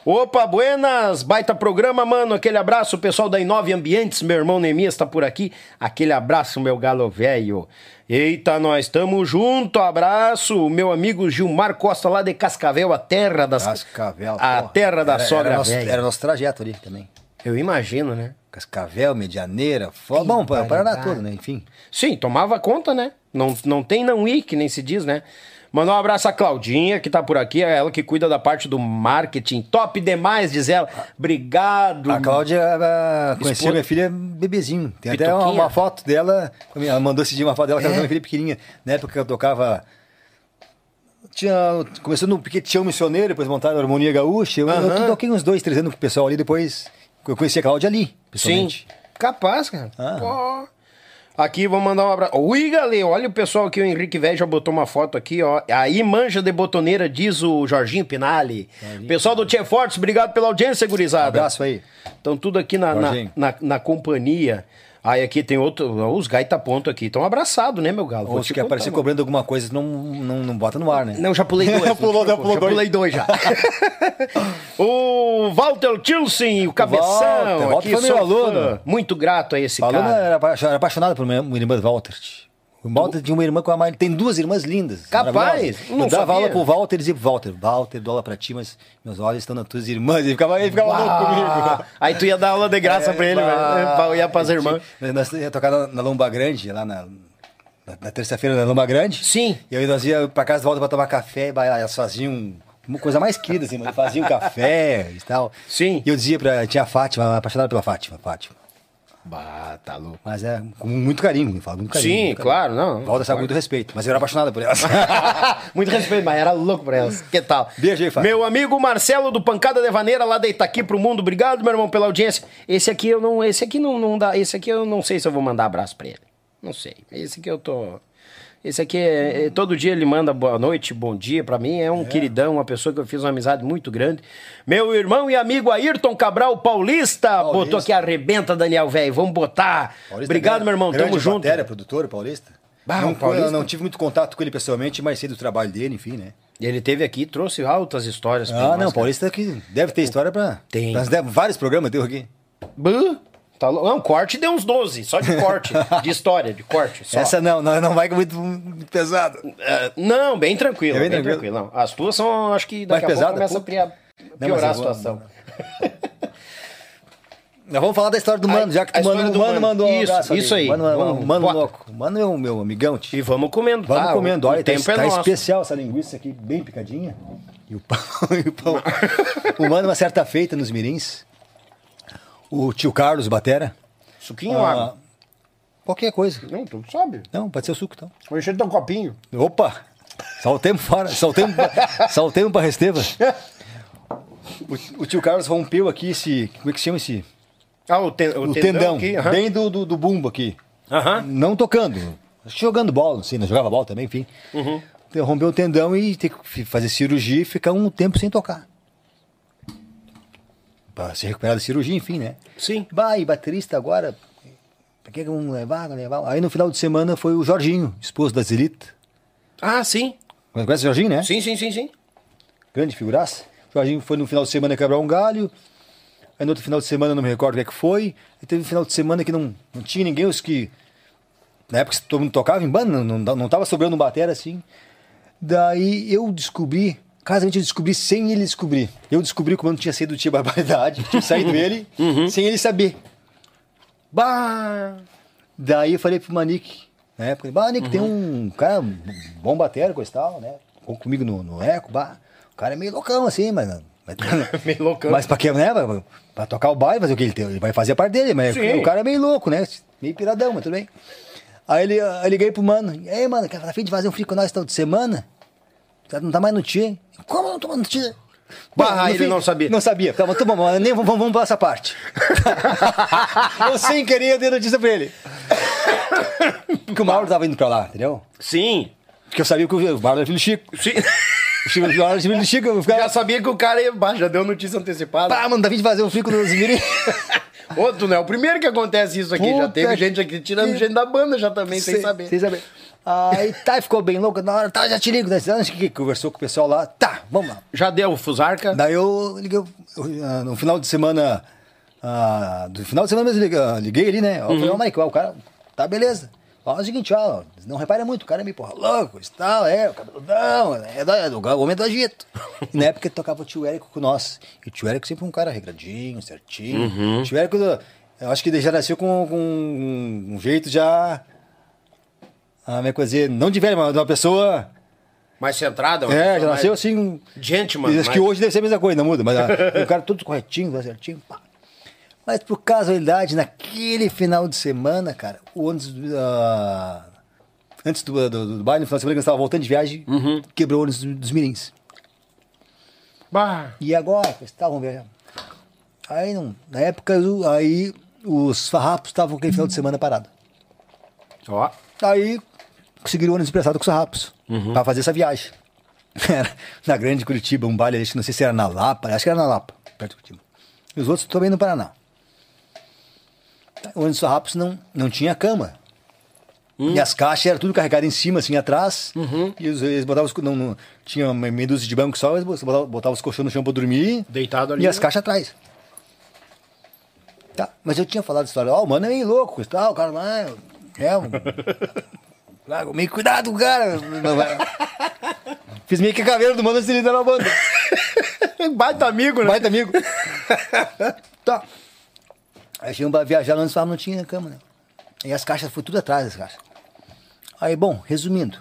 Opa, buenas! Baita programa, mano. Aquele abraço, pessoal da Inove Ambientes. Meu irmão Neemias tá por aqui. Aquele abraço, meu galo velho. Eita, nós tamo junto. Abraço, meu amigo Gilmar Costa, lá de Cascavel, a terra das... Cascavel. A porra. terra da Era- sogra era nosso, velha. era nosso trajeto ali também. Eu imagino, né? Cascavel, Medianeira, Fo... Bom, para Paraná todo, né? Enfim. Sim, tomava conta, né? Não, não tem não ir, que nem se diz, né? Mandar um abraço a Claudinha, que tá por aqui, é ela que cuida da parte do marketing. Top demais, diz ela. Obrigado. A Cláudia ah, conheceu Esposa- minha filha bebezinho. Tem até uma, uma foto dela. Ela mandou esse dia uma foto dela que ela minha filha pequenininha. Na época que eu tocava. Tinha, começou no Piquetão Missioneiro, depois montaram a Harmonia Gaúcha. Eu, eu Aham. toquei uns dois, três anos com o pessoal ali. Depois eu conheci a Cláudia ali, Sim. pessoalmente. Capaz, cara. Ah. Pô. Aqui, vou mandar um abraço. Ui, galera, olha o pessoal aqui, o Henrique Velho já botou uma foto aqui, ó. Aí manja de botoneira, diz o Jorginho Pinali. Pessoal do Tia Fortes, obrigado pela audiência, gurizada. Abraço aí. Estão tudo aqui na, na, Jorginho. na, na companhia. Aí aqui tem outro. Os gaita ponto aqui. Estão abraçados, né, meu galo? Ou se quer aparecer mano. cobrando alguma coisa, não, não, não bota no ar, né? Não, já pulei dois. Já pulou, já pulou dois. pulei dois já. o Walter Tilson, o cabeção. Walter, Walter aqui, foi meu fã. aluno. Muito grato a esse Falando, cara. era, apa- era apaixonado por uma irmã Walter. O Walter tinha uma irmã com a mãe. Tem duas irmãs lindas. Capaz, não Eu dava sabia. aula pro Walter e dizia Walter: Walter, dou aula pra ti, mas meus olhos estão nas tuas irmãs. Ele ficava, ele ficava louco comigo. Aí tu ia dar aula de graça pra ele, bah, velho. Ia pras irmãs. Nós ia tocar na, na Lomba Grande, lá na, na, na terça-feira na Lomba Grande. Sim. E aí nós ia pra casa de volta pra tomar café, e elas faziam uma coisa mais querida, assim, mas faziam café e tal. Sim. E eu dizia pra tinha a Fátima, apaixonada pela Fátima, Fátima. Bah, tá louco. Mas é com muito carinho, eu falo muito carinho. Sim, muito carinho. claro, não. Valda sabe muito respeito, mas eu era apaixonado por elas. Muito respeito, mas era louco pra elas. Que tal? Beijo aí, Fábio. Meu amigo Marcelo do Pancada de Vaneira, lá de Itaqui pro Mundo. Obrigado, meu irmão, pela audiência. Esse aqui eu não. Esse aqui não, não dá. Esse aqui eu não sei se eu vou mandar abraço pra ele. Não sei. Esse aqui eu tô. Esse aqui é, é- todo dia ele manda boa noite, bom dia pra mim. É um queridão, uma pessoa que eu fiz uma amizade muito grande. Meu irmão e amigo Ayrton Cabral Paulista, Paulista. botou aqui arrebenta, Daniel velho. Vamos botar. Paulista Obrigado, é meu irmão. Tamo junto. Matéria, produtor, Paulista. Bah, não, Paulista. Eu não tive muito contato com ele pessoalmente, mas sei do trabalho dele, enfim, né? Ele teve aqui, e trouxe altas histórias. pra Ah, não. Paulista que deve ter história pra. Tem. Vários programas, deu aqui. Buh, tá lou- Não, corte deu uns 12, só de corte, de história, de corte. Só. Essa não, não, não vai muito, pesado. É, não, bem tranquilo, É bem bem, tranquilo? tranquilo. não. As tuas são, acho que Mais daqui a pouco pesada, começa a pouco? pria- Não, piorar mas a situação. Nós vamos falar da história do Mano, A- já que a tu mano, do mano, Mano. mandou um Isso, isso aí. Mano, mano, mano louco. Mano é o meu amigão, E tio. vamos comendo. Vamos tá? comendo, o, olha, o tá, tempo é tá nosso. especial essa linguiça aqui, bem picadinha. E o pão, e o pão. o mano, uma certa feita nos mirins, o tio Carlos Batera, Suquinho ou ah, água? qualquer coisa. Não, tu sabe. Não, pode ser o suco, então. Vou encher teu copinho. Opa! Saltemos fora, saltemos, saltemos para Resteva. O, o tio Carlos rompeu aqui esse. Como é que se chama esse? Ah, o, ten, o, O, tendão, aqui. aham. bem do, do, do bumbo aqui. Aham. Não tocando. Jogando bola, assim, né? Jogava bola também, enfim. Uhum. Então, rompeu o tendão e ter que fazer cirurgia e ficar um tempo sem tocar. Pra se recuperar da cirurgia, enfim, né? Sim. Vai, baterista agora. Pra que vamos levar? levar? Aí no final de semana foi o Jorginho, esposo da Zelita. Ah, sim. Conhece o Jorginho, né? Sim, sim, sim, sim. Grande figuraça. O Jorginho foi no final de semana quebrar um galho. Aí no outro final de semana, não me recordo o que é que foi. E teve um final de semana que não, não tinha ninguém, os que. Na época todo mundo tocava em banda, não, não, não tava sobrando um batera assim. Daí eu descobri, casamente eu descobri sem ele descobrir. Eu descobri como eu não tinha saído do Tia Barbaridade, tinha saído ele, sem ele saber. Bah! Daí eu falei pro Manique, na época, bah, Manique, tem um cara bom batera, coisa e tal, né? Com- Comigo no, no eco, bah. O cara é meio loucão assim, mas Mas, Meio loucão. mas pra que, né? Pra, pra tocar o baile, fazer o que ele tem? Ele vai fazer a parte dele, mas Sim. o cara é meio louco, né? Meio piradão, mas tudo bem. Aí ele, eu liguei pro mano. E aí, mano, tá afim de fazer um frio com nós tal de semana? Já não tá mais no tia? Como não tô mais no tia? Bah, no ele fim- não sabia. Não sabia. Calma, tá bom, nem, vamos, vamos pra essa parte. eu sem querer eu dei notícia pra ele. Porque o Mauro tava indo pra lá, entendeu? Sim. Porque eu sabia que o Mauro era filho do Chico. Sim. O Chico era filho do Chico. Eu ficava, Já sabia que o cara ia. bah, já deu notícia antecipada. pá, mano, tá vindo fazer um frio com os mirim. Outro, não é o primeiro que acontece isso aqui. já Puta teve gente aqui tirando que- gente da banda já também, sem, Sem- saber. Sem saber. Aí tá, ficou bem louco. Na hora, tá, já te ligo. Né? Que conversou com o pessoal lá. Tá, vamos lá. Já deu o Fusarca? Daí eu liguei, ah, no final de semana, ah, do final de semana mesmo, eu liguei, ah, liguei ali, né? Eu falei, ô Mike, ó, o cara, tá beleza. Fala o seguinte, ó, não repara muito, o cara é meio porra louco, e tal, é, o cabeludão, é, da- é do o homem do agito. E na época tocava o tio Érico com nós. E o tio Érico sempre um cara regradinho, certinho. O tio Érico, eu acho que já nasceu com, com um jeito já. Eu ia dizer? Não de velho, mas de uma pessoa. Mais centrada? É, já mais- nasceu assim. Gente, mano. Acho que hoje deve ser a mesma coisa, não muda, mas ah, o cara todo corretinho, tá certinho, pá. Mas por casualidade, naquele final de semana, cara, o ônibus. ah, antes do, do, do baile, no final de semana, que nós estávamos voltando de viagem, quebrou o ônibus dos, dos Mirins. Bah. E agora? Eles estavam viajando. Aí, não, na época, aí os farrapos estavam aquele final de semana parado. Ó. Aí conseguiram o ônibus emprestado com os farrapos pra fazer essa viagem. Era na Grande Curitiba, um baile, acho que não sei se era na Lapa, acho que era na Lapa, perto de Curitiba. E os outros também no Paraná. O ônibus farrapos não, não tinha cama. E as caixas eram tudo carregado em cima, assim, atrás. E os- eles botavam os. Não, não, tinha meia dúzia de banco só, eles botavam, botavam os colchões no chão pra dormir. Deitado ali, E as né? caixas atrás. Tá, mas eu tinha falado a história, ó, o mano é meio louco e tal, o cara lá. É, um. Claro, meio cuidado cara. Fiz meio que a caveira do mano entrar na banda. Baita amigo, né? Baita amigo. tá. Aí chegamos pra viajar, nós falávamos, não tinha cama, né? E as caixas, foi tudo atrás das caixas. Aí, bom, resumindo.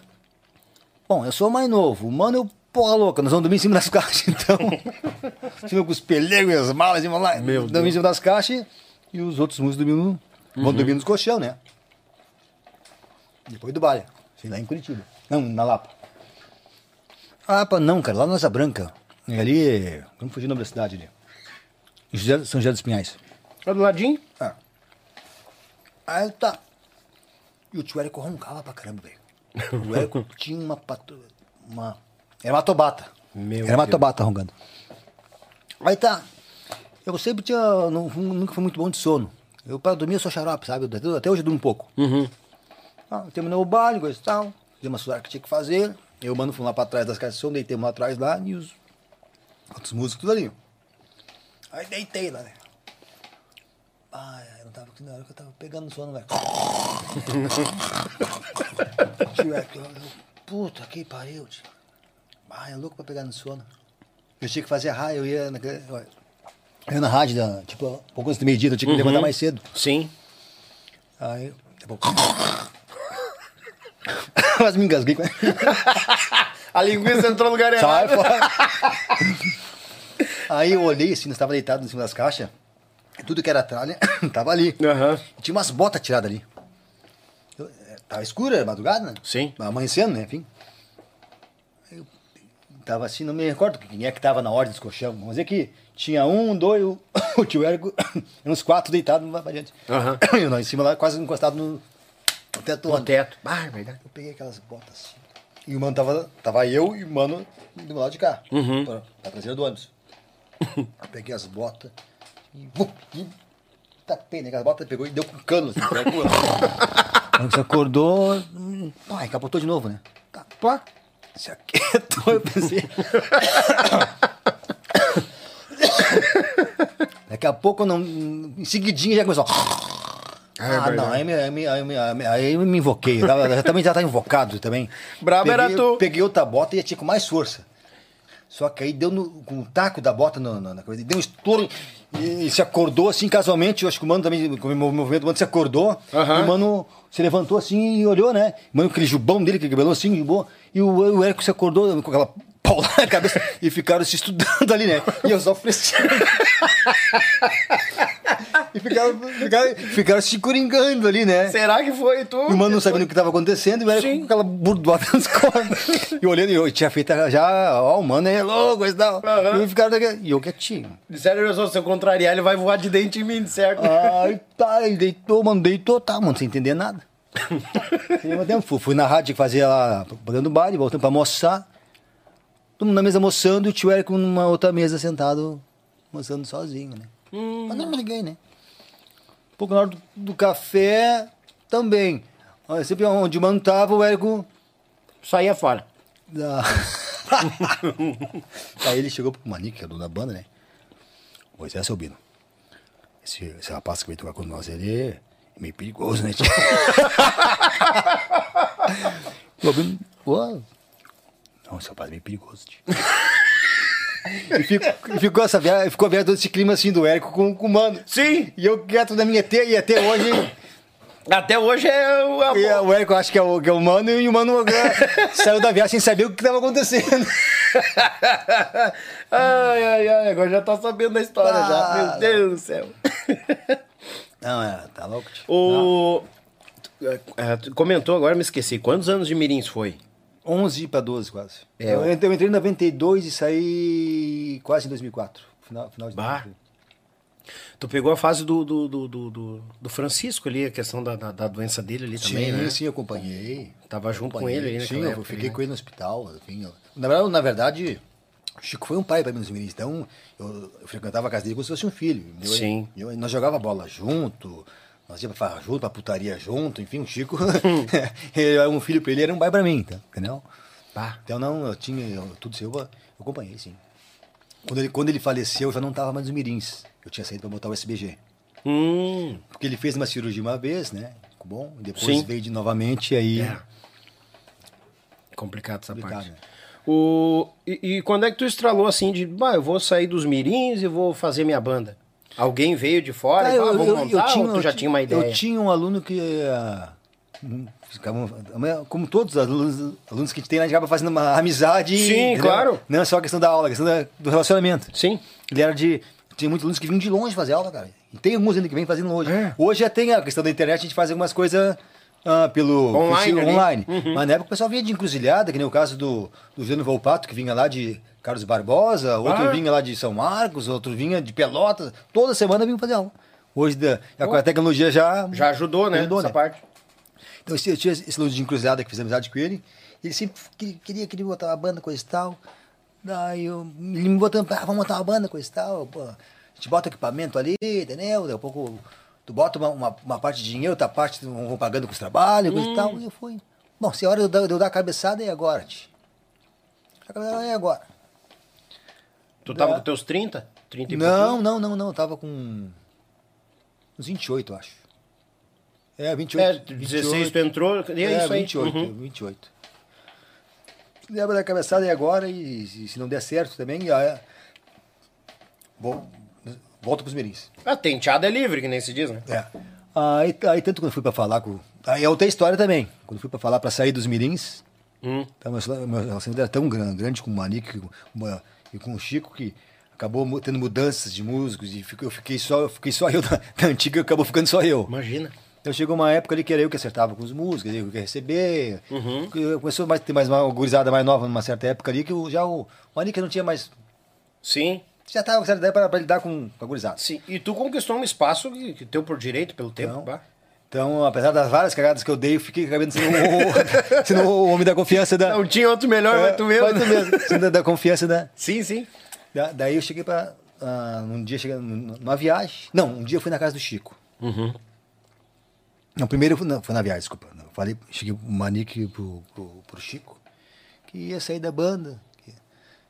Bom, eu sou o mais novo, o mano eu porra louca, nós vamos dormir em cima das caixas, então. cima com os pelegos e as malas, e vamos lá. Meu dormir em cima das caixas e os outros músicos dormindo, vão dormir nos colchão, né? Depois do baile, sei lá em Curitiba. Não, na Lapa. Ah, pá, não, cara, lá na Asa Branca. E ali, vamos fugir o nome da cidade ali. José- São José dos Pinhais. Tá do ladinho? Ah. Aí tá. E o tio Érico roncava pra caramba, velho. O Érico tinha uma pato... uma Era uma tobata. Meu Era uma Deus. tobata roncando. Aí tá. Eu sempre tinha. não- nunca fui muito bom de sono. Eu para dormir eu sou xarope, sabe? Até, hoje eu durmo um pouco. Ah, terminou o baile, coisa e tal. Fiz uma suar que tinha que fazer. Eu mando fui lá pra trás das caixas de som, deitei lá atrás lá e os outros músicos tudo ali. Aí deitei lá, né? Ai, eu não tava na hora que eu tava pegando sono, velho. Tio, é que eu- Puta que pariu, tio. Ai, é louco pra pegar no sono. Eu tinha que fazer a raia, eu ia naquele. Eu ia na rádio, da, tipo, pouco antes do meio-dia, eu tinha que levantar mais cedo. Sim. Aí, depois... Quase me engasguei. A linguiça entrou no lugar Sai errado. fora. Aí eu olhei assim, nós estava deitado em cima das caixas. Tudo que era tralha tava ali. Aham. Tinha umas botas tiradas ali. Eu- é, Tava escura, era madrugada, né? Sim. Amanhecendo, né? Enfim. Eu tava assim, não me recordo quem é que tava na ordem dos colchão. Vamos dizer que tinha um, dois, o, o tio Érico, uns quatro deitados pra diante. Aham. E nós em cima lá, quase encostado no teto. No teto. Ah, é verdade. Eu peguei aquelas botas assim. E o mano tava. Tava eu e o mano do lado de cá. Pra, pra traseira do ônibus. eu peguei as botas e. vum, e tapei, né? Aquelas botas pegou e deu com cano assim. Quando você acordou. hum, Pá, capotou de novo, né? Tá, pá. Se aquietou, eu pensei. Daqui a pouco, não, em seguidinha, já começou. Ah, não, aí, aí, aí, eu me invoquei. Eu, eu também já estava invocado também. Brabo era tu. Peguei outra bota e ia tinha com mais força. Só que aí deu no, com o taco da bota no- no- na coisa, deu um estouro e, e se acordou assim casualmente. Eu acho que o mano também, com o movimento, o mano se acordou. Aham. E o mano se levantou assim e olhou, né? O mano, aquele jubão dele, que cabelou assim, jubou. E o, o Érico se acordou com aquela pau lá na cabeça e ficaram se estudando ali, né? E eu só frescando. e ficaram, ficaram, ficaram se coringando ali, né? Será que foi tu? E o mano não sabia o que estava acontecendo e era Sim. com aquela burdoada nas costas. E olhando, e eu tinha feito já, ó, o mano é louco e tal. Aham. E ficaram daqui- e eu quietinho. Sério, eu sou, se eu contrariar, ele vai voar de dente em mim, certo? Ai, tá, ele deitou, mano, deitou, tá, mano, sem entender nada. Tempo, fui, na rádio fazer lá, dando baile, voltando pra almoçar. Todo mundo na mesa almoçando e o tio Érico numa outra mesa sentado, almoçando sozinho, né? Mas nem me liguei, né? Um pouco na hora do, do café, também. Olha, sempre onde o mano tava, o Érico Saía fora. da... Aí ele chegou pro Manique, que é o dono da banda, né? Moisés Albino. Esse, esse rapaz que veio tocar com nós, ele é meio perigoso, né? tio? "Ué, não, esse rapaz é meio perigoso, tio. E ficou, ficou essa viagem, ficou a viagem todo esse clima assim do Érico com, com o mano. Sim, E eu quieto na minha T, e até hoje. até hoje é o... a- E o Érico acho que é o, que é o mano, e o mano agora saiu da viagem sem saber o que estava acontecendo. ai, ai, ai, agora já tá sabendo da história já. Ah. Meu Deus do céu. Não, é, tá louco, tio. O... é, comentou agora, me esqueci. Quantos anos de Mirins foi? 11 para 12 quase. É, eu, entrei, eu entrei em 92 e saí quase em 2004. Final, final de Bah. 2004. Tu pegou a fase do, do, do, do, do- Francisco ali, a questão da, da, da doença dele ali também, sim, né? sim, eu acompanhei. Tava junto com Acompanhei. ele ali naquela Sim, eu época, fiquei né? com ele no hospital. Enfim, eu- na, verdade, na verdade, o Chico foi um pai para mim nos Mirim. Então, eu, eu frequentava a casa dele como se fosse um filho. entendeu? Sim. Eu- nós jogava bola junto, nós ia pra farra junto, pra putaria junto. Enfim, o Chico, ele um filho para ele, era um pai para mim, tá? entendeu? Bah. Então, não, eu tinha eu- tudo seu, eu, eu acompanhei, sim. Quando ele, quando ele faleceu, eu já não estava mais nos Mirins. Eu tinha saído para botar o SBG. Hum, Porque ele fez uma cirurgia uma vez, né? Ficou bom. Depois Sim. veio de novamente e aí. é. Complicado essa Complicado, parte. né? O... E, e quando é que tu estralou assim de, bah, eu vou sair dos Mirins e vou fazer minha banda? Alguém veio de fora e, ah, vamos montar ou tu eu já ti- tinha uma ideia? Eu tinha um aluno que. ficava- como todos os alunos, alunos que a gente tem, a gente acaba fazendo uma amizade. Sim, claro. Não é só a questão da aula, a questão da- do relacionamento. Sim. Ele era de. Tinha muitos alunos que vinham de longe fazer aula, cara. E tem alguns ainda que vêm fazendo longe. É. Hoje já tem a questão da internet, a gente faz algumas coisas ah, pelo Online pelo- online. Uhum. Mas na época o pessoal vinha de encruzilhada, que nem o caso do, do Juliano Volpato, que vinha lá de Carlos Barbosa, outro Ah. vinha lá de São Marcos, outro vinha de Pelotas. Toda semana vinha fazer aula. Hoje, da, a tecnologia já. Já ajudou, né? Ajudou, essa né? parte. Então eu tinha esse aluno de encruzilhada que fiz amizade com ele. Ele sempre queria, queria, botar uma banda, coisa e tal. Daí eu, ele me botando, ah, vamos montar uma banda, coisa e tal. Pô, a gente bota equipamento ali, entendeu? Daqui a pouco tu bota uma, uma, uma parte de dinheiro, outra parte vão pagando com os trabalhos, coisa e tal. E eu fui. Bom, se é hora de eu eu dar a cabeçada, é agora, tio. A cabeçada é agora. Tu tava É. com teus 30? 30 e Não, pouquinho? não, não, não. Eu tava com uns 28, eu acho. É, É, 28. 16 tu entrou, e é, É, isso aí. 28, Uhum. 28. Lembra da cabeçada e agora, e se se não der certo também, aí, vou, volto pros mirins. A tenteada é livre, que nem se diz, né? É. Aí, aí tanto quando eu fui pra falar com... Aí é outra história também. Quando fui pra falar pra sair dos mirins, Hum. então, meu meu relacionamento era tão gran- grande com o Manique e com o Chico que acabou tendo mudanças de músicos e eu fiquei só, eu fiquei só eu da, da antiga, acabou ficando só eu. Imagina. Então chegou uma época ali que era eu que acertava com os músicos, eu que ia receber. Uhum. Começou a ter mais uma gurizada mais nova numa certa época ali, que o- já o, o Anica não tinha mais. Sim, Já estava com certa ideia para lidar com, com a gurizada. sim. E tu conquistou um espaço que, que teu por direito, pelo tempo. Então. Então, apesar das várias cagadas que eu dei, eu fiquei acabando sendo o, sendo o homem da confiança da. Não tinha outro melhor, mas tu mesmo. Mas tu mesmo. Sendo da, da confiança da. Sim, sim. da- daí eu cheguei para. um dia cheguei num- numa viagem. Não, um dia eu fui na casa do Chico. Uhum. Não, primeiro eu fui na, foi na viagem, desculpa. Não, falei, cheguei pro Manique pro, pro, pro Chico, que ia sair da banda. que-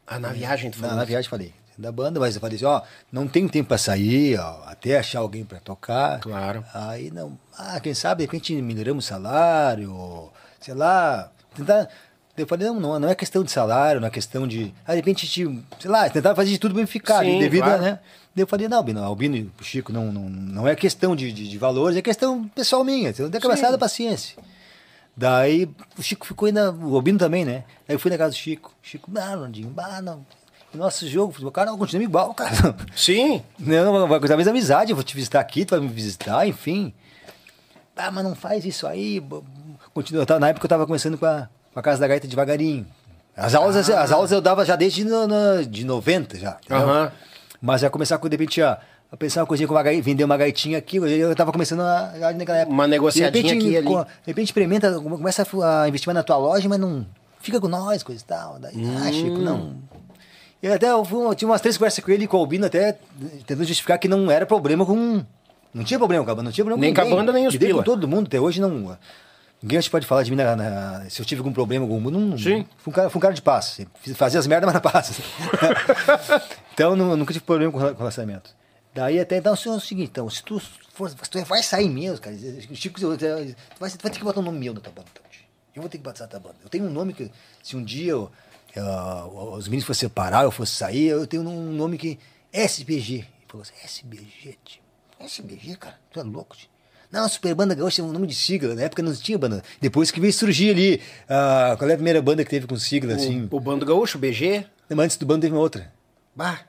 Ah, na viagem tu na, falou. na viagem falei, da banda, mas eu falei assim, ó, não tenho tempo pra sair, ó, até achar alguém pra tocar. Claro. Aí não, ah, quem sabe de repente melhoramos o salário, sei lá, tentar. Eu falei, não, não, não é questão de salário, não é questão de. Ah, de repente, te, sei lá, tentar fazer de tudo bem ficar, Sim, devido claro. a, né? Daí eu falei, não, Bino, Albino e o Chico, não, não, não é questão de, de, de valores, é questão pessoal minha. Se não der cabeçada, paciência. Daí o Chico ficou ainda, o Albino também, né? Aí eu fui na casa do Chico. Chico, ah, Landinho, ah, não. Nosso jogo, o cara não continua igual, cara. Sim. Não, vai talvez amizade, eu vou te visitar aqui, tu vai me visitar, enfim. Ah, mas não faz isso aí. Continua, tava- na época eu tava começando com a, com a Casa da Gaita devagarinho. As aulas, as aulas eu dava já desde no, no- de 90 já. Aham. Mas já começar com, de repente, a, a pensar uma coisinha com uma gai- vender uma gaitinha aqui, eu- tava começando a, já naquela época. Uma negociadinha de repente, aqui e ali. De repente experimenta, começa a investir mais na tua loja, mas não fica com nós, coisa e tal. Daí, ah, Chico, Hum. não. Eu até eu eu tinha umas três conversas com ele e com o Albino, até tentando justificar que não era problema com. Não tinha problema com a banda, não tinha problema Nem com com a ninguém. banda, nem os pila. com todo mundo, até hoje não. Ninguém acho que pode falar de mim na, na- se eu tive algum problema com o mundo. Não, Sim. Fui um cara, fui um cara de paz. Fazia as merdas, mas na paz. então não, nunca tive problema com com relacionamento. Daí até então, assim, é o seguinte, então, se tu, for, se tu vai sair mesmo, cara, o Chico, tu vai, tu vai ter que botar um nome meu na tua banda, então. Eu vou ter que batizar a tua banda. Eu tenho um nome que, se um dia eu, eu- os meninos fossem separar, eu fosse sair, eu tenho um nome que. SBG. Ele falou assim: SBG, tio. SBG, cara, tu é louco, tio. Não, Super Banda Gaúcha é um nome de sigla. Na época não tinha banda. Depois que veio surgir ali. ah, qual é a primeira banda que teve com sigla, assim? O, o Bando Gaúcho, o BG. Mas antes do bando teve uma outra. Bah.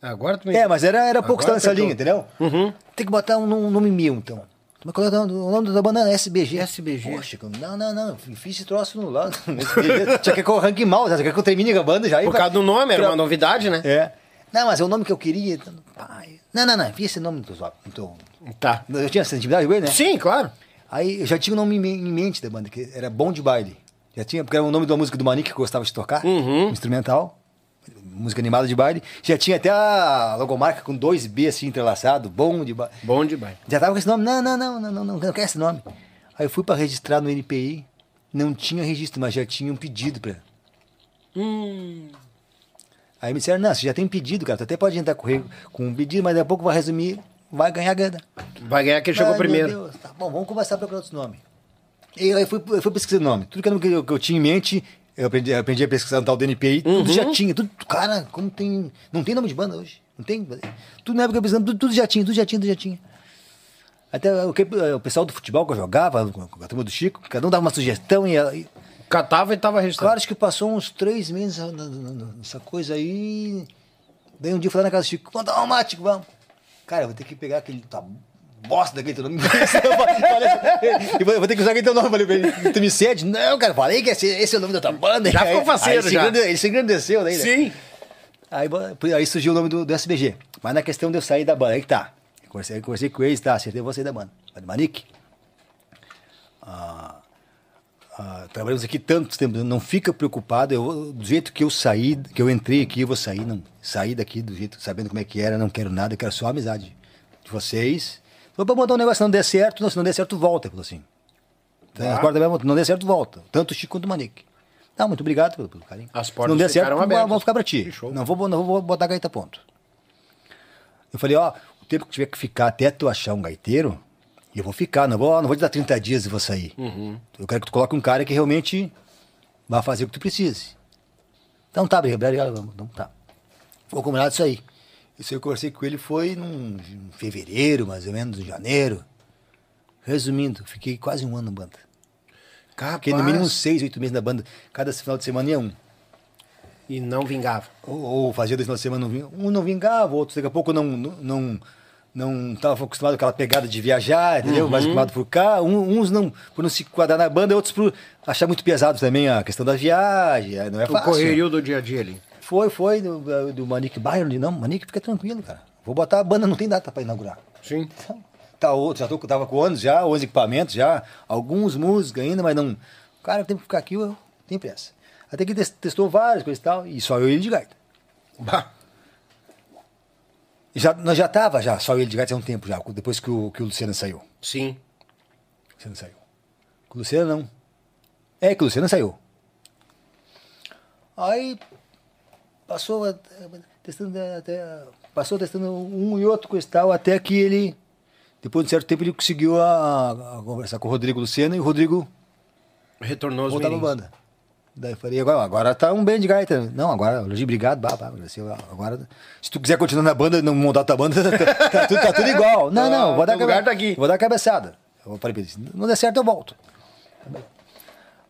Agora tu me... É, mas era, era pouco Agora estar nessa linha, entendeu? Uhum. Tem que botar um, um nome meu, então. Mas qual é o nome- da banda? SBG. SBG. Poxa, não, não, não. Fiz esse troço no lado. Quer que eu arranque mal, já quer que eu termine a banda já. Por causa do nome, era uma novidade, né? É. Não, mas é o nome que eu queria. então, pai. Não, não, não. Vi esse nome zap. no teu- Tá. Eu tinha essa intimidade com ele, né? Sim, claro. Aí eu já tinha o nome em me- em mente da banda, que era Bom de Baile. Já tinha, porque era o nome de uma música do Manique que eu gostava de tocar, Uhum. um instrumental, música animada de baile. Já tinha até a logomarca com dois B assim entrelaçado, Bom de Baile. Bom demais. Já tava com esse nome, não, não, não, não, não, não, não quero esse nome. Aí eu fui pra registrar no NPI, não tinha registro, mas já tinha um pedido pra. Hum. Aí me disseram, não, você já tem pedido, cara, tu até pode entrar com, com um pedido, mas daqui a pouco vai resumir, vai ganhar grana. Vai ganhar quem chegou Ai, primeiro. Deus, tá bom, vamos conversar para outros nomes. E aí eu fui, eu fui pesquisando nome. Tudo que eu- que eu tinha em mente, eu aprendi, eu aprendi a pesquisar no tal do NPI, tudo Uhum. já tinha. Tudo, cara, como tem. Não tem nome de banda hoje. Não tem. Tudo na época eu pesquisando, tudo, tudo já tinha, tudo já tinha, tudo já tinha. Até o, que, o pessoal do futebol que eu jogava, com a turma do Chico, cada um dava uma sugestão e, e Catava e tava registrado. Claro, acho que passou uns três meses na- nessa coisa aí. Daí um dia eu lá na casa do Chico, vamos tomar um mate, vamos. Cara, eu vou ter que pegar aquele tá, bosta daquele teu nome. Eu falei- eu vou, eu vou ter que usar aquele teu nome. Eu Falei tu me cede? Não, cara, falei que esse, esse é o nome da tua banda. Já ficou faceiro, já. engrande- Ele se engrandeceu daí, né? Sim. Aí, aí surgiu o nome do, do SBG. Mas na questão de eu sair da banda, aí que tá. Eu conversei, eu conversei com eles, tá, acertei você da banda. Mas Manique, ah, ah, trabalhamos aqui tanto tempo, não fica preocupado, eu, do jeito que eu saí, que eu entrei aqui, eu vou sair, não, sair daqui do jeito, sabendo como é que era, não quero nada, eu quero só a amizade de vocês. Pra botar um negócio, se não der certo, não, se não der certo, volta, ele falou assim. Tá. As portas vai- não der certo, volta. Tanto o Chico quanto o Manique. Não, muito obrigado pelo, pelo carinho. As Se portas não der certo, vamos- abertas. vamos ficar pra ti. Não vou, não vou botar gaita ponto. Eu falei, ó, o tempo que tiver que ficar até tu achar um gaiteiro, eu vou ficar, não vou, não vou te dar 30 dias e vou sair. Uhum. Eu quero que tu coloque um cara que realmente vai fazer o que tu precise. Então tá, obrigado, vamos, então tá. Vou combinar isso aí. Isso eu conversei com ele foi num, em fevereiro, mais ou menos, em janeiro. Resumindo, fiquei quase um ano na banda. Capaz. Fiquei no mínimo seis, oito meses na banda. Cada final de semana ia um. E não vingava. Ou, ou fazia dois finais de semana, não vinha. um não vingava, outro daqui a pouco não não não estava acostumado com aquela pegada de viajar, entendeu? Uhum. Mais acostumado por cá. Um- uns não, por não se quadrar na banda, outros por achar muito pesado também a questão da viagem. Não é O fácil. correrio do dia a dia ali. Foi, foi, do, do Manique Byron. Não, Manique fica tranquilo, cara. Vou botar a banda, não tem data para inaugurar. Sim. Então, Tá outro, já tô, tava com anos já, 11 equipamentos já, alguns músicos ainda, mas não. Cara, tem que ficar aqui, eu tenho pressa. Até que tes- testou várias coisas e tal, e só eu e ele de gaita. Bah. Já, nós já tava já, só eu e ele de gaita há um tempo já, depois que o, que o Luciano saiu. Sim. O Luciano saiu. Com o Luciano não. É, que o Luciano saiu. Aí passou testando até. Passou testando um e outro coisa e tal, até que ele. Depois de um certo tempo ele conseguiu a, a conversar com o Rodrigo Luciano e o Rodrigo Retornou os voltar mirins. banda. Daí eu falei, agora, agora tá um bem de gaita. Não, agora, Luigi, obrigado, bah, bah, agora, se tu quiser continuar na banda, não montar tua banda, tá, tá tudo, tá tudo igual. Não, não, vou dar, cabe- tá aqui. vou dar cabeçada. Eu falei pra ele, não der certo, eu volto.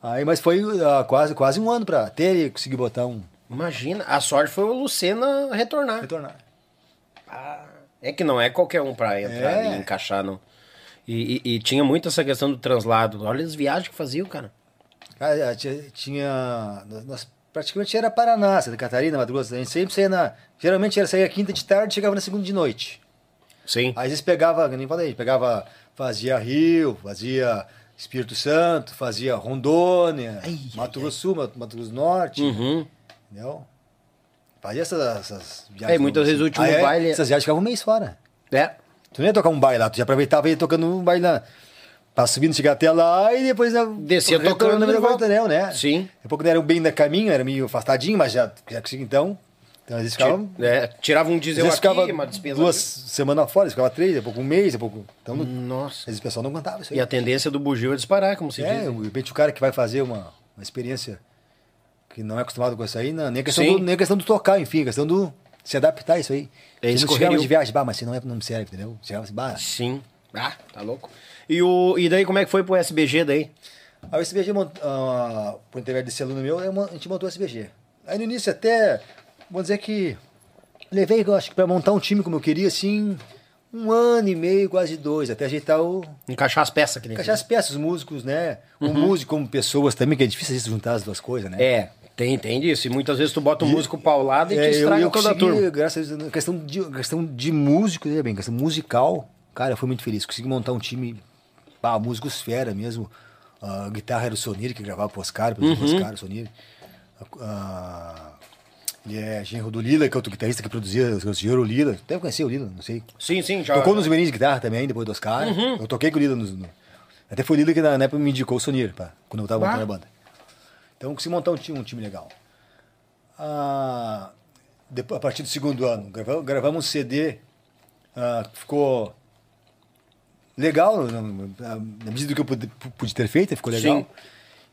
Aí, mas foi ah, quase, quase um ano pra ter e conseguir botar um. Imagina, a sorte foi o Lucena retornar. retornar. Ah, é que não é qualquer um pra entrar É. e encaixar, não. E, e- e tinha muito essa questão do translado. Olha as viagens que faziam, cara. Cara, tinha, tinha- nós praticamente era Paraná, Santa Catarina, Mato Grosso. A gente sempre saía na. Geralmente era sair quinta de tarde e chegava na segunda de noite. Sim. Aí às vezes pegava, nem falei, pegava, fazia Rio, fazia Espírito Santo, fazia Rondônia, Ai, Mato Grosso Sul, Mato, Mato Grosso do Norte, Uhum. Entendeu? Fazia essas, essas viagens. É, muitas vezes o último Aí, baile- Essas viagens ficavam um mês fora. É. Tu não ia tocar um baile lá, tu já aproveitava e ia tocando um baile lá. Pra subindo, chegar até lá e depois... né, Descia tocando no volta. quartel, né? Sim. Daqui a pouco não era bem da caminho, era meio afastadinho, mas já, já consegui então. Então às vezes ficava... É, tirava um diesel aqui, ficava uma despesa duas semanas fora, ficava três, daqui a pouco um mês, daqui a pouco... Então, Nossa. às vezes o pessoal não aguentava isso aí. E a tendência do bugio é disparar, como se É, diz. de repente o cara que vai fazer uma, uma experiência que não é acostumado com isso aí, não, nem, a questão Sim. do, nem a questão do tocar, enfim, a questão do se adaptar a isso aí. É isso, correria. de viagem, bah, mas você não, é, não me serve, entendeu? Chegava assim, bah. Sim. Ah, tá louco. E, o, e daí como é que foi pro SBG daí? Aí o SBG, mont- ah, por intermédio desse aluno meu, a gente montou o SBG. Aí no início até, vou dizer que levei, eu acho que pra montar um time como eu queria, assim, um ano e meio, quase dois, até ajeitar o, Encaixar as peças que nem encaixar as peças, os músicos, né? O músico como pessoas também, que é difícil juntar as duas coisas, né? É, tem, tem disso. E muitas vezes tu bota um músico paulado e É, te eu, estraga eu toda a turma. graças a Deus, questão de, questão de músico, bem, questão musical, cara, eu fui muito feliz. Consegui montar um time, ah, músicos fera mesmo. A guitarra era o Sonir, que gravava pro Oscar, Uhum. pro Oscar, o Sonir. Ah, ele é genro do Lila, que é outro guitarrista que produzia os o Lila. Deve conhecer o Lila, não sei. Sim, sim, já. Tocou nos Mirim de guitarra também, depois do Oscar. Uhum. Eu toquei com o Lila. Nos, no- Até foi o Lila que na, na época me indicou o Sonir, pá, quando eu tava Ah. montando a banda. Então, consegui montar um time, um time legal. Ah, depois, a partir do segundo ano, gravamos, gravamos um CD, ah, ficou legal, na, medida do que eu pude, pude ter feito, ficou legal. Sim.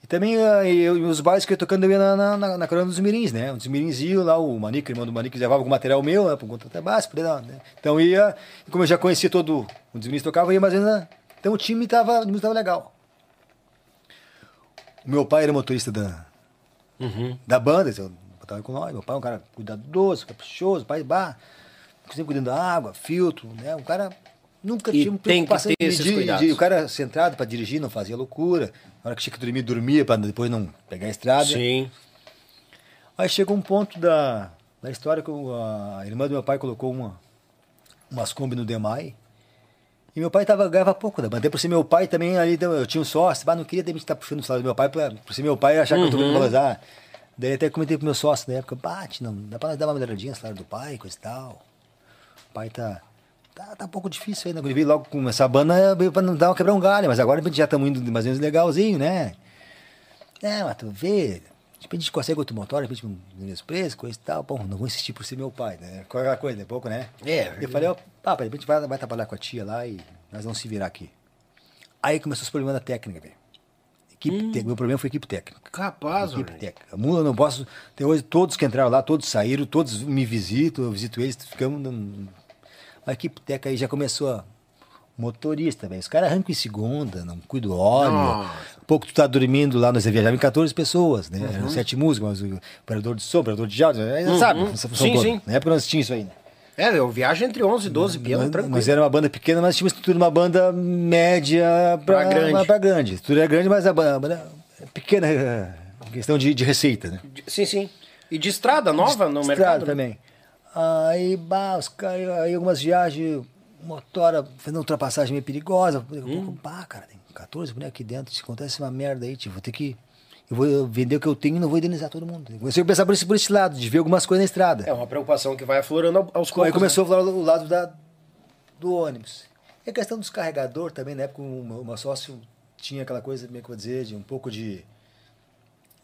E também ah, eu, os bailes que eu ia tocando eu ia na, na, na, na corona dos mirins, né? Os mirins iam lá, o Manique, irmão do Manique, levava algum material meu, né? Por conta até básico, né? Então ia, como eu já conhecia todo, os mirins tocavam, eu ia mais na- então o time tava, o time tava legal. Meu pai era motorista da, Uhum. da banda, eu botava com nós. Meu pai é um cara cuidadoso, caprichoso, pai bar, sempre cuidando da água, filtro, né? Um cara nunca E tinha uma tem que ter de- esses de- cuidados. de- o cara centrado para dirigir, não fazia loucura. Na hora que tinha que dormir, dormia para depois não pegar a estrada. Sim. Aí chegou um ponto da, da história que a irmã do meu pai colocou uma, umas Kombi no Demai. E meu pai tava, ganhava pouco banda. Até por ser meu pai também ali, eu tinha um sócio, mas não queria de estar puxando o salário do meu pai, pra, por ser meu pai achar que eu tô querendo valorizar. Daí até comentei pro meu sócio na época, bate, não, dá pra nós dar uma melhoradinha no salário do pai, coisa e tal. O pai tá. Tá, tá um pouco difícil aí, né? Quando ele veio logo com essa banda, veio pra não dar uma quebrar um galho, mas agora a gente já estamos indo mais ou menos legalzinho, né? É, mas tu vê, de repente a gente consegue outro motor, de repente um mesmo preço, coisa e tal. Bom, não vou insistir por ser meu pai, né? Qualquer coisa, é pouco, né? É, Eu falei, ó, pá, de repente vai, vai trabalhar com a tia lá e nós vamos se virar aqui. Aí começou os problemas da técnica, velho. Equipe técnica, meu problema foi equipe técnica. Capaz, Equipe velho. técnica. Mula eu não posso. Até hoje, todos que entraram lá, todos saíram, todos me visitam, eu visito eles, ficamos. num- A equipe técnica aí já começou a. Motorista, velho. Os caras arrancam em segunda, não cuida do óleo. Nossa. Pouco tu tá dormindo lá, nós viajávamos em 14 pessoas, né? Uhum. Eram sete músicos, mas o operador de som, operador de áudio, né? sabe? Sim, sim. Na época nós tínhamos isso aí, né? É, eu viajo entre 11 e 12 peão, Nós- tranquilo. Nós era uma banda pequena, mas tínhamos estrutura de uma banda média pra, Pra grande. Pra grande. A estrutura é grande, mas a banda, é pequena, é, questão de, de receita, né? Sim, sim. E de estrada nova no Estrada mercado? né? também. Aí, bah, os aí algumas viagens, motora fazendo ultrapassagem meio perigosa. Hum. bah, cara, tem 14 bonecos aqui dentro, se acontece uma merda aí, tipo, vou ter que. Eu vou vender o que eu tenho e não vou indenizar todo mundo. Eu comecei a pensar por esse, por esse lado, de ver algumas coisas na estrada. É uma preocupação que vai aflorando ao- aos poucos. Aí começou né? a falar o lado da, do ônibus. E a questão dos carregador também, na época o meu, o meu sócio tinha aquela coisa, como é que eu vou dizer, de um pouco de.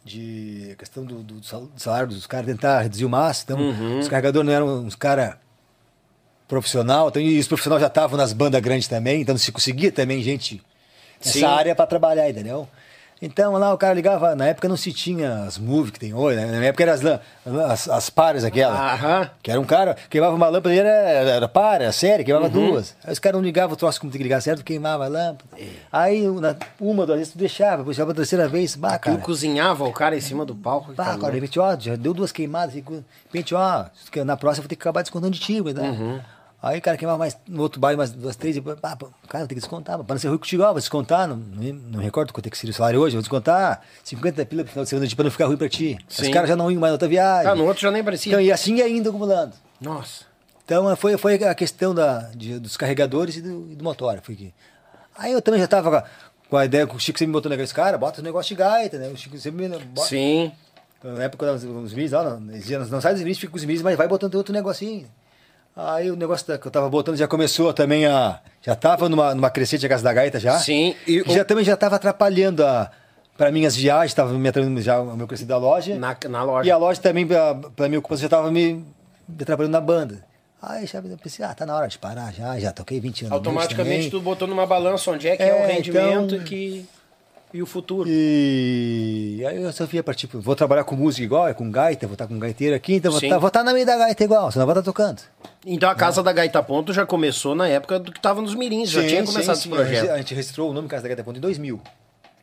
de questão do, do salário dos caras, tentar reduzir o máximo. Então, Uhum. os carregadores não eram uns caras profissional, então, e os profissionais já estavam nas bandas grandes também, então se conseguia também gente nessa Sim. área para trabalhar, entendeu? Então lá o cara ligava, na época não se tinha as movies que tem hoje, né? Na época eram as, as, as pares aquelas. Aham. Que era um cara, queimava uma lâmpada, era, era para, série, queimava Uhum. duas. Aí os caras não ligavam o troço como tem que ligar certo, queimava a lâmpada. Aí na, uma, duas vezes tu deixava, depois chegava a terceira vez, bah, Aquilo cara. cozinhava o cara em cima do palco. Bah, tá cara, de repente, ó, já deu duas queimadas, de repente, ó, na próxima eu vou ter que acabar descontando de ti, né? Uhum. Aí o cara queimava mais, no outro bairro mais duas, três, e, pô, cara, tenho que descontar, pra não ser ruim contigo, ó, vou descontar, não, não, recordo quanto é que seria o salário hoje, vou descontar 50 pila pro final de semana, pra não ficar ruim pra ti. Sim. Os caras já não iam mais na outra viagem. Ah, no outro já nem parecia. Então, e assim ia indo acumulando. Nossa. Então foi, foi a questão da, de- dos carregadores e do, e do motor. Foi que... Aí eu também já tava com a, ideia, que o Chico sempre me botou negócio, cara, bota o negócio de gaita, né? O Chico sempre me bota. Sim. Na época os, os minis, lá, não, não sai dos minis, fica com os minis, mas vai botando outro negocinho. Aí o negócio da- que eu tava botando já começou também a. Já tava numa, numa crescente a casa da gaita já. Sim, e já o- também já tava atrapalhando a. Pra mim, as viagens, tava me atrapalhando já o meu crescimento da loja. Na, na loja. E a loja também, pra minha ocupação, já tava me, me atrapalhando na banda. Aí já eu pensei, ah, tá na hora de parar já, já toquei 20 anos. Automaticamente tu botou numa balança onde é que é, o É, rendimento então- que, e o futuro. E aí eu só via pra tipo, vou trabalhar com música igual, é com gaita, vou estar com gaiteiro aqui, então vou Sim. estar vou tá na meio da gaita igual, senão vou estar tocando. Então a Casa da Gaita Ponto já começou na época do que tava nos mirins, já Sim, tinha sim, começado sim. esse projeto. A gente registrou o nome Casa da Gaita Ponto em 2000.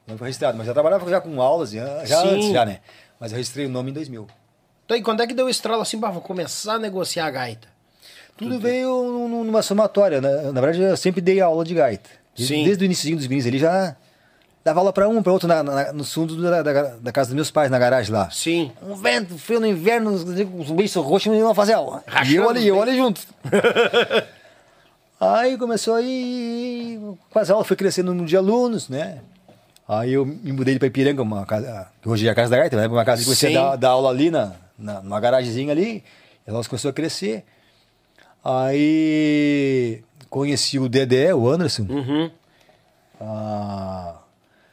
Não foi registrado, mas já trabalhava já com aulas, já, já Sim. antes, já, né? Mas eu registrei o nome em 2000. Então, e quando é que deu o estralo assim, bah, vou começar a negociar a gaita? Tudo veio num- numa somatória. né? Na verdade, eu sempre dei aula de gaita. Desde, Sim. desde o início dos meninos ele já dava aula para um, para outro na, na, nos fundos da, da, da casa dos meus pais, na garagem lá. Sim. Um vento, frio no inverno, os os bichos roxos não iam fazer aula. E Rachando eu ali, eu ali junto. aí começou aí, com as aulas, foi crescendo o número de alunos, né? Aí eu me mudei para Ipiranga, uma casa, que hoje é a casa da Gaita, né? Uma casa que comecei Sim. a dar, dar aula ali, na, na, numa garagemzinha ali. E ela começou a crescer. Aí conheci o Dedé, o Anderson. Uhum. Ah,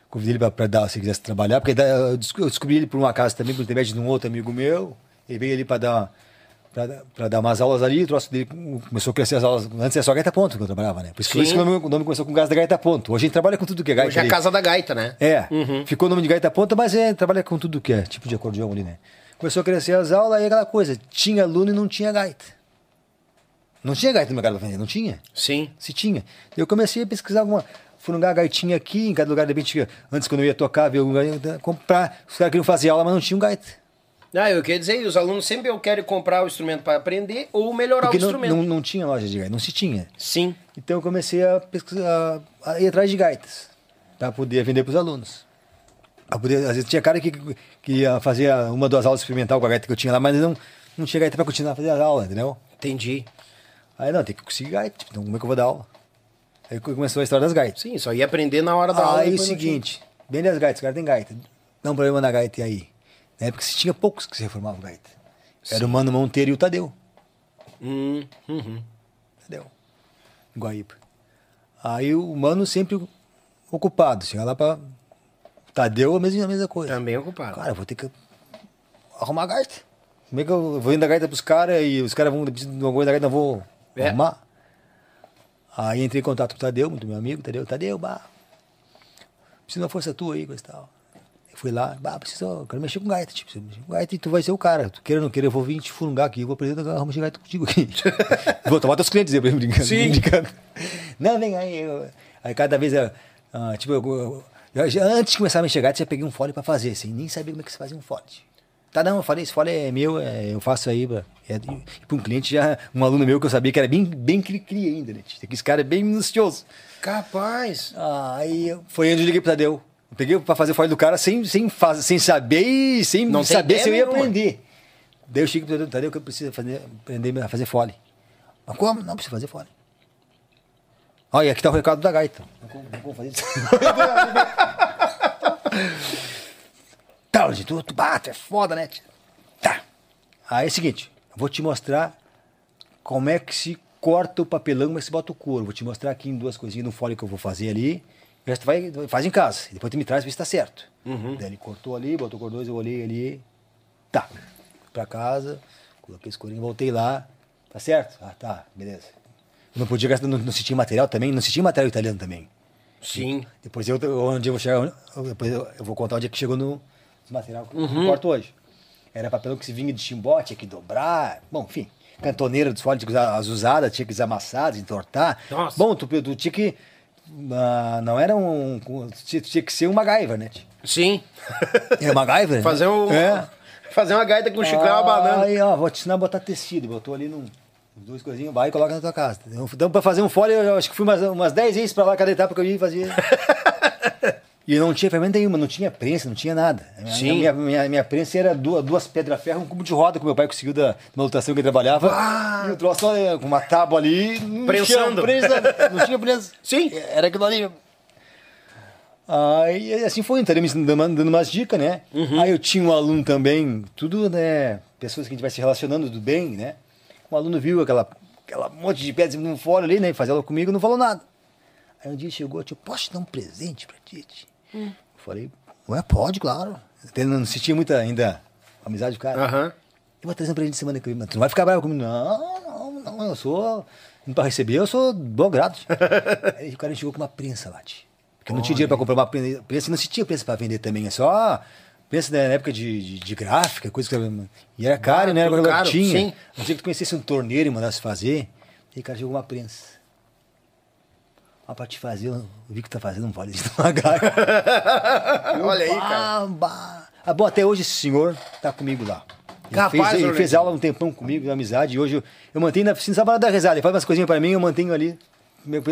convidei ele para dar, se quisesse trabalhar, porque eu desco- eu descobri ele por uma casa também, por intermédio de um outro amigo meu. Ele veio ali para dar, pra dar umas aulas ali, o troço dele começou a crescer as aulas. Antes era só Gaita Ponto que eu trabalhava, né? Por isso por isso que o nome, o nome começou com Gás da Gaita Ponto. Hoje a gente trabalha com tudo que é Gaita. Hoje é a. Casa da Gaita, né? É, Uhum. ficou o nome de Gaita Ponta, mas é, trabalha com tudo que é, tipo de acordeão ali, né? Começou a crescer as aulas, aí aquela coisa, tinha aluno e não tinha gaita. Não tinha gaita no mercado vender, não tinha? Sim. Se tinha. Eu comecei a pesquisar alguma. Num lugar gaitinha aqui, em cada lugar, de repente, antes quando eu ia tocar, ver comprar. Os caras queriam fazer aula, mas não tinham gaita. Ah, eu queria dizer, os alunos sempre eu quero comprar o instrumento para aprender ou melhorar Porque o não, instrumento. não, não tinha loja de gaita, não se tinha. Sim. Então eu comecei a pesquisar, a ir atrás de gaitas, para poder vender para os alunos. Poder, às vezes tinha cara que, que ia fazer uma, duas aulas experimental com a gaita que eu tinha lá, mas não, não tinha gaita para continuar a fazer as aulas, entendeu? Entendi. Aí não, tem que conseguir gaita, tipo, então como é que eu vou dar aula? Aí começou a história das gaitas. Sim, só ia aprender na hora da aula. Aí o depois não tinha. seguinte, vende as gaitas, os caras têm gaita. Dá um problema na gaita e aí? Na época se tinha poucos que se reformavam gaita. Era o Mano Monteiro e o Tadeu. Hum, uhum. Tadeu. Guaíba. Aí o Mano sempre ocupado. Chega lá pra. Tadeu a mesma, a mesma coisa. Também ocupado. Cara, eu vou ter que arrumar a gaita. Como é que eu vou indo a gaita pros caras e os caras vão precisar de uma coisa da gaita, não vou É. arrumar? Aí entrei em contato com o Tadeu, muito meu amigo, Tadeu, Tadeu, bah, preciso de uma força tua aí, coisa e tal. Eu fui lá, bah, preciso, eu quero mexer com gaita, tipo, mexer com gaita e tu vai ser o cara. Tu queira ou não queira, eu vou vir te furungar aqui, eu vou aprender a mexer gaita contigo aqui. vou tomar teus clientes, eu brincando. Sim. brincando. Não, vem aí. eu- aí cada vez, eu, ah, tipo, eu, eu- antes de começar a mexer gaita, já peguei um fole pra fazer, assim, nem sabia como é que se fazia um fole. Tá, não, eu falei, esse fole é meu, é, eu faço aí, pra, é, e um cliente já, um aluno meu que eu sabia que era bem, bem cri-cri ainda, né? Esse cara é bem minucioso. Capaz. Ah, Aí foi onde eu liguei pro Tadeu. Eu peguei pra fazer fole do cara sem, sem, faz, sem saber e sem Não saber se eu ia nenhuma. aprender. Daí eu cheguei pro Tadeu, Tadeu que eu preciso fazer, aprender a fazer fole. Mas como? Não precisa fazer fole. Olha, aqui tá o recado da gaita. Não como, não como fazer isso. tá, tu, tu bate, é foda, né? Tá. Aí é o seguinte, vou te mostrar como é que se corta o papelão, como é que se bota o couro. Vou te mostrar aqui em duas coisinhas no fole que eu vou fazer ali. O resto vai, faz em casa. E depois tu me traz pra ver se tá certo. Daí ele cortou ali, botou cor 2, eu olhei ali. Tá. Fui pra casa, coloquei esse corinho, voltei lá. Tá certo? Ah, tá, beleza. Eu não podia gastar, não, não se tinha material também, não se tinha material italiano também. Sim. Depois eu, onde eu vou chegar, eu- depois eu, eu vou contar onde é que chegou no material que Uhum. eu corto hoje. Era papelão que se vinha de chimbó, tinha que dobrar, bom, enfim. Cantoneira dos folhas, tinha que usar as usadas, tinha que amassadas, entortar. Nossa. Bom, tu, tu tinha que. ah, não era um. Tinha, tinha que ser um MacGyver, né? Sim. É MacGyver? Fazer um. É. Fazer uma gaita com chiclete e uma banana. Aí, ó, vou te ensinar a botar tecido. Botou ali num. Duas coisinhas, vai e coloca na tua casa. Então, pra fazer um fole, eu acho que fui umas, umas 10 vezes pra lá, cada etapa que eu ia fazia. e não tinha ferramenta nenhuma, não tinha prensa, não tinha nada. Sim. Minha, minha, minha prensa era duas, duas pedras-ferro, um cubo de roda que meu pai conseguiu da, uma lotação que ele trabalhava. E o troço com uma tábua ali. não Prensando. tinha prensa, não tinha prensa. Sim. Era aquilo ali. Aí assim foi, então, ele me dando, dando umas dicas, né? Aí eu tinha um aluno também, tudo, né? Pessoas que a gente vai se relacionando do bem, né? Um aluno viu aquela, aquela monte de pedras no fora ali, né? Ela comigo não falou nada. Aí um dia chegou, tio, posso te dar um presente pra ti? Tio?" Eu falei, ué, pode, claro. Até não sentia muita ainda amizade do cara. Aham. Eu vou trazer um presente semana que vem. Tu não vai ficar bravo comigo? Não, não, não. Eu sou. Pra receber, eu sou bom grato. Aí o cara chegou com uma prensa lá, tio. Porque não tinha dinheiro pra comprar uma prensa. Não se tinha prensa pra vender também. É só. Pensa na época de, de, de gráfica, coisa que. E era caro, Ah, né? Era caro, tinha. sim. Não sei que tu conhecesse um torneiro e mandasse fazer. Aí o cara chegou com uma prensa. Ah, pra te fazer, eu vi que tá fazendo um vale de devagar. Olha aí, cara. Ah, bom, até hoje esse senhor tá comigo lá. Ele Capaz, fez, ele fez aula um tempão comigo, de amizade, e hoje eu, eu mantenho na piscina, sabe da rezada, ele faz umas coisinhas pra mim, eu mantenho ali,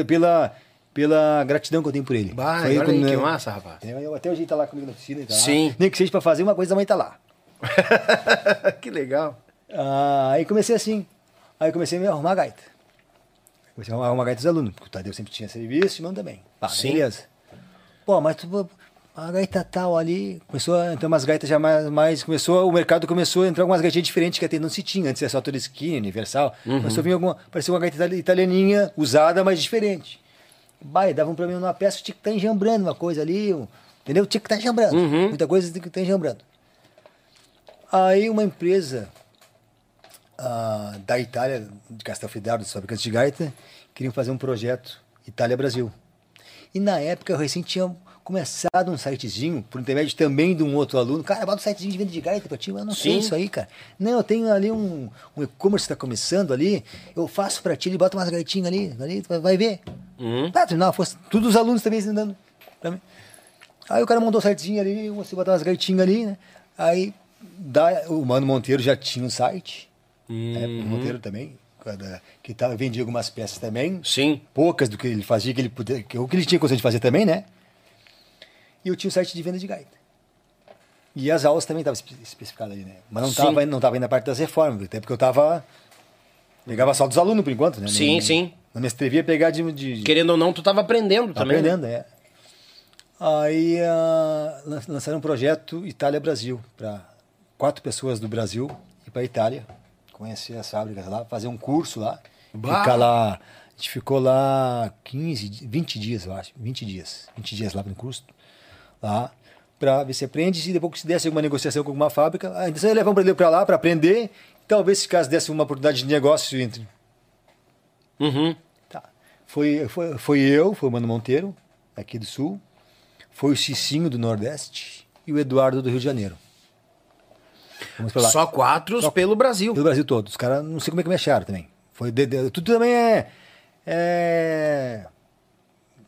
pela, pela gratidão que eu tenho por ele. Bah, Foi olha aí, que massa, rapaz. entendeu? Eu- até hoje ele tá lá comigo na piscina, ele tá lá. Sim. Nem que seja pra fazer uma coisa, a mãe tá lá. que legal. Ah, aí comecei assim, aí comecei a me arrumar gaita. Comecei a arrumar a gaita dos alunos, porque o Tadeu sempre tinha serviço, e mano também. Ah, Sim. beleza. Pô, mas tu, a gaita tal ali, começou a entrar umas gaitas já mais, mais, começou, o mercado começou a entrar algumas gaitinhas diferentes que até não se tinha, antes era só toda skin, universal, começou a vir alguma, parecia uma gaita itali- italianinha, usada, mas diferente. Bah, e dava um problema numa peça, tinha que estar enjambrando uma coisa ali, um- entendeu? Tinha que estar enjambrando, muita coisa tinha que estar enjambrando. Aí uma empresa ah, da Itália, de Castelfidardo, dos fabricantes de gaita, queriam fazer um projeto Itália-Brasil. E na época eu recém tinha começado um sitezinho, por intermédio também de um outro aluno. Cara, bota um sitezinho de venda de gaita pra ti. Eu não sei isso aí, cara. Não, eu tenho ali um, um e-commerce que tá começando ali, eu faço pra ti, ele bota umas gaitinhas ali, ali tu vai- ver. Uhum. Tá, não, fosse tudo os alunos também ensinando pra mim. Aí o cara montou o sitezinho ali, você botar umas gaitinhas ali, né? Aí o Mano Monteiro já tinha um site, né? Uhum. o Monteiro também, que tava, vendia algumas peças também, Sim. poucas do que ele fazia, que ele podia, que, o que ele tinha condição de fazer também, né? E eu tinha o site de venda de gaita. E as aulas também estavam espe- especificadas ali, né? Mas não estava não tava indo na parte das reformas, até porque eu tava. Pegava só dos alunos por enquanto, né? Sim, não, sim. Não me atrevi a pegar de. de Querendo ou não, tu tava aprendendo Tá também. né? aprendendo, é. Aí lan- lançaram um projeto Itália-Brasil, para quatro pessoas do Brasil ir para Itália, conhecer as fábricas lá, fazer um curso lá, Bah! ficar lá. A gente ficou lá 15, di- 20 dias, eu acho, 20 dias, 20 dias lá no curso, lá, para ver se aprende, se depois que se desse alguma negociação com alguma fábrica, a intenção é levar um brasileiro para lá para aprender, talvez se caso desse uma oportunidade de negócio entre Uhum. Tá. Foi, foi, foi eu, foi o Mano Monteiro, aqui do Sul. Foi o Cicinho do Nordeste e o Eduardo do Rio de Janeiro. Só quatro Só- pelo Brasil. Pelo Brasil todo. Os caras não sei como é que me acharam também. Foi de- de- tudo também é. É.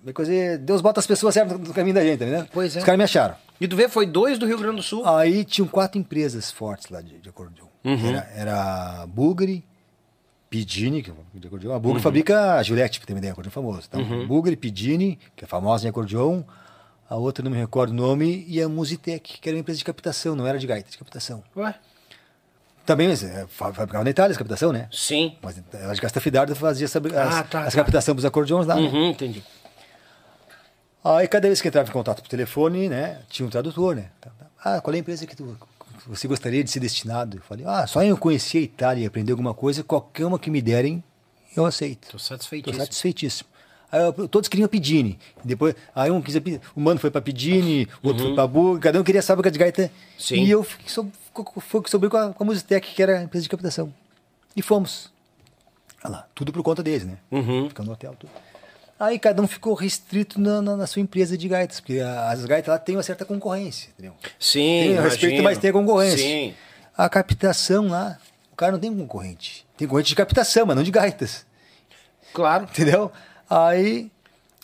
é coisa, Deus bota as pessoas certas no caminho da gente, né? Pois é. Os caras me acharam. E tu vê, foi dois do Rio Grande do Sul. Aí tinham quatro empresas fortes lá de, de acordeon. Uhum. Era, era a Bulgari, Pidini, que é de acordeon. A Uhum. Bulgari fabrica a pra ter uma ideia, acordeon famoso. Então, Bulgari, Pidini, que é famosa em acordeon. A outra não me recordo o nome. E a Musitec, que era uma empresa de captação, não era de gaita, de captação. Ué? Também é, fa- fabricava na Itália essa captação, né? Sim. Mas ela de Castafidardo fazia essa, as, Ah, tá, as tá. captação dos acordeões lá. né? Uhum, entendi. Aí cada vez que entrava em contato por telefone, né, tinha um tradutor, né? Tá, tá. Ah, qual é a empresa que tu, você gostaria de ser destinado? Eu falei, ah, só eu conhecer a Itália e aprender alguma coisa, qualquer uma que me derem, eu aceito. Tô satisfeitíssimo. satisfeitíssimo. Eu- todos queriam Pidini. Depois, aí um quis a o mano foi para Pidini, o outro foi para Bu, cada um queria a fábrica de gaita. Uhum. Sim. E eu fiquei sob, foi que com a, com a Musitec, que era a empresa de captação. E fomos. Olha lá, tudo por conta deles, né? Uhum. Ficando no hotel, tudo. Aí cada um ficou restrito na, na, na sua empresa de gaitas, porque a- as gaitas lá têm uma certa concorrência, entendeu? Sim, Tem respeito, imagino. mas tem concorrência. Sim. A captação lá, o cara não tem concorrente. Tem concorrente de captação, mas não de gaitas. Claro. Entendeu? Aí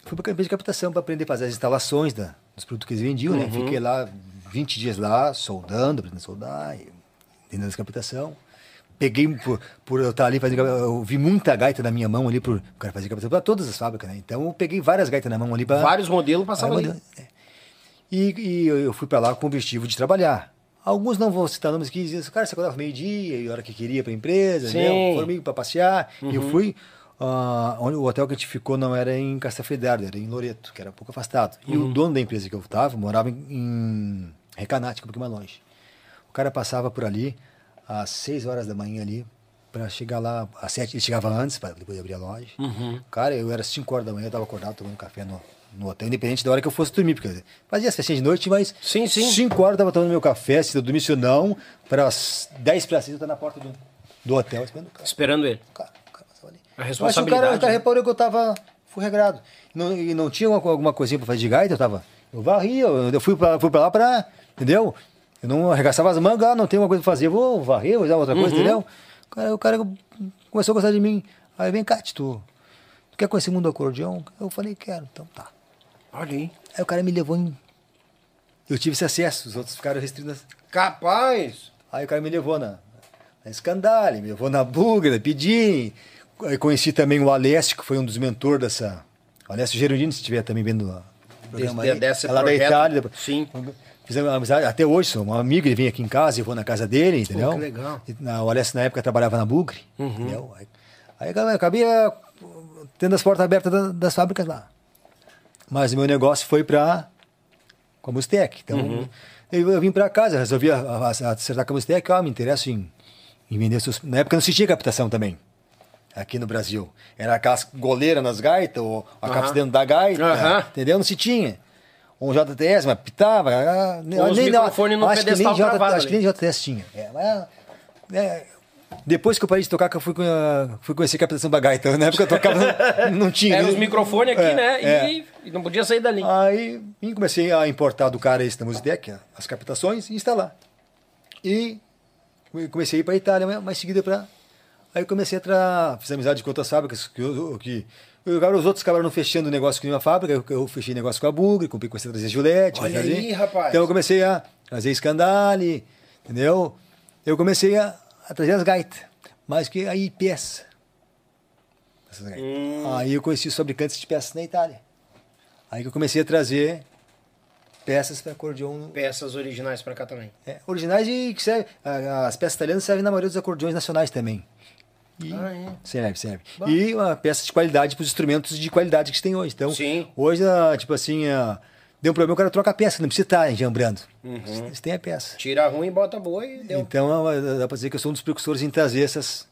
fui para a empresa de captação para aprender a fazer as instalações da, dos produtos que eles vendiam, né? Fiquei lá 20 dias lá, soldando, aprendendo a soldar, entendendo a captação. Peguei, por, por eu estar ali fazendo. Eu vi muita gaita na minha mão ali, por, o cara fazia captação para todas as fábricas, né? Então eu peguei várias gaitas na mão ali para. Vários modelos passavam ali. É. E, e eu fui para lá com o objetivo de trabalhar. Alguns não vou citar nomes que diziam, cara, você acordava meio-dia e a hora que queria para a empresa, Sim. entendeu? Foram para passear. E eu fui. Ah, onde, o hotel que a gente ficou não era em Castafedardo, era em Loreto, que era um pouco afastado. E o dono da empresa que eu estava morava em, em Recanate, que é um pouquinho mais longe. O cara passava por ali às 6 horas da manhã ali, para chegar lá às 7. Ele chegava antes, para depois abrir a loja. Cara, eu era 5 horas da manhã, eu estava acordado tomando café no, no hotel, independente da hora que eu fosse dormir, porque fazia as festinhas de noite, mas Sim, sim. 5 horas eu estava tomando meu café, se eu dormisse ou não, para as 10 para 6 eu estava na porta do, do hotel esperando o cara. Esperando ele. Cara, A Mas o responsabilidade, cara, o cara né? reparou que eu tava fui regrado. Não, e não tinha alguma, alguma coisinha pra fazer de gaita, eu tava. Eu varria, eu, eu fui, pra, fui pra lá pra. Entendeu? Eu não arregaçava as mangas, ah, não tem uma coisa pra fazer, vou varrer, vou fazer outra Uhum. coisa, entendeu? O cara, o cara começou a gostar de mim. Aí vem cá, tu, tu quer conhecer o mundo do acordeão? Eu falei, quero, então tá. Olha aí. Aí o cara me levou em. Eu tive esse acesso, os outros ficaram restritos. Capaz. Aí o cara me levou na, na Scandale, me levou na Bugra, Pidim. Conheci também o Alessio, que foi um dos mentores dessa. O Alessio Gerundino, se estiver também vendo o programa aí. desse é lá da projeto. Itália. Sim. Fizemos amizade, até hoje, sou um amigo, ele vem aqui em casa, eu vou na casa dele, entendeu? que legal. E na- O Alessio na época trabalhava na Bugre, Uhum. entendeu? Aí, aí eu acabei eh, tendo as portas abertas da- das fábricas lá. Mas o meu negócio foi para com a Mustec. Então, Uhum. eu, eu vim para casa, resolvi a- a- a- acertar com a Mustec, ó, me interesso em, em vender seus... Na época não se tinha captação também, aqui no Brasil. Era aquelas goleiras nas gaitas, ou a Aham. capta dentro da gaita, Aham. entendeu? Não se tinha. Um JTS, mas pitava. ah, os microfones no acho que nem pedestal J- travado Acho que nem JTS tinha. É, mas, é, depois que eu parei de tocar, que eu fui, fui conhecer a captação da gaita. Na época eu tocava, não, não tinha. Era né? os microfones aqui, É, né? é. E, e não podia sair dali. Aí comecei a importar do cara esse da Musitec, as captações, e instalar. E comecei a ir para a Itália, mas- mas seguida para. Aí eu comecei a tra... fiz amizade com outras fábricas que, eu- que eu- agora os outros acabaram não fechando negócio com nenhuma fábrica, eu, eu fechei negócio com a Bugre, comecei a trazer Gillette. Olha fazer. aí, rapaz. Então eu comecei a trazer Scandale, entendeu? Eu comecei a, a trazer as gaitas, mas que aí peça. Hum. Aí eu conheci os fabricantes de peças na Itália. Aí que eu comecei a trazer peças para acordeão Peças originais pra cá também. é, originais e que serve, as peças italianas servem na maioria dos acordeões nacionais também. E Ah, é? Serve, serve. E uma peça de qualidade para os instrumentos de qualidade que tem hoje. Então, Sim. hoje, ah, tipo assim, ah, deu um problema, o cara troca a peça, não precisa estar enjambrando. Uhum. Você tem a peça. Tira ruim, bota boa e deu. Então, ah, dá para dizer que eu sou um dos precursores em trazer essas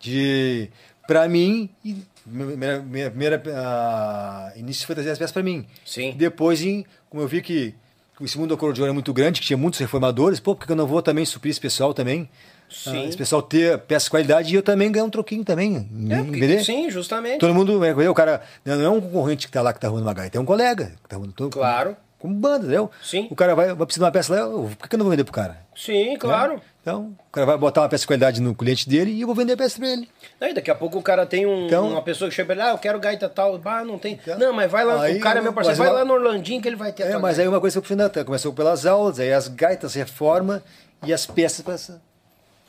de para mim e minha, minha primeira ah, início foi trazer as peças para mim. Sim. Depois, em, como eu vi que esse mundo do acordeon é muito grande, que tinha muitos reformadores, pô, por que eu não vou também suprir esse pessoal também? Sim. Ah, esse pessoal ter peças de qualidade e eu também ganhar um troquinho também. É, porque- sim, justamente. Todo mundo, é, o cara não é um concorrente que tá lá que tá arrumando uma gaita, é um colega que tá arrumando todo, Claro. Como banda, entendeu? Sim. O cara vai, vai precisar de uma peça lá, eu- por que eu não vou vender pro cara? Sim, claro. Né? Então, o cara vai botar uma peça de qualidade no cliente dele e eu vou vender a peça pra ele. Aí daqui a pouco o cara tem um- Então- uma pessoa que chega pra ele, ah, eu quero gaita tal. Ah, não tem. Então- não, mas vai lá, Aí, o cara é meu parceiro, vai lá no Orlandinho que ele vai ter É, mas gaita. aí uma coisa que eu fui na começou pelas aulas, aí as gaitas reforma e as peças para essa.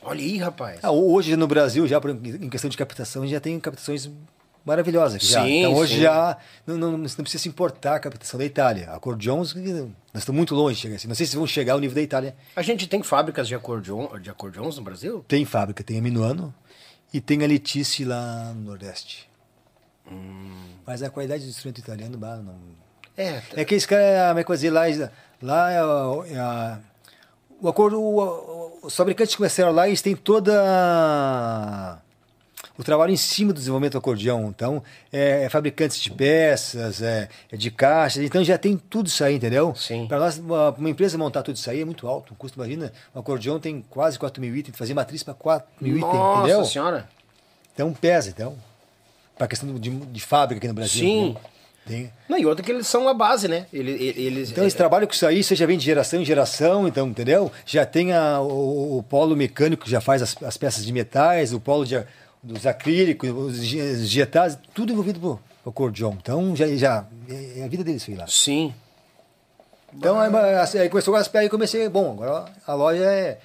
Olha aí, rapaz. Ah, hoje no Brasil, já em questão de captação, já tem captações maravilhosas. já. Sim, Então hoje sim. já não, não, não precisa se importar a captação da Itália. Acordeons, nós estamos muito longe. assim. Não sei se vão chegar ao nível da Itália. A gente tem fábricas de, acordeon, de acordeons no Brasil? Tem fábrica, tem a Minuano e tem a Letice lá no Nordeste. Hum. Mas a qualidade do instrumento italiano, bah, não, É, É que esse cara, como é que eu lá, lá é, o- é a- o acordo, o- os fabricantes começaram lá, eles têm toda a- o trabalho em cima do desenvolvimento do acordeão. Então, é, é fabricantes de peças, é, é de caixas, então já tem tudo isso aí, entendeu? Sim. Para nós, uma, uma empresa montar tudo isso aí é muito alto. O custo, imagina, um acordeão tem quase 4 mil itens, fazer matriz para 4 mil itens, Nossa entendeu? senhora. Então pesa, então. pra questão de, de fábrica aqui no Brasil. Sim. né? Tem- Não, e outra que eles são a base, né? Ele- ele- Eles, Então eles trabalham com isso aí, isso já vem de geração em geração, então, entendeu? Já tem a- o, o polo mecânico que já faz as, as peças de metais, o polo de, dos acrílicos, os gi- os dietados, tudo envolvido pro, pro acordeon. Então já, já é a vida deles foi lá. Sim. Então aí, aí começou a aí comecei, bom, agora a loja é,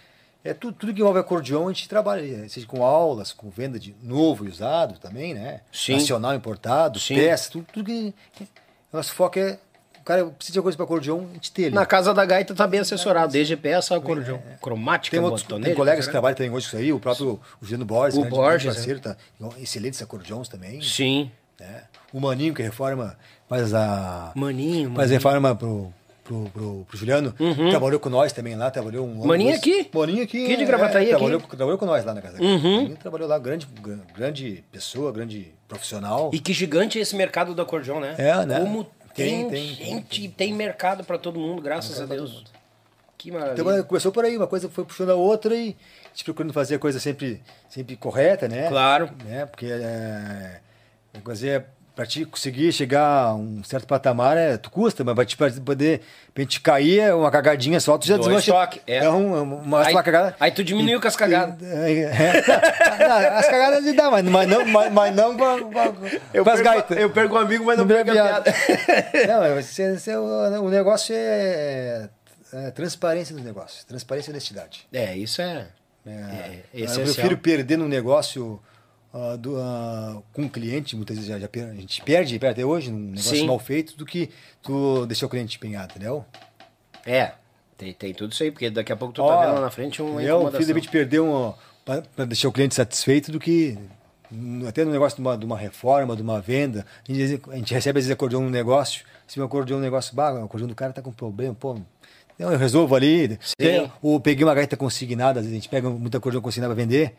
é tudo, tudo que envolve acordeon, a gente trabalha, seja com aulas, com venda de novo e usado também, né? Sim. Nacional importado, Sim. peças, tudo, tudo que. Nosso foco é. O cara precisa de coisa para acordeon, a gente tem ali. Na casa da gaita tá bem assessorado, desde peça, acordeão, cromática, Tem, outros, tem colegas que né? trabalham também hoje com isso aí, o próprio o Juliano Borges, O grande- Borges, parceiro, tá, excelentes acordeões também. Sim. né? O Maninho, que reforma, faz a. Maninho, Faz a Maninho. reforma pro, pro, pro, pro Juliano. Trabalhou com nós também lá, trabalhou um dois- aqui? Maninho aqui. Aqui de Gravataí, aqui? Trabalhou, trabalhou com nós lá na casa. Uhum. Trabalhou lá, grande, gran- grande pessoa, grande profissional. E que gigante é esse mercado do acordeão, né? É, né? Como tem, Tem, tem, gente, tem, mercado pra todo mundo, graças a Deus. Que maravilha. Então começou por aí, uma coisa foi puxando a outra e gente procurando fazer a coisa sempre, sempre correta, né? Claro. Né? Porque é, é coisa para te conseguir chegar a um certo patamar, é, tu custa, mas vai te poder pra gente cair, é uma cagadinha só, tu já Dois desmancha. toques, é. é um, uma, Aí- uma cagada. aí tu diminuiu com as cagadas. É, é. Não, as cagadas de dá, mas, mas não, mas, mas não com as gaitas. eu perco um amigo, mas não Não perco a piada. Não, é, você- você- o, o negócio é, é transparência dos negócios, transparência e honestidade. É, isso é, É, é, eu prefiro perder num negócio ah, do, ah, com um cliente, muitas vezes já, já a gente perde, perde até hoje, num negócio Sim. mal feito, do que tu deixar o cliente empenhado, entendeu? É, tem, tem tudo isso aí, porque daqui a pouco tu Ó, tá vendo lá na frente uma eu fiz a gente perder um. para deixar o cliente satisfeito do que. Até no negócio de uma, de uma reforma, de uma venda, a gente, a gente recebe às vezes acordeão num negócio, se o acordeão num negócio, bah, o acordeão do cara tá com problema, pô. então Eu resolvo ali. Sim. Ou peguei uma gaita consignada, às vezes a gente pega muito acordeão consignado para vender,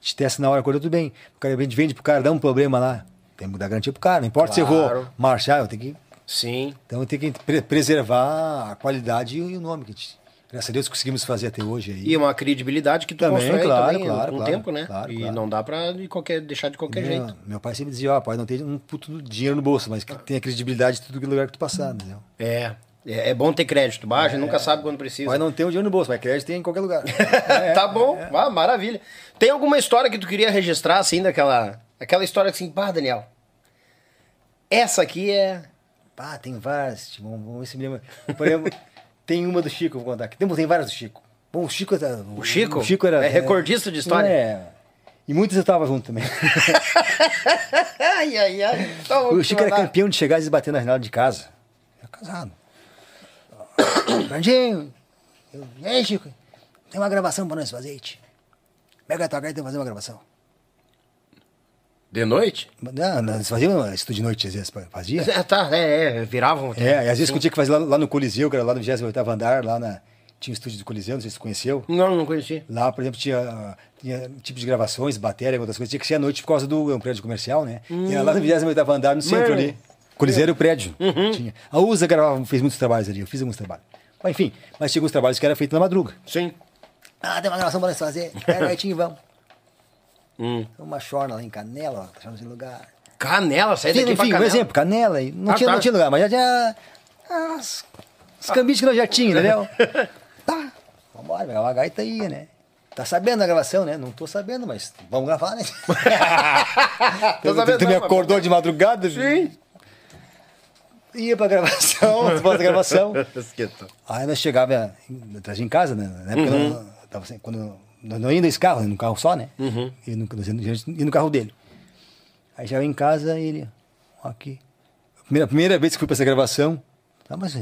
a gente testa na hora, acordeão tudo bem. O cara vende, vende pro cara, dá um problema lá. Tem que dar garantia pro cara. Não importa se eu Claro. vou marchar, eu tenho que Sim, então tem que pre- preservar a qualidade e o nome que a gente, graças a Deus, conseguimos fazer até hoje aí. e uma credibilidade que tu Também, constrói claro, também claro, com o claro, tempo, né? claro, e claro. não dá pra de qualquer, deixar de qualquer meu, jeito. meu pai sempre dizia, ó, pode não ter um puto dinheiro no bolso, mas que tenha credibilidade em todo lugar que tu passar, entendeu? É, é, é bom ter crédito, a gente nunca sabe quando precisa. Pode não ter um dinheiro no bolso, mas crédito tem em qualquer lugar. tá bom, ah, maravilha. Tem alguma história que tu queria registrar, assim, daquela aquela história assim, pá, Daniel, essa aqui é... Pá, tem várias, tipo, vamos, ver se me lembra. Por exemplo, tem uma do Chico, vou contar aqui. Tem, tem várias do Chico. Bom, o Chico, era- O Chico? o Chico era, É recordista de história? É. E muitas eu tava junto também. Ai, ai, ai. Então, O Chico era campeão de chegar e bater na janela de casa. Era casado. Brandinho, eu, e aí, Chico? Tem uma gravação pra nós fazer, tio. Pega a tua gaita e fazer uma gravação. De noite? Não, nós fazíamos estúdio de noite, às vezes, fazia. É, tá, é, é, viravam. É, e às vezes que eu tinha que fazer lá, lá no Coliseu, que era lá no 28º andar, lá na. Tinha um estúdio do Coliseu, não sei se você conheceu. Não, não conheci. Lá, por exemplo, tinha, tinha tipo de gravações, bateria, outras coisas. Tinha que ser à noite por causa do é um prédio comercial, né? E era lá no 28º andar, no centro Mano. ali. Coliseu era o prédio. Tinha. A USA gravava, fez muitos trabalhos ali, eu fiz alguns trabalhos. Mas, enfim, mas tinha alguns trabalhos que era feito na madruga. Sim. Ah, tem uma gravação pra nós fazer. Pega aí, vamos. Hum. Uma chorna lá em Canela, ó, tá nesse lugar. Canela, sai Sim, daqui pra enfim, um Canela. exemplo, Canela. Não, Ah, tinha, tá. não tinha lugar, mas já tinha as, os cambites que nós já tínhamos, entendeu? tá, vambora, pegar uma gaita aí, né? Tá sabendo da gravação, né? Não tô sabendo, mas vamos gravar, né? Tô tu, sabendo tu me não, mas- acordou de madrugada? Sim. Ia pra gravação, tu faz a gravação. Esqueta. Aí nós chegava, trazia em casa, né? Na época, Uhum. nós- tava assim, quando nós não ia nesse carro, num carro só, né? Uhum. E no, ia no carro dele. Aí chegava em casa ele, ó, aqui. A primeira, primeira vez que fui pra essa gravação, tá, mas.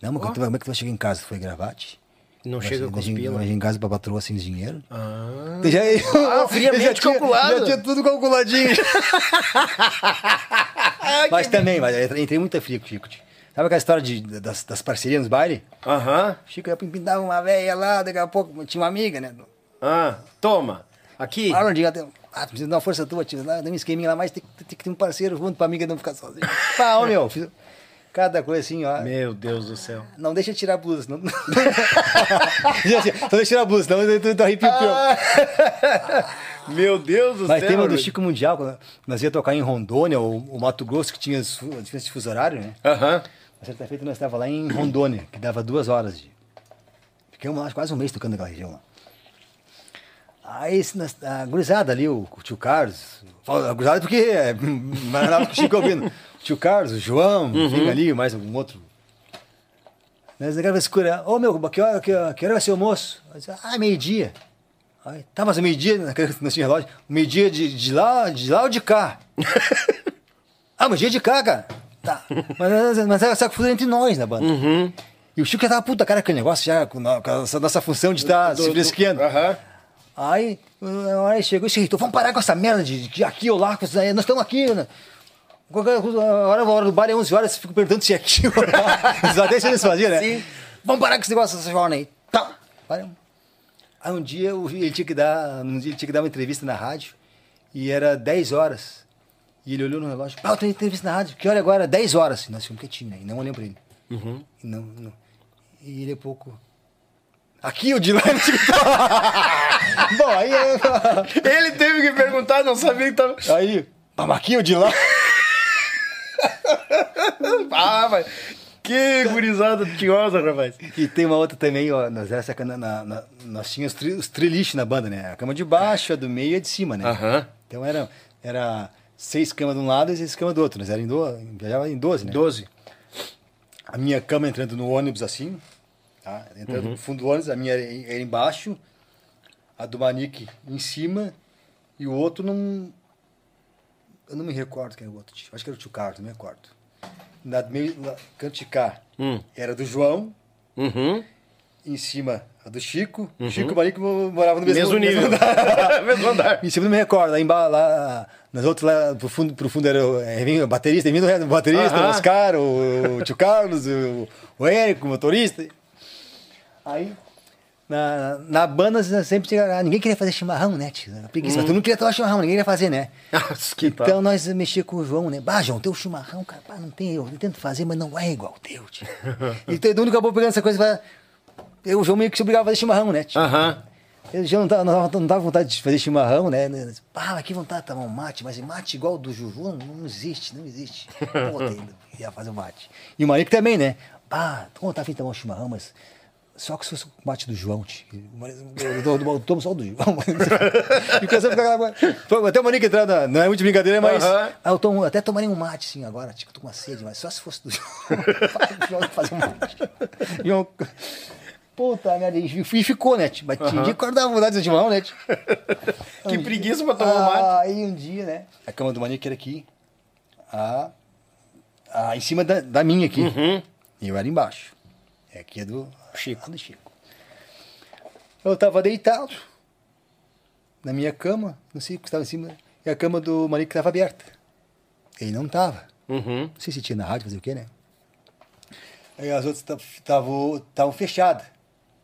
Não, mas como é que tu vai chegar em casa? Foi gravar, tio? Não Vai chega com os pila. chegar em casa pra patroa sem dinheiro. Ah. Já, Ah, friamente já tinha- calculado. Já tinha tudo calculadinho. mas também, mas eu entrei muita fria com o Chico. Sabe aquela história de, das, das parcerias nos bailes? Aham. Chico ia pintar uma velha lá, daqui a pouco tinha uma amiga, né? Ah, toma. Aqui. Ah, Arnold, até, ah, precisa dar uma força tua, tio. Dá um esqueminha lá, mas tem, que- tem que ter um parceiro junto pra amiga não ficar sozinha. Pá, ô meu, fiz cada coisa assim, ó. Meu Deus do céu. Não deixa eu tirar a blusa, não. Assim, só deixa eu tirar a blusa, senão eu tô, arrepio pior. Meu Deus do Mas céu. tem uma do. Chico Mundial, quando nós ia tocar em Rondônia, ou, ou Mato Grosso, que tinha a diferença de fuso horário, né? Aham. Uma certa feita nós estávamos lá em Rondônia, que dava duas horas de. Ficamos lá quase um mês tocando naquela região lá. Aí nós- a gurizada ali, o, o tio Carlos, a gurizada porque é, mas o Chico ouvindo. O tio Carlos, o João, enfim, ali, mais algum outro. Nós ligamos escura, ô meu, que hora, que, hora- que hora vai ser o almoço? Disse, ah, meio-dia. Aí, Tá, mas o meio-dia, naquele não tinha relógio, o meio-dia de, de lá, de lá ou de cá? ah, meio-dia de cá, cara. Tá. Mas, mas era essa confusão entre nós na banda. E o Chico já tava puta cara aquele negócio, já com, a- com essa nossa função de estar Do- se do- fresqueando. Aham. Aí, a hora chegou e disse, então vamos parar com essa merda de, de aqui ou lá, com aí. nós estamos aqui, né? Qualquer coisa, a hora, hora do bar é 11 horas, fico perguntando se é aqui ou. Até isso eles faziam, né? Sim. Vamos parar com esse negócio dessa jornada aí. Tá, paramos. Aí um dia eu vi- ele tinha que dar, um dia ele tinha que dar uma entrevista na rádio e era 10 horas. E ele olhou no relógio, ah, eu tenho entrevista na rádio, que hora é agora? 10 horas. E nós ficamos quietinhos, né? E não olhamos pra ele. Uhum. E não, não. E ele é pouco. Aqui o de lá. Bom, aí eu. Ele teve que perguntar, não sabia que tava. Aí, vamos aqui o de lá. Ah, mas. Que gurizada tinhosa, rapaz. E tem uma outra também, ó. Nós, era sacana, na, na- nós tínhamos os, tri, os triliches na banda, né? A cama de baixo, a do meio e a de cima, né? Aham. Então era, era seis camas de um lado e seis camas do outro. Nós era em, do, viajava em 12, né? 12. A minha cama entrando no ônibus assim, tá? Entrando no fundo do ônibus, a minha era, era embaixo, a do Manique em cima e o outro não. Eu não me recordo quem era o outro. tio. Acho que era o tio Carlos, não me recordo. Na meio, na, cá Hum. era do João, Uhum. em cima a do Chico. O Chico e o mo- moravam no mesmo, Mesmo nível. andar. Mesmo andar. Em cima não me recordo, lá embaixo, lá, nas outras, lá pro fundo, pro fundo era o, é, baterista, vinha o baterista, Aham. o Oscar, o, o tio Carlos, o, o Érico, o motorista. Aí, na, na banda sempre tinha, ah, ninguém queria fazer chimarrão, né, tio? Preguiça, mas tu não queria tomar chimarrão, ninguém queria fazer, né? Tal. Então nós mexia com o João, né? Bah, João, teu chimarrão, cara, pá, não tem, eu tento fazer, mas não é igual o teu, tio. então o único acabou pegando essa coisa pra... Eu, o João meio que se obrigava a fazer chimarrão, né, tio? Aham. Eu já não tava, não, tava, não tava vontade de fazer chimarrão, né? Ah, mas que vontade de tomar um mate, mas mate igual do Juju não, não existe, não existe. Pô, ia fazer o mate. E o Marico também, né? Ah, com vontade de tomar um chimarrão, mas só que se fosse o mate do João, tio. Eu, eu, eu, eu tomo só o do João. e começou a ficar aquela coisa. Até o Marico entrando, na- não é muito brincadeira, mas. Ah, eu tomo, até tomaria um mate, sim, agora, tipo, tô com uma sede, mas só se fosse do João. João fazer um mate. Eu, Puta merda, e ficou, né? tio? Mas tinha dia que acordava vontade de chimarrão, né? tio? Que preguiça pra tomar um mate. Aí um dia, né? A cama do Manique era aqui. A, a, em cima da, da minha aqui. Uhum. E eu era embaixo. É aqui é do Chico. Do Chico. Eu tava deitado na minha cama, não sei o que estava em cima, e a cama do Manique estava aberta. Ele não tava. Uhum. Não sei se tinha na rádio, fazer o quê, né? Aí as outras estavam fechadas.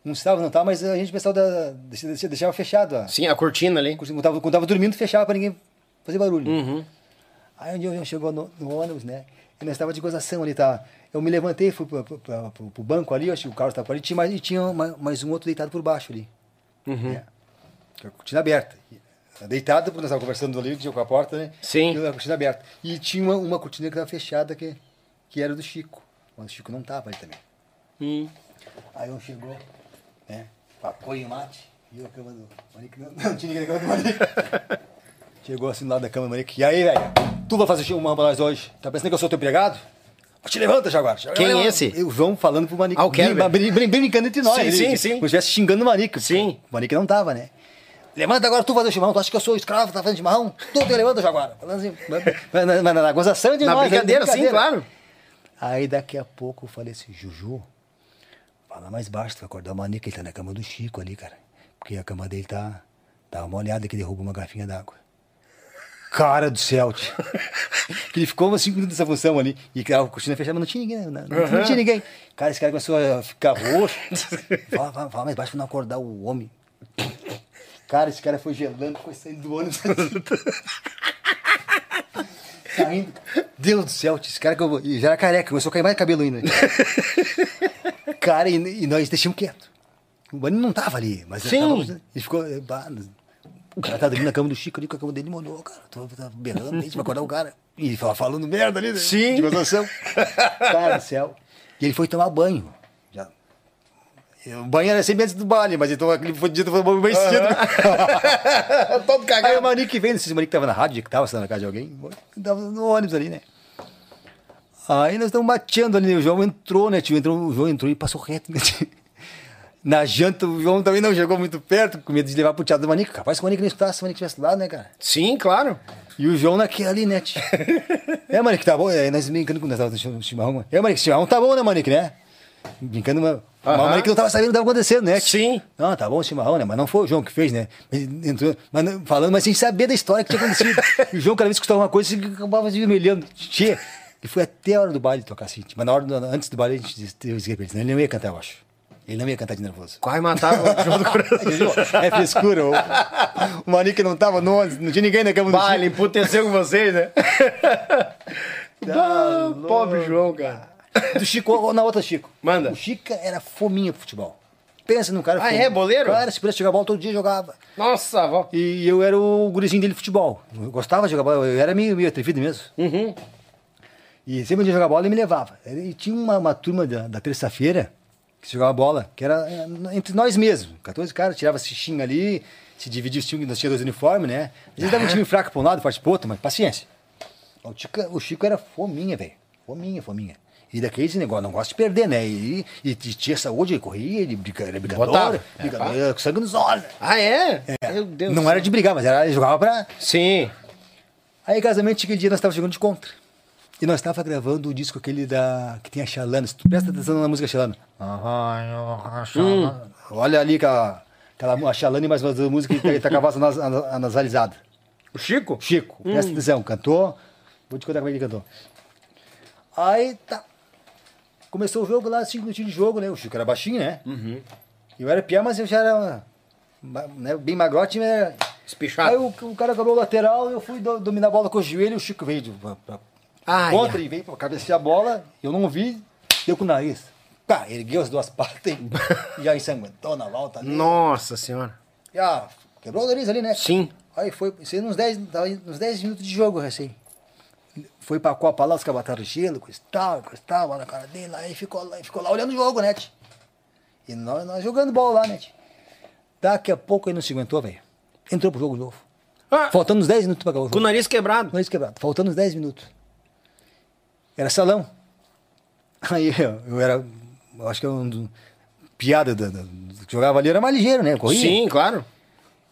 Não estava, não estava, mas a gente pensava da, deixava, deixava fechado. a- Sim, a cortina ali. quando tava, quando tava dormindo, fechava pra ninguém fazer barulho. Uhum. Aí um dia eu chegou no, no ônibus, né? E estava de gozação ali, tá? Eu me levantei, fui pro, pro, pro- banco ali, acho que o Carlos estava ali, tinha mais, e tinha mais, mais um outro deitado por baixo ali. Uhum. É. Com a cortina aberta. E, Deitado, porque nós estávamos conversando ali, tinha com a porta, né? Sim. E a cortina aberta. E tinha uma, uma cortina que estava fechada, que, que era do Chico. Mas o Chico não estava ali também. Hum. Aí um chegou, né? Apoio mate. E eu, a cama do Manique. Não, não tinha ninguém na cama do Manique. chegou assim do lado da cama do Manique. E aí, velho? Tu vai fazer uma pra nós hoje? Tá pensando que eu sou teu empregado? Te levanta, Jaguar. Quem é esse? E O João falando pro Manique. Ah, o Kerber. Brin- brin- brin- Brincando entre nós. Sim, ali, sim, sim. Como se estivesse xingando o Manique. Sim. O Manique não tava, né? Levanta agora, tu fazer o chimarrão. Tu acha que eu sou escravo, tá fazendo chimarrão? Tu te levanta, Jaguar. Falando assim, mas- mas na, na gozação de Na nós. brincadeira, sim, claro. Aí daqui a pouco eu falei assim, Juju, fala mais baixo, tu vai acordar o Manique, ele tá na cama do Chico ali, cara. Porque a cama dele tá, tá molhada que derruba uma garfinha d'água. Cara do tio. que ele ficou umas 5 minutos nessa função ali. E a cortina fechada, mas não tinha ninguém, não, não, não tinha ninguém. Cara, esse cara começou a ficar roxo. fala, fala, fala mais baixo pra não acordar o homem. Cara, esse cara foi gelando, foi saindo do ônibus. Saindo. Deus do céu, esse cara que eu, e já era careca, começou a cair mais cabelo ainda. cara, e, e nós deixamos quieto. O Bani não tava ali, mas Sim. tava- ele ficou. O cara tá dormindo na cama do Chico ali, com a cama dele molhou, cara. Tô, tô berrando, gente, vai acordar o cara. E fala- falando merda ali, né? Sim. De noção. cara do céu. E ele foi tomar banho. Já. E O banho era sempre antes do baile, mas então aquele fodido foi banho cedo. Todo Aí cagado. o Manique veio, esses Manique que tava na rádio, que tava, sei lá, na casa de alguém, tava no ônibus ali, né? Aí nós estamos mateando ali, o João entrou, né, tio? Entrou, o João entrou e passou reto, né, tio? Na janta, o João também não chegou muito perto, com medo de levar pro teatro do Manique. Capaz que o Manique não escutasse, se o Manique tivesse lá, né, cara? Sim, claro. E o João naquele ali, né, tio? É, Manique, tá bom? É, nós brincando com nós tava no chimarrão. mano. É, Manique, chimarrão tá bom, né, Manique, né? Brincando, mas mas o Manique não tava sabendo o que tava acontecendo, né? tio? Sim. Não, tá bom o chimarrão, né? Mas não foi o João que fez, né? Ele entrou, mas falando, mas sem saber da história que tinha acontecido. O João, cada vez que escutava uma coisa, acabava se vermelhando. Tchê. E foi até a hora do baile tocar assim. Mas na hora antes do baile, a gente disse, eu disse senão ele não ia cantar, eu acho. Ele não ia cantar de nervoso. Quase matava o João do Coração. É frescura. O, o Manique não tava no ônibus, não tinha ninguém na cama do ele emputeceu com vocês, né? Ah, pobre João, cara. Do Chico, ou na outra Chico. Manda. O Chico era fominha pro futebol. Pensa num cara Ah, fominha. é? Boleiro? Cara, se pudesse jogar bola todo dia, jogava. Nossa, avó. E eu era o gurizinho dele de futebol. Eu gostava de jogar bola, eu era meio, meio atrevido mesmo. Uhum. E sempre onde eu jogava bola, ele me levava. E tinha uma, uma turma da, da terça-feira que se jogava bola, que era eh, entre nós mesmos. 14 caras, tirava fichinha ali, se dividia os times, nós tínhamos dois uniformes, né? Às vezes dava um time fraco pra um lado, forte pro outro, mas paciência. O Chico, o Chico era fominha, velho. Fominha, fominha. E daqueles negócio, não gosta de perder, né? E, e, e tinha saúde, ele corria, ele briga, era brigador, Botava. brigador, era com sangue nos olhos. Ah, é? É. Meu Deus. Não era de brigar, mas era, ele jogava pra. Sim. Aí, casamento, aquele dia nós estávamos jogando de contra. E nós estávamos gravando o disco aquele da. que tem a Xalana. Se tu presta atenção na música Xalana. Olha ali aquela, aquela a Xalana e mais umas músicas que tá com a voz nas- nas- nasalizada. O Chico? Chico, presta atenção, cantou. Vou te contar como é que ele cantou. Aí tá. Começou o jogo lá, cinco minutinhos de jogo, né? O Chico era baixinho, né? Eu era pior, mas eu já era né, bem magrote, era... Espichado. Aí o, o cara cobrou o lateral, eu fui do- dominar a bola com o joelho, o Chico veio de, pra, pra Ai, contra ai. e veio pra cabecear a bola, eu não vi, deu com o nariz. Pá, ergueu as duas patas e já ensanguentou na volta ali. Nossa senhora. Já quebrou o nariz ali, né? Sim. Aí foi, isso aí nos 10, tava nos 10 minutos de jogo, assim. Foi pra Copa lá, os caras botaram gelo, com tal, com tal, bola na cara dele, aí ficou lá, ficou lá olhando o jogo, né? E nós, nós jogando bola lá, né? Daqui a pouco ele não se aguentou, velho. Entrou pro jogo novo. Ah, Faltando uns 10 minutos pra acabar o com o jogo. nariz quebrado. Nariz quebrado. Faltando uns 10 minutos. Era salão. Aí eu, eu era, eu acho que eu um piada da, da- que jogava ali era mais ligeiro, né? Corria. Sim, claro.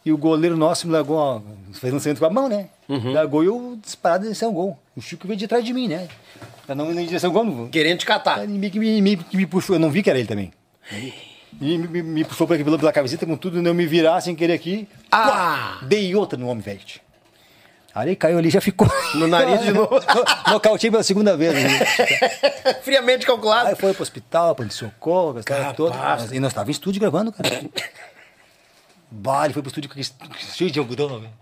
E o goleiro nosso me largou, ó, fez lançamento com a mão, né? Uhum. Largou e eu disparado em direção ao gol. O Chico veio de trás de mim, né? Pra não ir em direção ao gol, não. Querendo te catar. Me, me, me, me puxou, eu não vi que era ele também. E me, me, puxou pela, pela camiseta com tudo, eu me virar sem querer aqui. Ah! Pá! Dei outra no homem, velho. Aí caiu ali já ficou. No nariz de novo. Nocautei pela segunda vez. né? Friamente calculado. Aí foi pro hospital, pra socorro, a história toda. E nós estávamos em estúdio gravando, cara. Bah, ele foi pro estúdio cheio de algodão, velho.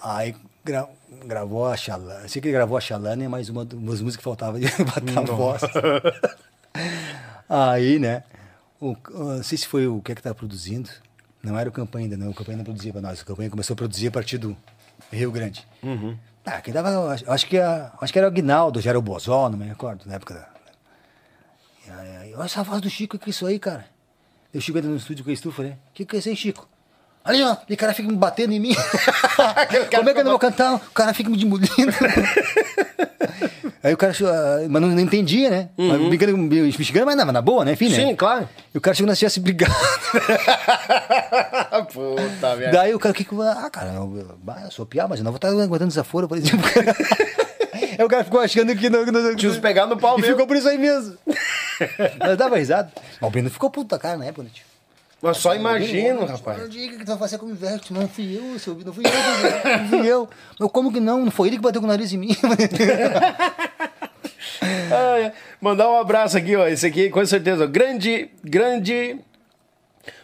Aí gra- gravou a Xalana. Sei que ele gravou a Xalana e mais uma das músicas que faltava de botar a voz. Aí, né? O, não sei se foi o que é que tava produzindo. Não era o campanha ainda, não. O campanha não produzia pra nós. O campanha começou a produzir a partir do Rio Grande. Ah, quem dava. eu Acho, que, a- acho que era o Aguinaldo, já era o Bozó, não me recordo, na época da. Olha essa voz do Chico, o que é isso aí, cara? E o Chico entra no estúdio com a estufa, né? O que, que é isso aí, Chico? Ali, ó, e o cara fica me batendo em mim. Como é que eu não vou cantar? O cara fica me demolindo. aí o cara, chegou, ah, mas não, não entendia, né? Mas Brincando, me xingando, mas na, na boa, né? Enfim, né? Sim, claro. E o cara chegou nós tivesse brigado. Puta merda. Daí o cara, que Ah, cara, eu, eu sou piá, mas eu não vou estar aguentando desaforo, por exemplo. Aí o cara ficou achando que não. não Tinha uns pegando no pau E mesmo. ficou por isso aí mesmo. Nós dava risada. Mas o Breno ficou puto da cara na época, né, tio? Mas só imagino, Não rapaz. diga que tu vai fazer como inverte, não fui eu, seu não fui eu, não fui eu. Eu como que não? Não foi ele que bateu com o nariz em mim. Ah. Mandar um abraço aqui, ó. Esse aqui, com certeza. Grande, grande.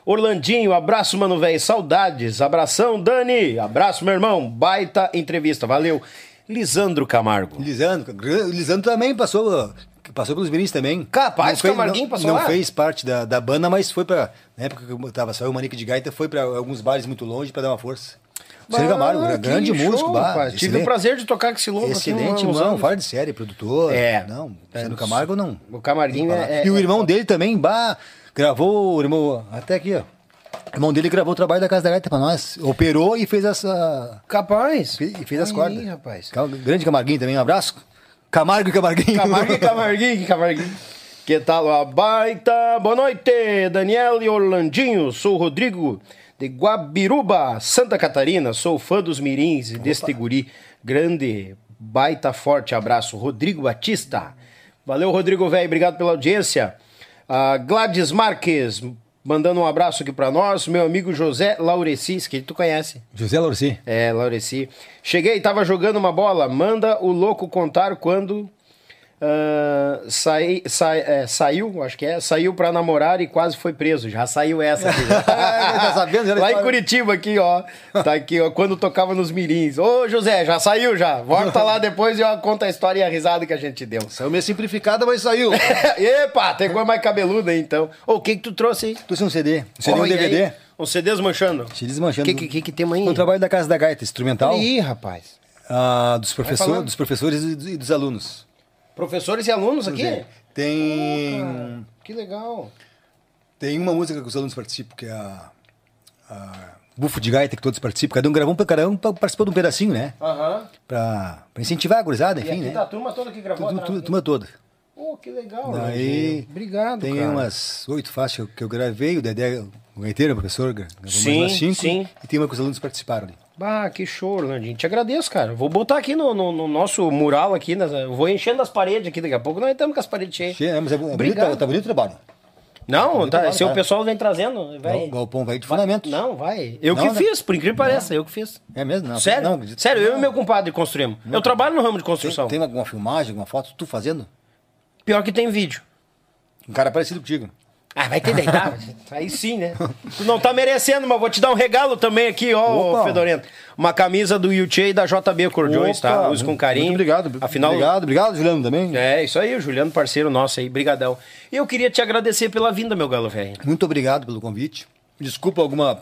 Orlandinho, abraço, mano, velho. Saudades. Abração, Dani. Abraço, meu irmão. Baita entrevista. Valeu. Lisandro Camargo. Lisandro, Lisandro também passou. Passou pelos Mirins também. Capaz, fez- Camarguinho passou Não lá? fez parte da, da banda, mas foi pra. Na época que eu tava saiu o Manique de Gaita, foi pra alguns bares muito longe pra dar uma força. Luciano Camargo, grande que músico, show, bah. Tive excelente- o prazer de tocar com esse louco Excelente, aqui uns mano, anos. fora de série, produtor. É. Não, Luciano Camargo não. O Camarguinho falar. é- E o é- irmão dele também, bah, gravou, o irmão, até aqui, ó. O irmão dele gravou o trabalho da Casa da Gaita pra nós. Operou e fez essa. Capaz. E fez as Aí, cordas. rapaz. Grande Camarguinho também, um abraço. Camargo e Camarguinho. Camargo e Camarguinho, Camarguinho. Que tal a baita? Boa noite, Daniel e Orlandinho. Sou o Rodrigo de Guabiruba, Santa Catarina. Sou fã dos mirins e deste guri. Grande, baita, forte abraço. Rodrigo Batista. Valeu, Rodrigo, velho. Obrigado pela audiência. A Gladys Marques, mandando um abraço aqui pra nós. Meu amigo José Laureci, que tu conhece. José Lorci. É, Laureci. Cheguei, tava jogando uma bola. Manda o louco contar quando ah, sai, sai- é, saiu, acho que é, saiu pra namorar e quase foi preso. Já saiu essa aqui. já. tá sabendo, já Lá em história. Curitiba, aqui, ó. Tá aqui, ó, quando tocava nos mirins. Ô, José, já saiu já. Volta lá depois e ó, conta a história e a risada que a gente deu. Saiu meio simplificada, mas saiu. Epa, tem coisa mais cabeluda aí, então. Ô, o que que tu trouxe aí? Trouxe um CD. Um CD um aí, DVD. Uns CDs manchando. Se desmanchando. O que, que, que temos aí? O trabalho da Casa da Gaita, instrumental. Ih, rapaz. ah, dos, professor, dos professores e dos alunos. Professores e alunos aqui? Tem. Que legal. Tem uma música que os alunos participam, que é a. a Bufo de Gaita, que todos participam. Cada um gravou, cada um participou de um pedacinho, né? Aham. Pra, pra incentivar a gurizada, E enfim, aqui né? tá a turma toda que gravou Tudo, tudo, turma toda. Pô, que legal. Daí. Obrigado, Tem cara. umas oito faixas que eu gravei, o Dedé, o gaiteiro, o professor, Sim, cinco. sim. E tem uma que os alunos participaram ali. Bah, que show, Orlandinho. Te agradeço, cara. Vou botar aqui no, no- no nosso mural aqui. nas- vou enchendo as paredes aqui daqui a pouco. Nós estamos com as paredes cheias. Che- é, mas é, é bonito, tá, tá bonito o trabalho. Não, tá, trabalho, se o tá. pessoal vem trazendo, vai. O galpão vai de fundamento. Não, vai. Eu Não, que né? fiz, por incrível que pareça, eu que fiz. É mesmo? Não, Sério? Não. Sério, eu e meu compadre construímos. Eu trabalho no ramo de Tem, construção. tem alguma filmagem, alguma foto, tu fazendo? Pior que tem vídeo. Um cara parecido contigo. Ah, vai ter deitado. Aí sim, né? Tu não tá merecendo, mas vou te dar um regalo também aqui, ó, Opa. Fedorento. Uma camisa do Yuchê e da JB Cordões, tá? Uso com carinho. Muito obrigado. Afinal, Obrigado, obrigado, Juliano, também. É, isso aí, o Juliano, parceiro nosso aí, brigadão. E eu queria te agradecer pela vinda, meu galo velho. Muito obrigado pelo convite. Desculpa alguma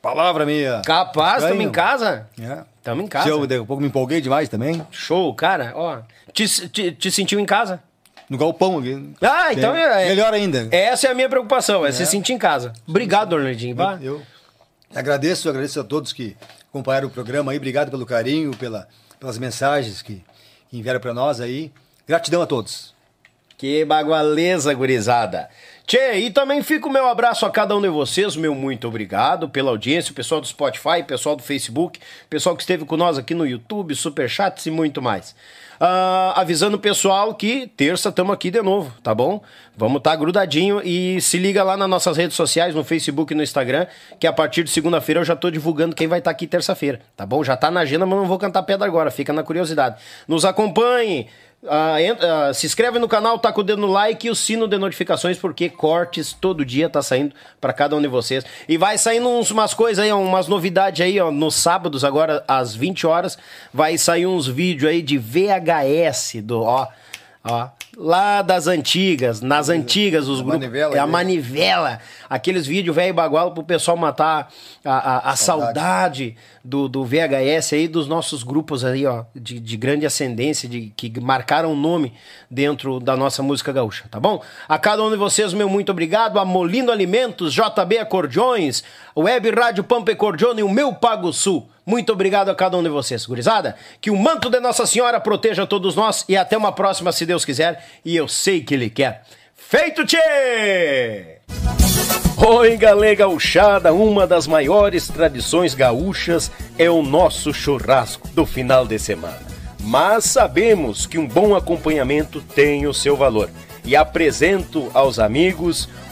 palavra meia... Capaz, estranha. tamo em casa? É. Tamo em casa. Se eu a pouco me empolguei demais também. Show, cara, ó. Te, te, te sentiu em casa? No galpão aqui. Ah, então é. Melhor ainda. Essa é a minha preocupação, é, se sentir em casa. Obrigado, Orlandinho. Bah. Eu agradeço, agradeço a todos que acompanharam o programa aí. Obrigado pelo carinho, pela, pelas mensagens que, que enviaram para nós aí. Gratidão a todos. Que bagualeza, gurizada. Tchê, e também fica o meu abraço a cada um de vocês, meu muito obrigado pela audiência, o pessoal do Spotify, o pessoal do Facebook, o pessoal que esteve com nós aqui no YouTube, Superchats e muito mais. Ah, avisando o pessoal que terça estamos aqui de novo, tá bom? Vamos estar grudadinho e se liga lá nas nossas redes sociais, no Facebook e no Instagram, que a partir de segunda-feira eu já tô divulgando quem vai estar aqui terça-feira, tá bom? Já tá na agenda, mas não vou cantar pedra agora, fica na curiosidade. Nos acompanhe, ah, entra- ah, se inscreve no canal, tá com o dedo no like e o sino de notificações, porque cortes todo dia tá saindo pra cada um de vocês. E vai saindo uns, umas coisas aí, umas novidades aí, ó, nos sábados, agora às 20 horas, vai sair uns vídeos aí de VHS do, ó, ó, lá das antigas, nas antigas, os A grupos. manivela é a aí. manivela, aqueles vídeos velho bagualo pro pessoal matar a, a, a saudade saudade do, do VHS aí, dos nossos grupos aí, ó, de, de grande ascendência, de, que marcaram o nome dentro da nossa música gaúcha, tá bom? A cada um de vocês, meu muito obrigado. A Molino Alimentos, JB Acordeões, Web Rádio Pampa Cordione e o meu Pago Sul. Muito obrigado a cada um de vocês, gurizada. Que o manto de Nossa Senhora proteja todos nós e até uma próxima, se Deus quiser. E eu sei que Ele quer. Feito, tchê! Oi, galera gauchada, uma das maiores tradições gaúchas é o nosso churrasco do final de semana. Mas sabemos que um bom acompanhamento tem o seu valor. E apresento aos amigos